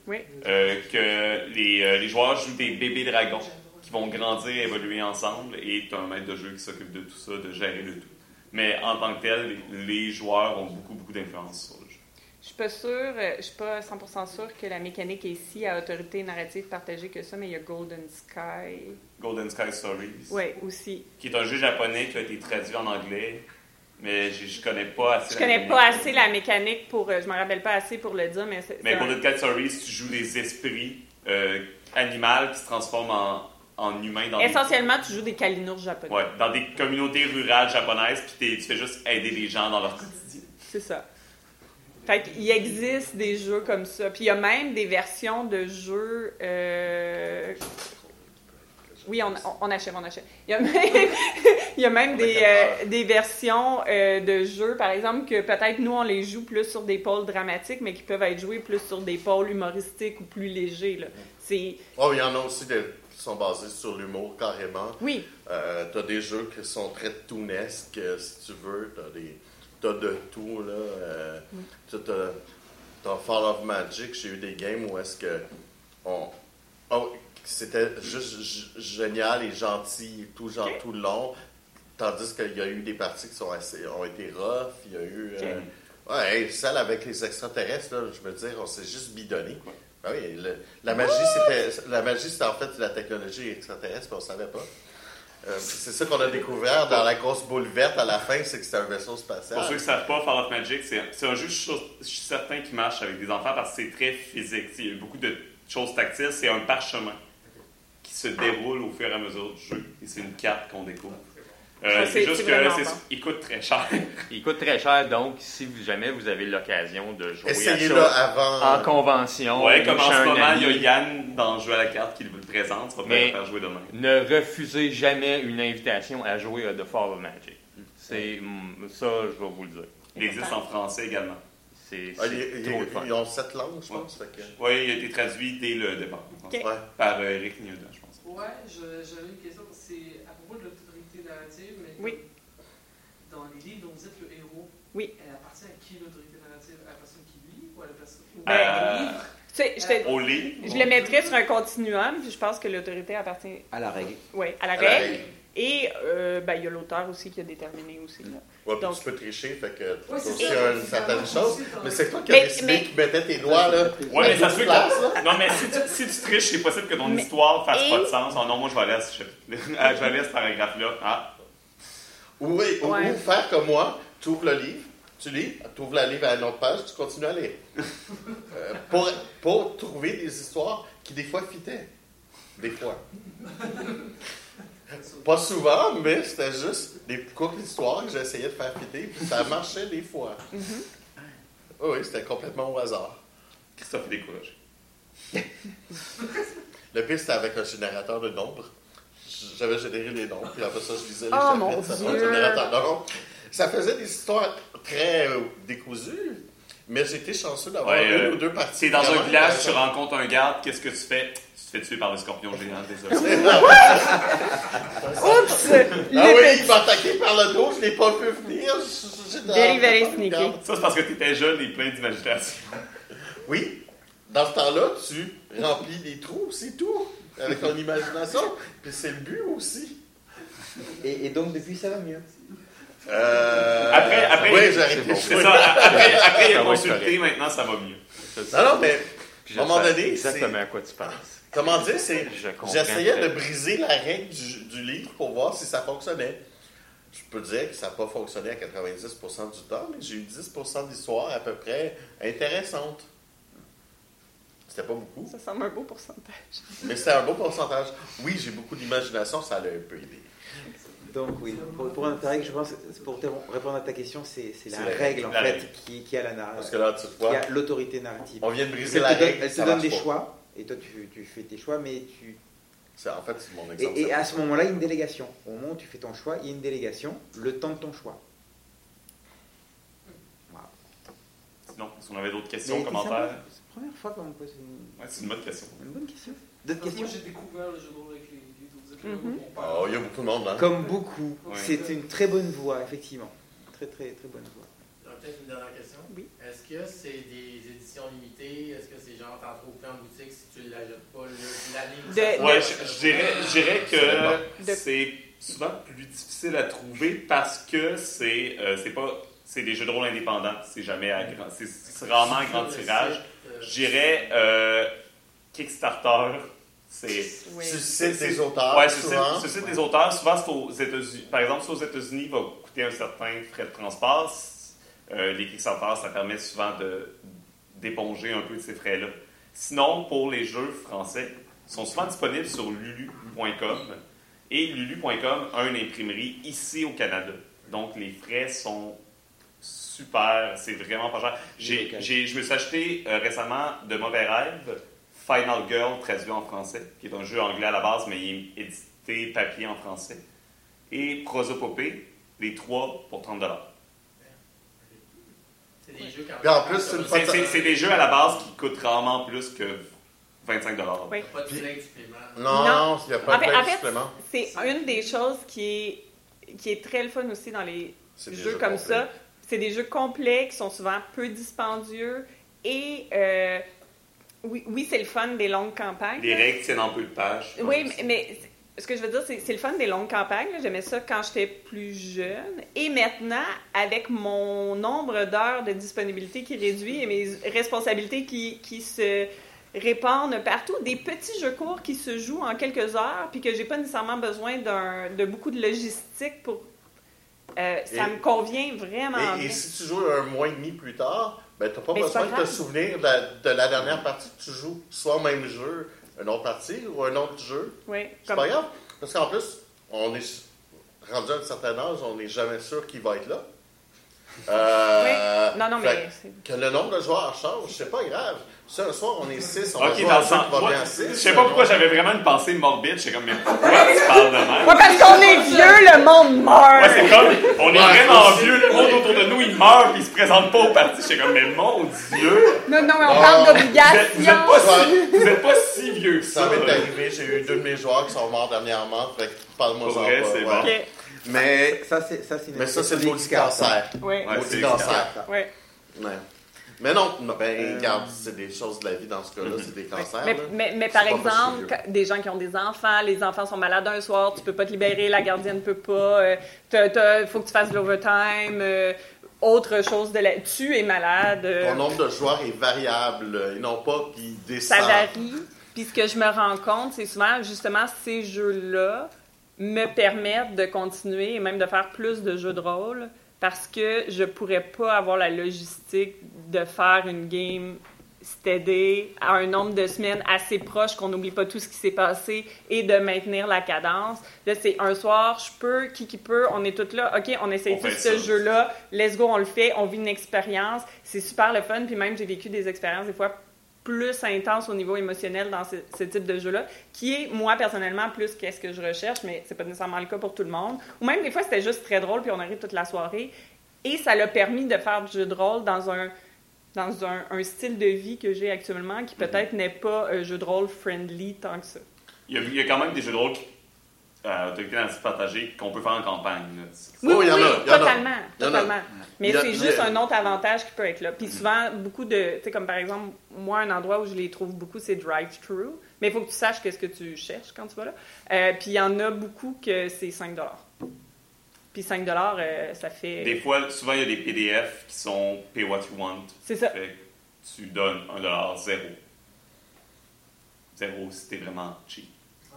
Oui. euh, que les, euh, les joueurs jouent des bébés dragons qui vont grandir et évoluer ensemble, et tu as un maître de jeu qui s'occupe de tout ça, de gérer le tout. Mais en tant que tel, les, joueurs ont beaucoup, beaucoup d'influence sur le jeu. Je suis pas sûre, euh, je suis pas 100% sûre que la mécanique est si à autorité narrative partagée que ça, mais il y a Golden Sky. Golden Sky Stories, Oui, aussi. qui est un jeu japonais qui a été traduit en anglais, mais je, je connais pas assez Je la connais mécanique. pas assez la mécanique pour. euh, Je me rappelle pas assez pour le dire, mais c'est. Mais c'est un- Sky Stories, tu joues des esprits euh, animaux qui se transforment en, en humains dans des Essentiellement, tu joues des calinours japonais. Ouais, dans des communautés rurales japonaises, puis t'es- tu fais juste aider les gens dans leur quotidien. C'est ça. Fait qu'il existe des jeux comme ça. Puis il y a même des versions de jeux. euh, Oui, on, on achève, on achève. Il y a même, il y a même des, euh, des versions euh, de jeux, par exemple, que peut-être nous, on les joue plus sur des pôles dramatiques, mais qui peuvent être joués plus sur des pôles humoristiques ou plus légers. là. Oh, il y en a aussi des, qui sont basés sur l'humour carrément. Oui, Euh, t'as des jeux qui sont très toonesques, euh, si tu veux. T'as des t'as de tout, là. Euh, t'as- t'as- Fall of Magic, j'ai eu des games où est-ce que on, oh, c'était juste génial et gentil tout, genre tout le long. Tandis qu'il y a eu des parties qui sont assez, ont été rough. Il y a eu. euh, ouais, celle avec les extraterrestres, là, je veux dire, on s'est juste bidonné. Ah oui, le- la magie, c'était la magie, c'était en fait la technologie extraterrestre, puis on savait pas. Euh, c'est ça qu'on a découvert dans la grosse boule verte à la fin, c'est que c'était un vaisseau spatial. Pour ceux qui ne savent pas, Fall of Magic, c'est c'est un jeu, je suis je suis certain, qui marche avec des enfants parce que c'est très physique. Il y a beaucoup de choses tactiles. C'est un parchemin qui se déroule au fur et à mesure du jeu. Et c'est une carte qu'on découvre. Euh, Ah, c'est c'est- juste que il coûte très cher. Il coûte très cher, donc si vous- jamais vous avez l'occasion de jouer à Essayez-le ça avant. en convention, ouais, ou comme en chez ce un moment, il y a Yann dans Jeu à la carte qui vous le présente. Ça va Mais- peut-être faire jouer demain. ne refusez jamais une invitation à jouer à The Fall of Magic. C'est mm, ça, je vais vous le dire. Il existe en français également. C'est Ah, trop ils ont sept langues, je pense. que- Oui, il a été traduit dès le départ. Ouais. Par euh, Eric Newton, je- j'avais une question. C'est à propos de l'autorité narrative, mais Oui. dans les livres dont vous êtes le héros, Oui. elle appartient à qui l'autorité narrative? À la personne qui lit ou à la personne Ben, au euh, livre? tu sais, je, te- Au lit. je le mettrais sur un continuum, puis je pense que l'autorité appartient À la règle. à la À la règle. Et euh, ben, il y a l'auteur aussi qui a déterminé aussi. là. Ouais, Donc- tu peux tricher, fait que Ouais, c'est aussi ça. une certaine chose. Mais c'est toi qui as décidé mais- qui mettais tes doigts, là. Ouais, mais ça se fait que. Non, mais si tu, si tu triches, c'est possible que ton Mais- histoire fasse et- pas de sens. Oh non, moi, je vais aller à ce, chapitre- Ah, je vais aller à ce paragraphe-là. Ah, Ou, oui, ou- Ouais. ou faire comme moi, tu ouvres le livre, tu lis, tu ouvres la livre à une autre page, tu continues à lire. Euh, pour, pour trouver des histoires qui, des fois, fitaient. Des fois. Pas souvent, mais c'était juste des courtes histoires que j'essayais de faire fitter, puis ça marchait des fois. Oh oui, c'était complètement au hasard. Christophe est découragé. Le pire, c'était avec un générateur de nombres. J'avais généré les nombres, puis après ça, je lisais les Oh, chapitres, mon ça Dieu! un générateur de nombres. Ça faisait des histoires très euh, décousues, mais j'étais chanceux d'avoir Ouais, une euh, ou deux parties. C'est dans un village, tu intéressantes. rencontres un garde, qu'est-ce que tu fais? Tu te fais tuer par le scorpion géant, désolé. Oups! Ah oui, il m'a attaqué par le dos, je l'ai pas vu venir. Very, very sneaky. Ça, c'est parce que tu étais jeune et plein d'imagination. Oui, dans ce temps-là, tu remplis des trous, c'est tout, avec ton imagination. Puis c'est le but aussi. Et, et donc, depuis, ça va mieux. Euh, Après- après- oui, j'ai c'est ça, après, après il a être consulté, correct. maintenant ça va mieux. Non, non, mais à un moment donné, exactement à quoi tu penses. comment dire, c'est. J'essayais de briser la règle du, du livre pour voir si ça fonctionnait. Je peux dire que ça n'a pas fonctionné à 90% du temps, mais j'ai eu 10% d'histoires à peu près intéressantes. C'était pas beaucoup, Ça semble un beau pourcentage. mais c'était un beau pourcentage. Oui, j'ai beaucoup d'imagination, ça l'a un peu aidé. Donc, oui, pour, pour notre règle, je pense, pour te répondre à ta question, c'est c'est la, règle, en la fait, règle. qui, qui a la Parce narration, que là, tu qui vois, a l'autorité narrative. on vient de Parce briser la donne, règle. elle te donne des choix, et toi, tu, tu fais tes choix, mais tu... C'est- En fait, c'est mon exemple. Et, et à ce moment-là, il y a une délégation. Au moment où tu fais ton choix, il y a une délégation, le temps de ton choix. Voilà. Sinon, si on avait d'autres questions, Mais commentaires? C'est la première fois qu'on me pose une, Ouais, c'est une bonne question. une bonne question. D'autres Parce que Moi, questions? j'ai découvert le jeu de rôle Mhm. Oh, il y a beaucoup de monde, hein? Comme beaucoup, Ouais. c'est une très bonne voix, effectivement. Très, très, très bonne voix. Un peut-être une dernière question. Oui. Est-ce que c'est des éditions limitées? Est-ce que c'est genre t'en trouves plus en boutique si tu ne l'achètes pas? Le- l'année où De- ça sort? Ouais, je, dirais, je dirais que c'est souvent plus difficile à trouver parce que c'est euh, c'est pas c'est des jeux de rôle indépendants. C'est jamais à grand, c'est c'est rarement à grand tirage. euh, Je dirais euh, Kickstarter, c'est Oui. Sur le site des auteurs, site des auteurs, souvent c'est aux États-Unis. Par exemple, si aux États-Unis, va coûter un certain frais de transport. Euh, les Kickstarter, ça permet souvent de d'éponger un peu de ces frais-là. Sinon, pour les jeux français, ils sont souvent disponibles sur lulu.com. Et lulu.com a une imprimerie ici au Canada. Donc, les frais sont super. C'est vraiment pas cher. J'ai, je me suis acheté euh, récemment De Mauvais Rêves, Final Girl traduit en français, qui est un jeu anglais à la base, mais il est édité papier en français. Et Prosopopée, les trois pour 30 C'est des jeux quand Puis en plus, c'est une C'est, c'est- c'est des jeux à la base qui coûtent rarement plus que 25 Oui. Pas de plein supplément. Non, Non. il n'y a pas En de fait, plein en de fait, suppléments. c'est une des choses qui est, qui est très le fun aussi dans les C'est des jeux comme complets. ça. C'est des jeux complets qui sont souvent peu dispendieux et euh, oui, oui c'est le fun des longues campagnes. Les règles tiennent en peu de pages. Oui, mais, mais ce que je veux dire, c'est c'est le fun des longues campagnes. J'aimais ça quand j'étais plus jeune. Et maintenant, avec mon nombre d'heures de disponibilité qui réduit et mes responsabilités qui, qui se répandent partout, des petits jeux courts qui se jouent en quelques heures, puis que j'ai pas nécessairement besoin d'un- de beaucoup de logistique pour. Euh, ça Et- me convient vraiment Et, bien. et si tu joues un mois et demi plus tard, ben, tu n'as pas Mais c'est besoin pas de te souvenir de la, de la dernière partie que tu joues, soit au même jeu, une autre partie ou un autre jeu. Oui, C'est pas grave. Parce qu'en plus, on est rendu à un certain âge, on n'est jamais sûr qu'il va être là. Euh, Non, non, fait mais. Que le nombre de joueurs change, c'est pas grave. Un soir on est 6, on va Ok, jouer dans à un le jeu sens. qui va moi, bien à Je 6. sais pas pourquoi j'avais vraiment une pensée morbide. J'étais comme, mais pourquoi tu parles de même? Ouais, parce qu'on est vieux, le monde meurt! Ouais, c'est comme, on est Ouais, vraiment vieux, le monde autour de nous, il meurt, puis il se présente pas au parti. J'étais comme, mais mon Dieu! Non, non, mais on Ah. parle Vous êtes, vous d'obligation! êtes pas si, vous êtes pas si vieux que ça. Ça m'est arrivé, j'ai eu deux de mes joueurs qui sont morts dernièrement, fait que parle-moi Pour ça vrai, pas. c'est ouais. bon. Mais, Ça, c'est ça, c'est une mais ça, c'est le d'handicap, ça. cancer. Ouais, c'est cancer. ouais. Ouais. Mais non, ben, Euh, regarde, c'est des choses de la vie dans ce cas-là, c'est des cancers. Mais, là. mais, mais par exemple, quand- des gens qui ont des enfants, les enfants sont malades un soir, tu peux pas te libérer, la gardienne peut pas, il faut que tu fasses de l'overtime, euh, autre chose de la... Tu es malade. euh, Ton nombre de joueurs est variable, et non pas qu'il descend. ça varie. Puis ce que je me rends compte, c'est souvent justement ces jeux-là me permettent de continuer et même de faire plus de jeux de rôle parce que je pourrais pas avoir la logistique de faire une game steady à un nombre de semaines assez proche qu'on n'oublie pas tout ce qui s'est passé et de maintenir la cadence. Là, c'est un soir, je peux, qui qui peut, on est tous là, OK, on essaye tous ce jeu-là, let's go, on le fait, on vit une expérience, c'est super le fun, puis même j'ai vécu des expériences des fois plus intenses au niveau émotionnel dans ce, ce type de jeu-là, qui est, moi, personnellement, plus qu'est-ce que je recherche, mais c'est pas nécessairement le cas pour tout le monde. Ou même, des fois, c'était juste très drôle, puis on arrive toute la soirée. Et ça l'a permis de faire du jeu de rôle dans un, dans un, un style de vie que j'ai actuellement, qui peut-être n'est pas un jeu de rôle friendly tant que ça. Il y, a, il y a quand même des jeux de rôle qui, euh, partagée qu'on peut faire en campagne. là. Oui, il y en a, il y en a. totalement, totalement. Mais c'est juste un autre avantage qui peut être là. Puis souvent, beaucoup de, tu sais, comme par exemple, moi, un endroit où je les trouve beaucoup, c'est drive-thru. Mais il faut que tu saches qu'est-ce que tu cherches quand tu vas là. Euh, puis il y en a beaucoup que c'est 5 Puis 5 euh, ça fait... Des fois, souvent, il y a des PDF qui sont pay what you want. C'est ça. Fait que tu donnes 1 dollar, zéro. Zéro si t'es vraiment cheap.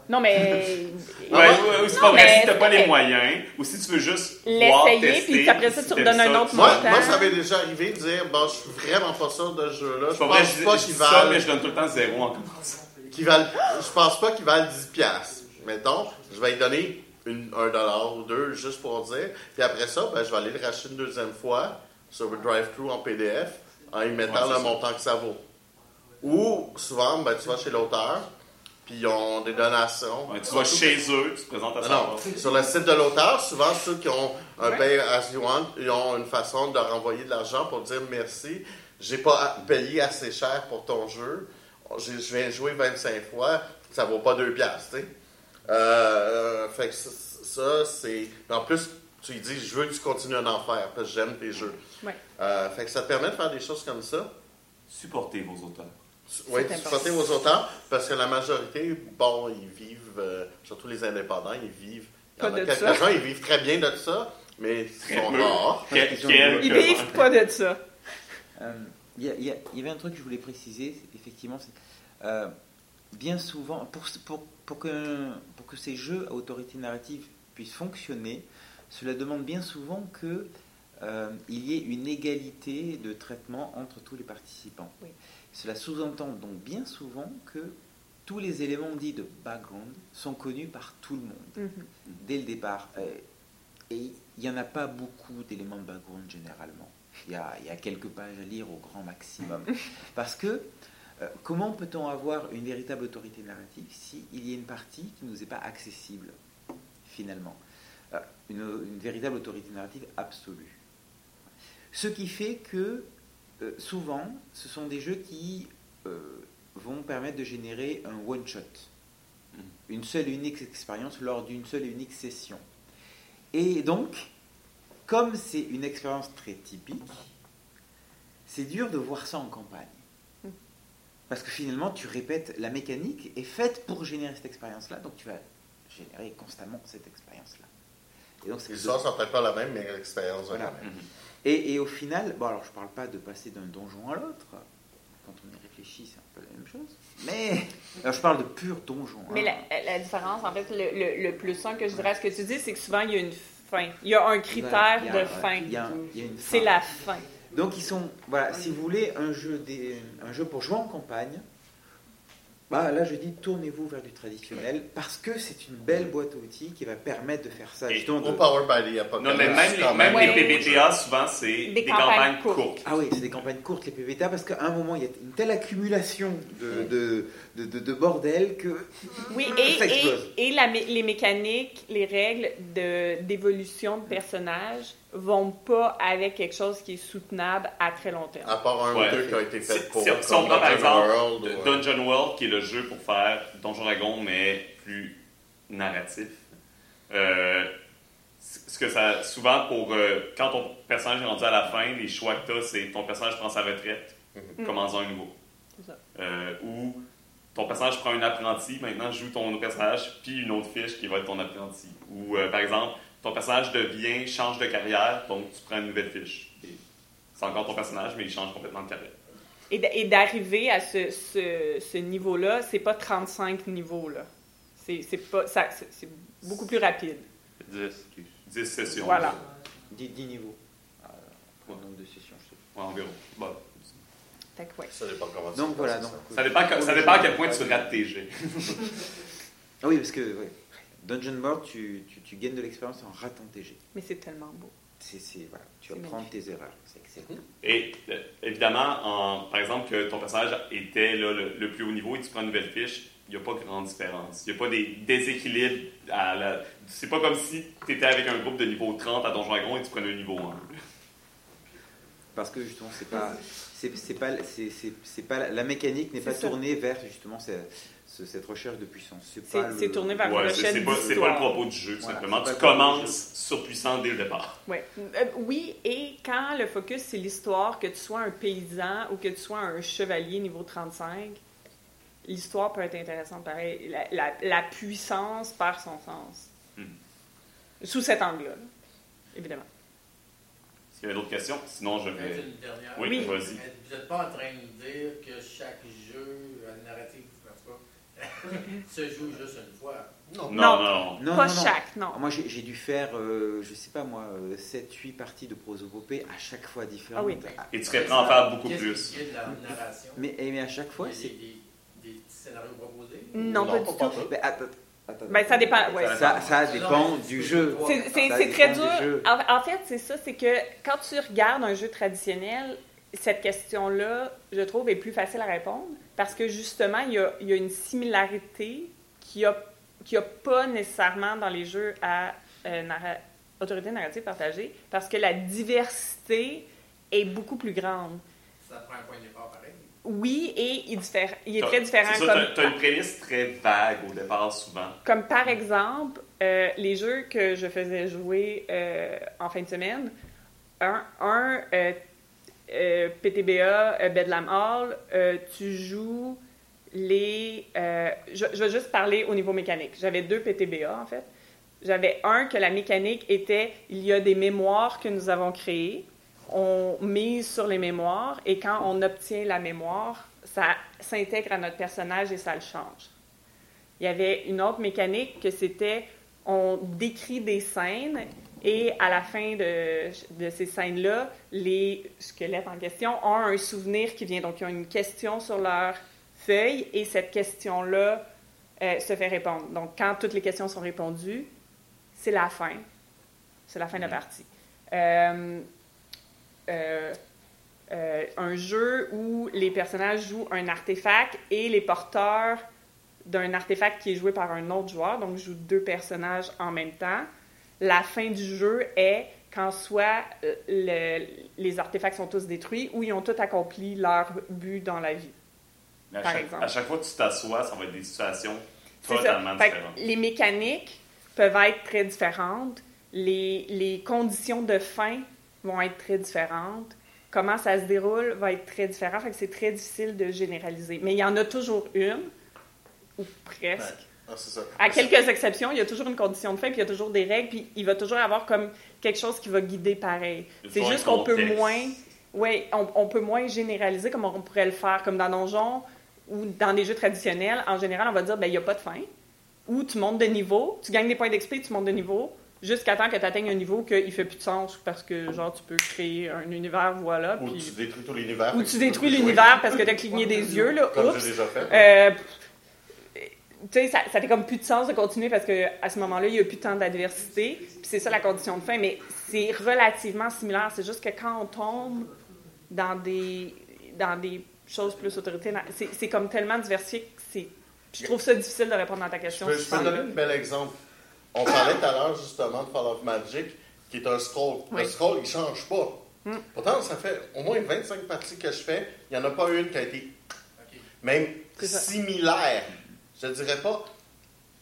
Non, mais... Ouais, ouais, c'est pas vrai si t'as pas les moyens ou si tu veux juste L'essayer, puis après ça, si tu redonnes un autre Moi, montant. moi, ça m'est déjà arrivé de dire, bon, je suis vraiment pas sûr de ce jeu-là. Je pense pas ça, valent, mais je donne tout le temps zéro en commençant. je pense pas qu'ils valent 10 piastres. Mettons, je vais lui donner une, un dollar ou deux juste pour dire. Puis après ça, ben, je vais aller le racheter une deuxième fois sur le drive-thru en PDF en y mettant Ouais, le ça. montant que ça vaut. Ou souvent, ben, tu vas chez l'auteur, puis ils ont des donations. Ouais, tu vas chez eux, tu te présentes à ça. Non, sur le site de l'auteur, souvent ceux qui ont un Ouais. pay as you want, ils ont une façon de renvoyer de l'argent pour dire merci. J'ai pas payé assez cher pour ton jeu. Je viens jouer 25 fois, ça vaut pas 2 piastres, tu sais. Euh, fait que ça, ça, c'est. En plus, tu lui dis, je veux que tu continues à en faire, parce que j'aime tes jeux. Ouais. Euh, fait que ça te permet de faire des choses comme ça. Supportez vos auteurs. Oui, C'est supporter important. vos auteurs, parce que la majorité, bon, ils vivent, euh, surtout les indépendants, ils vivent. Il y Pas en a quelques-uns, ils vivent très bien de ça, mais ils sont. Quel- Ils vivent pas de ça. Euh, Il y, avait un truc que je voulais préciser, effectivement, c'est euh, bien souvent, pour, pour, pour, que, pour que ces jeux à autorité narrative puissent fonctionner, cela demande bien souvent que euh, il y ait une égalité de traitement entre tous les participants. Oui. Cela sous-entend donc bien souvent que tous les éléments dits de background sont connus par tout le monde Mhm. dès le départ. Euh, et il n'y en a pas beaucoup d'éléments de background généralement. Il y, a, il y a quelques pages à lire au grand maximum. Parce que euh, comment peut-on avoir une véritable autorité narrative s'il y a une partie qui ne nous est pas accessible, finalement? Euh, une, une véritable autorité narrative absolue. Ce qui fait que euh, souvent, ce sont des jeux qui euh, vont permettre de générer un one-shot une seule et unique expérience lors d'une seule et unique session. Et donc, comme c'est une expérience très typique, c'est dur de voir ça en campagne. Mm. Parce que finalement, tu répètes, la mécanique est faite pour générer cette expérience-là, donc tu vas générer constamment cette expérience-là. Et donc, c'est peut-être pas la même, mais l'expérience va Voilà. quand même. Et, et au final, bon alors je parle pas de passer d'un donjon à l'autre, quand on y réfléchit c'est un peu la même chose, mais alors, je parle de pur donjon. Mais hein. la, la différence, en fait, le, le, le plus un que je dirais à ce que tu dis, c'est que souvent, il y a une fin. Il y a un critère Il y a- de fin. C'est la fin. Donc ils sont, voilà, si vous voulez un jeu, des, un jeu pour jouer en campagne, bah là je dis tournez-vous vers du traditionnel parce que c'est une belle boîte à outils qui va permettre de faire ça. Et de- Au Power by the Apocalypse. Non, mais même, les, même Ouais. les PBTA, souvent, c'est des, campagnes campagnes courtes. courtes. Ah oui, c'est des campagnes courtes les PVTA parce qu'à un moment il y a une telle accumulation de, de, de, de- de bordel que Oui, et, Ça explose. et, et la les mécaniques, les règles de- d'évolution de personnages vont pas avec quelque chose qui est soutenable à très long terme. À part un Ouais. ou deux qui ont été Si, faits pour. si- si on comme prend par Dungeon exemple World ou, Dungeon World, qui est le jeu pour faire Donjon Dragon, mais plus narratif. Euh, ce que ça, souvent, pour euh, quand ton personnage est rendu à la fin, les choix que tu as, c'est ton personnage prend sa retraite, Mhm. commence un nouveau. Ça. Euh, ou ton personnage prend un apprenti, maintenant joue ton autre personnage, puis une autre fiche qui va être ton apprenti. Ou euh, par exemple, ton personnage devient, change de carrière, donc tu prends une nouvelle fiche. C'est encore ton personnage, mais il change complètement de carrière. Et d'arriver à ce, ce, ce niveau-là, c'est pas 35 niveaux, là. C'est beaucoup plus rapide. 10. 10 sessions. Voilà. 10, 10 niveaux. Euh, nombre de sessions, je sais Ouais, environ. Bon. Fait que ouais. Ça dépend comment tu. Donc passes voilà. ça. Ça dépend, ça dépend à quel point tu rates tes jets. Ah oui, parce que ouais. Dungeon World, tu, tu, tu gagnes de l'expérience en ratant tes jets. Mais c'est tellement beau. C'est, c'est- voilà, tu apprends tes erreurs. C'est excellent. Et euh, évidemment, en, par exemple, que ton personnage était là, le, le plus haut niveau et tu prends une nouvelle fiche, il n'y a pas grande différence. Il n'y a pas des déséquilibres. À la... C'est pas comme si tu étais avec un groupe de niveau 30 à Donjon Dragon et tu prenais le niveau 1. Parce que justement, c'est pas, c'est, c'est pas, c'est, pas la, mécanique n'est pas ça. tournée vers justement cette recherche de puissance. C'est, C'est- pas le- c'est tourné vers- Ouais, le c'est pas, c'est pas le propos du jeu, tout Voilà, simplement. Tu commences surpuissant dès le départ. Ouais. Euh, oui, et quand le focus c'est l'histoire, que tu sois un paysan ou que tu sois un chevalier niveau 35, l'histoire peut être intéressante pareil. La, la- la puissance perd son sens. Mhm. Sous cet angle-là, là, évidemment. Est-ce qu'il y avait d'autres questions? Sinon, je vais. une dernière. Oui, Oui. vas-y. Vous n'êtes pas en train de dire que chaque jeu à narratif, en tout cas, se joue juste une fois. Non. Non, Non. non. Non, Pas non, non. chaque, non. Moi, j'ai, dû faire, euh, je sais pas moi, 7-8 parties de prosopopée à chaque fois différentes. Ah oui. Ah, Et tu serais prêt à en faire beaucoup Qu'est-ce plus. qu'il y a de la narration? Mais, et- mais à chaque fois, c'est. des, des, scénarios proposés? Non, pas du tout. Ben, attends, attends. Ben, ça dépend, ouais. Ça, dépend du jeu. C'est très dur. en fait, c'est ça, c'est que quand tu regardes un jeu traditionnel, cette question-là, je trouve, est plus facile à répondre parce que justement, il y a, il y a une similarité qu'il n'y a, pas nécessairement dans les jeux à euh, narra- autorité narrative partagée parce que la diversité est beaucoup plus grande. Ça prend un point de départ pareil. Oui, et il, diffère- il est très différent. T'as- t'as une prémisse très vague au départ, souvent. Comme par exemple, euh, les jeux que je faisais jouer euh, en fin de semaine, un, un euh, PTBA, euh, Bedlam Hall, euh, tu joues les... je, je vais juste parler au niveau mécanique. J'avais deux PTBA, en fait. J'avais un que la mécanique était, il y a des mémoires que nous avons créées, on mise sur les mémoires, et quand on obtient la mémoire, ça s'intègre à notre personnage et ça le change. Il y avait une autre mécanique que c'était on décrit des scènes et à la fin de, de ces scènes-là, les squelettes en question ont un souvenir qui vient. Donc, ils ont une question sur leur feuille et cette question-là euh, se fait répondre. Donc, quand toutes les questions sont répondues, c'est la fin. C'est la fin de la partie. Euh, euh, euh, un jeu où les personnages jouent un artefact et les porteurs d'un artefact qui est joué par un autre joueur, donc je joue deux personnages en même temps. La fin du jeu est quand soit euh, le- les artefacts sont tous détruits ou ils ont tous accompli leur but dans la vie. Mais à, Par chaque, exemple. à chaque fois que tu t'assois, ça va être des situations totalement différentes. les mécaniques peuvent être très différentes. Les, les conditions de fin vont être très différentes. Comment ça se déroule va être très différent. Fait que c'est très difficile de généraliser. Mais il y en a toujours une, ou presque. Ah, ça. À quelques exceptions, il y a toujours une condition de fin, puis il y a toujours des règles, puis il va toujours avoir comme quelque chose qui va guider pareil. Il C'est juste qu'on peut moins, ouais, on, on peut moins généraliser comme on pourrait le faire, comme dans Donjon ou dans des jeux traditionnels. En général, on va dire, ben il n'y a pas de fin. Ou tu montes de niveau, tu gagnes des points d'XP, tu montes de niveau, jusqu'à temps que tu atteignes un niveau qu'il fait plus de sens parce que genre tu peux créer un univers, voilà. Ou tu détruis tout l'univers. ou fait tu détruis l'univers parce que tu as cligné des yeux, là. Comme Oups. déjà fait. Euh, tu sais, ça, ça fait comme plus de sens de continuer parce que à ce moment-là, il n'y a plus tant d'adversité. Puis c'est ça la condition de fin, mais c'est relativement similaire. C'est juste que quand on tombe dans des, dans des choses plus autoritaires, c'est c'est comme tellement diversifié que c'est. Je trouve ça difficile de répondre à ta question. je peux tu donner un bel exemple. On parlait tout à l'heure justement de Fall of Magic, qui est un scroll. Oui. Le scroll, il ne change pas. Mm. Pourtant, ça fait au moins 25 parties que je fais. Il n'y en a pas une qui a été même ça. Je ne dirais pas.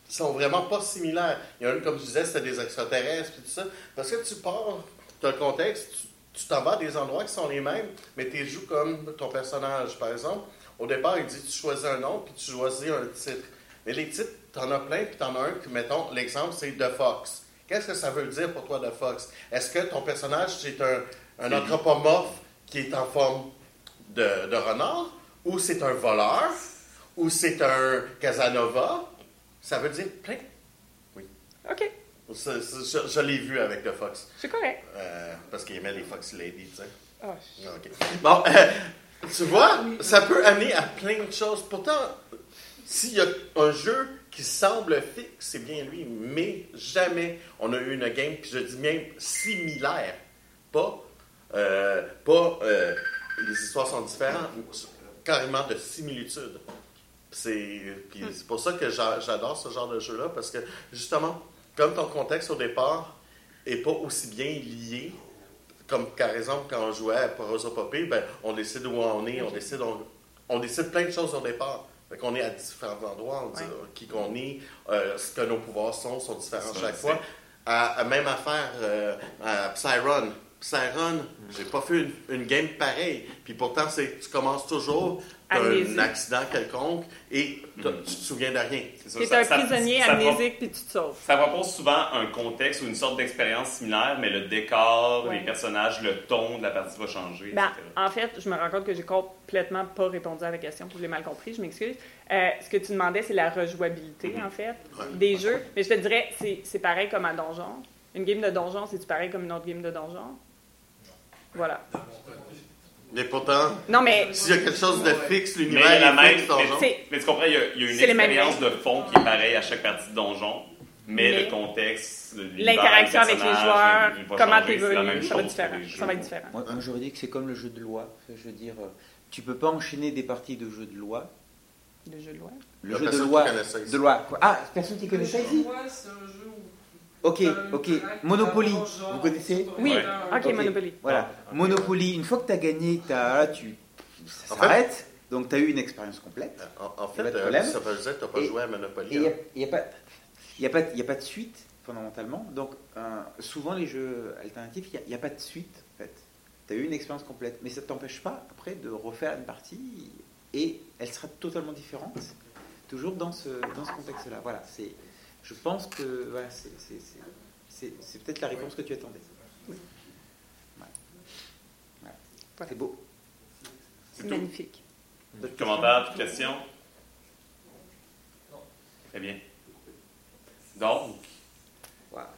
Ils sont vraiment pas similaires. Il y en a une, comme tu disais, c'était des extraterrestres et tout ça. Parce que tu pars, tu as le contexte, tu- t'en vas à des endroits qui sont les mêmes, mais tu joues comme ton personnage. Par exemple, au départ, il dit tu choisis un nom puis tu choisis un titre. Mais les titres, tu en as plein, puis tu en as un qui, mettons, l'exemple, c'est The Fox. Qu'est-ce que ça veut dire pour toi, The Fox? Est-ce que ton personnage, c'est un, un anthropomorphe qui est en forme de, de renard? Ou c'est un voleur? Ou c'est un Casanova? Ça veut dire plein? OK, Ça, ça, je je l'ai vu avec The Fox. c'est correct. Euh, parce qu'il aimait les Fox Ladies, tu sais. Ah, Ah, ok. Bon, euh, tu vois, ça peut amener à plein de choses. Pourtant, s'il y a un jeu qui semble fixe, c'est bien lui. Mais jamais on a eu une game, puis je dis même similaire. Pas, euh, pas euh, les histoires sont différentes, carrément de similitude. C'est puis c'est pour ça que j'a- j'adore ce genre de jeu-là, parce que justement, comme ton contexte au départ est pas aussi bien lié, comme par exemple quand on jouait à Prosopopée, ben, on décide où on est, on décide, on, on décide plein de choses au départ. Fait qu'on est à différents endroits, on dit Ouais. qui qu'on est, euh, ce que nos pouvoirs sont, sont différents chaque fois. À, à même affaire euh, à Psyron. Psyron, j'ai pas fait une, une game pareille. Puis pourtant, c'est, tu commences toujours d'un accident quelconque et tu te souviens de rien. C'est ça, T'es ça- un ça- prisonnier ça- amnésique, puis tu te sauves. Ça propose souvent un contexte ou une sorte d'expérience similaire, mais le décor, Ouais. les personnages, le ton de la partie va changer. Ben, etc. en fait, je me rends compte que j'ai complètement pas répondu à la question, je l'ai mal compris, je m'excuse. Euh, ce que tu demandais, c'est la rejouabilité, en fait, Ouais. des jeux. Mais je te dirais, c'est c'est pareil comme à Donjon. Une game de Donjon, c'est-tu pareil comme une autre game de Donjon? Voilà. Mais pourtant, Non, mais s'il y a quelque chose de fixe, Mais l'univers a la est même. fixe, ton mais, mais tu comprends, il y a, il y a une expérience de fond qui est pareille à chaque partie de donjon, mais, Mais le contexte, l'univers, l'interaction avec les joueurs, comment même t'évolues, ça va être différent. Ça va être différent. Moi, moi, j'aurais dit que c'est comme le jeu de loi. Je veux dire, euh, tu peux pas enchaîner des parties de jeux de loi. Le jeu de loi. Le jeu de personne loi. qui connaît ça ici. De loi. Ah, personne qui connaît ça ici Ouais, c'est un jeu où. Ok, une ok. traque, Monopoly, vous connaissez Oui, Ouais. ok, Ok. Monopoly. Voilà. Monopoly, une fois que tu as gagné, t'as- là, tu... ça En fait- s'arrête. Donc tu as eu une expérience complète. En, en fait, euh, tu n'as pas Et- joué à Monopoly. il hein. a, n'y a, pas de- il y a pas de suite, fondamentalement. Donc, euh, souvent, les jeux alternatifs, il n'y a pas de suite, en fait. Tu as eu une expérience complète. Mais ça ne t'empêche pas, après, de refaire une partie et elle sera totalement différente, toujours dans ce, dans ce contexte-là. Voilà, c'est, je pense que voilà, c'est, peut-être la réponse que tu attendais. Oui. Voilà. C'est beau. C'est magnifique. D'autres Commentaires, petites questions? Très bien. Donc,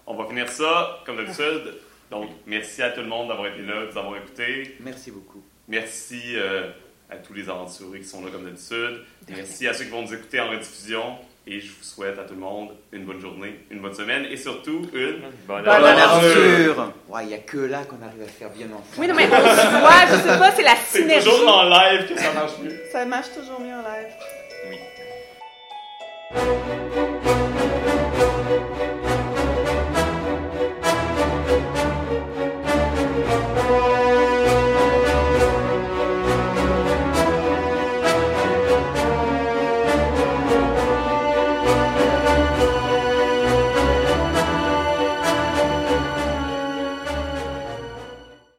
on va finir ça comme d'habitude. Donc, merci à tout le monde d'avoir été là, de nous avoir écoutés. Merci beaucoup. Merci euh, à tous les aventuriers qui sont là comme d'habitude. Merci à ceux qui vont nous écouter en rediffusion. Et je vous souhaite à tout le monde une bonne journée, une bonne semaine et surtout une Bonne Bonne Bonne aventure. aventure Ouais, Il n'y a que là qu'on arrive à faire bien ensemble. Oui, non, mais on se voit, je sais pas, c'est la C'est synergie. toujours en live que ça marche mieux. Ça marche toujours mieux en live. Oui.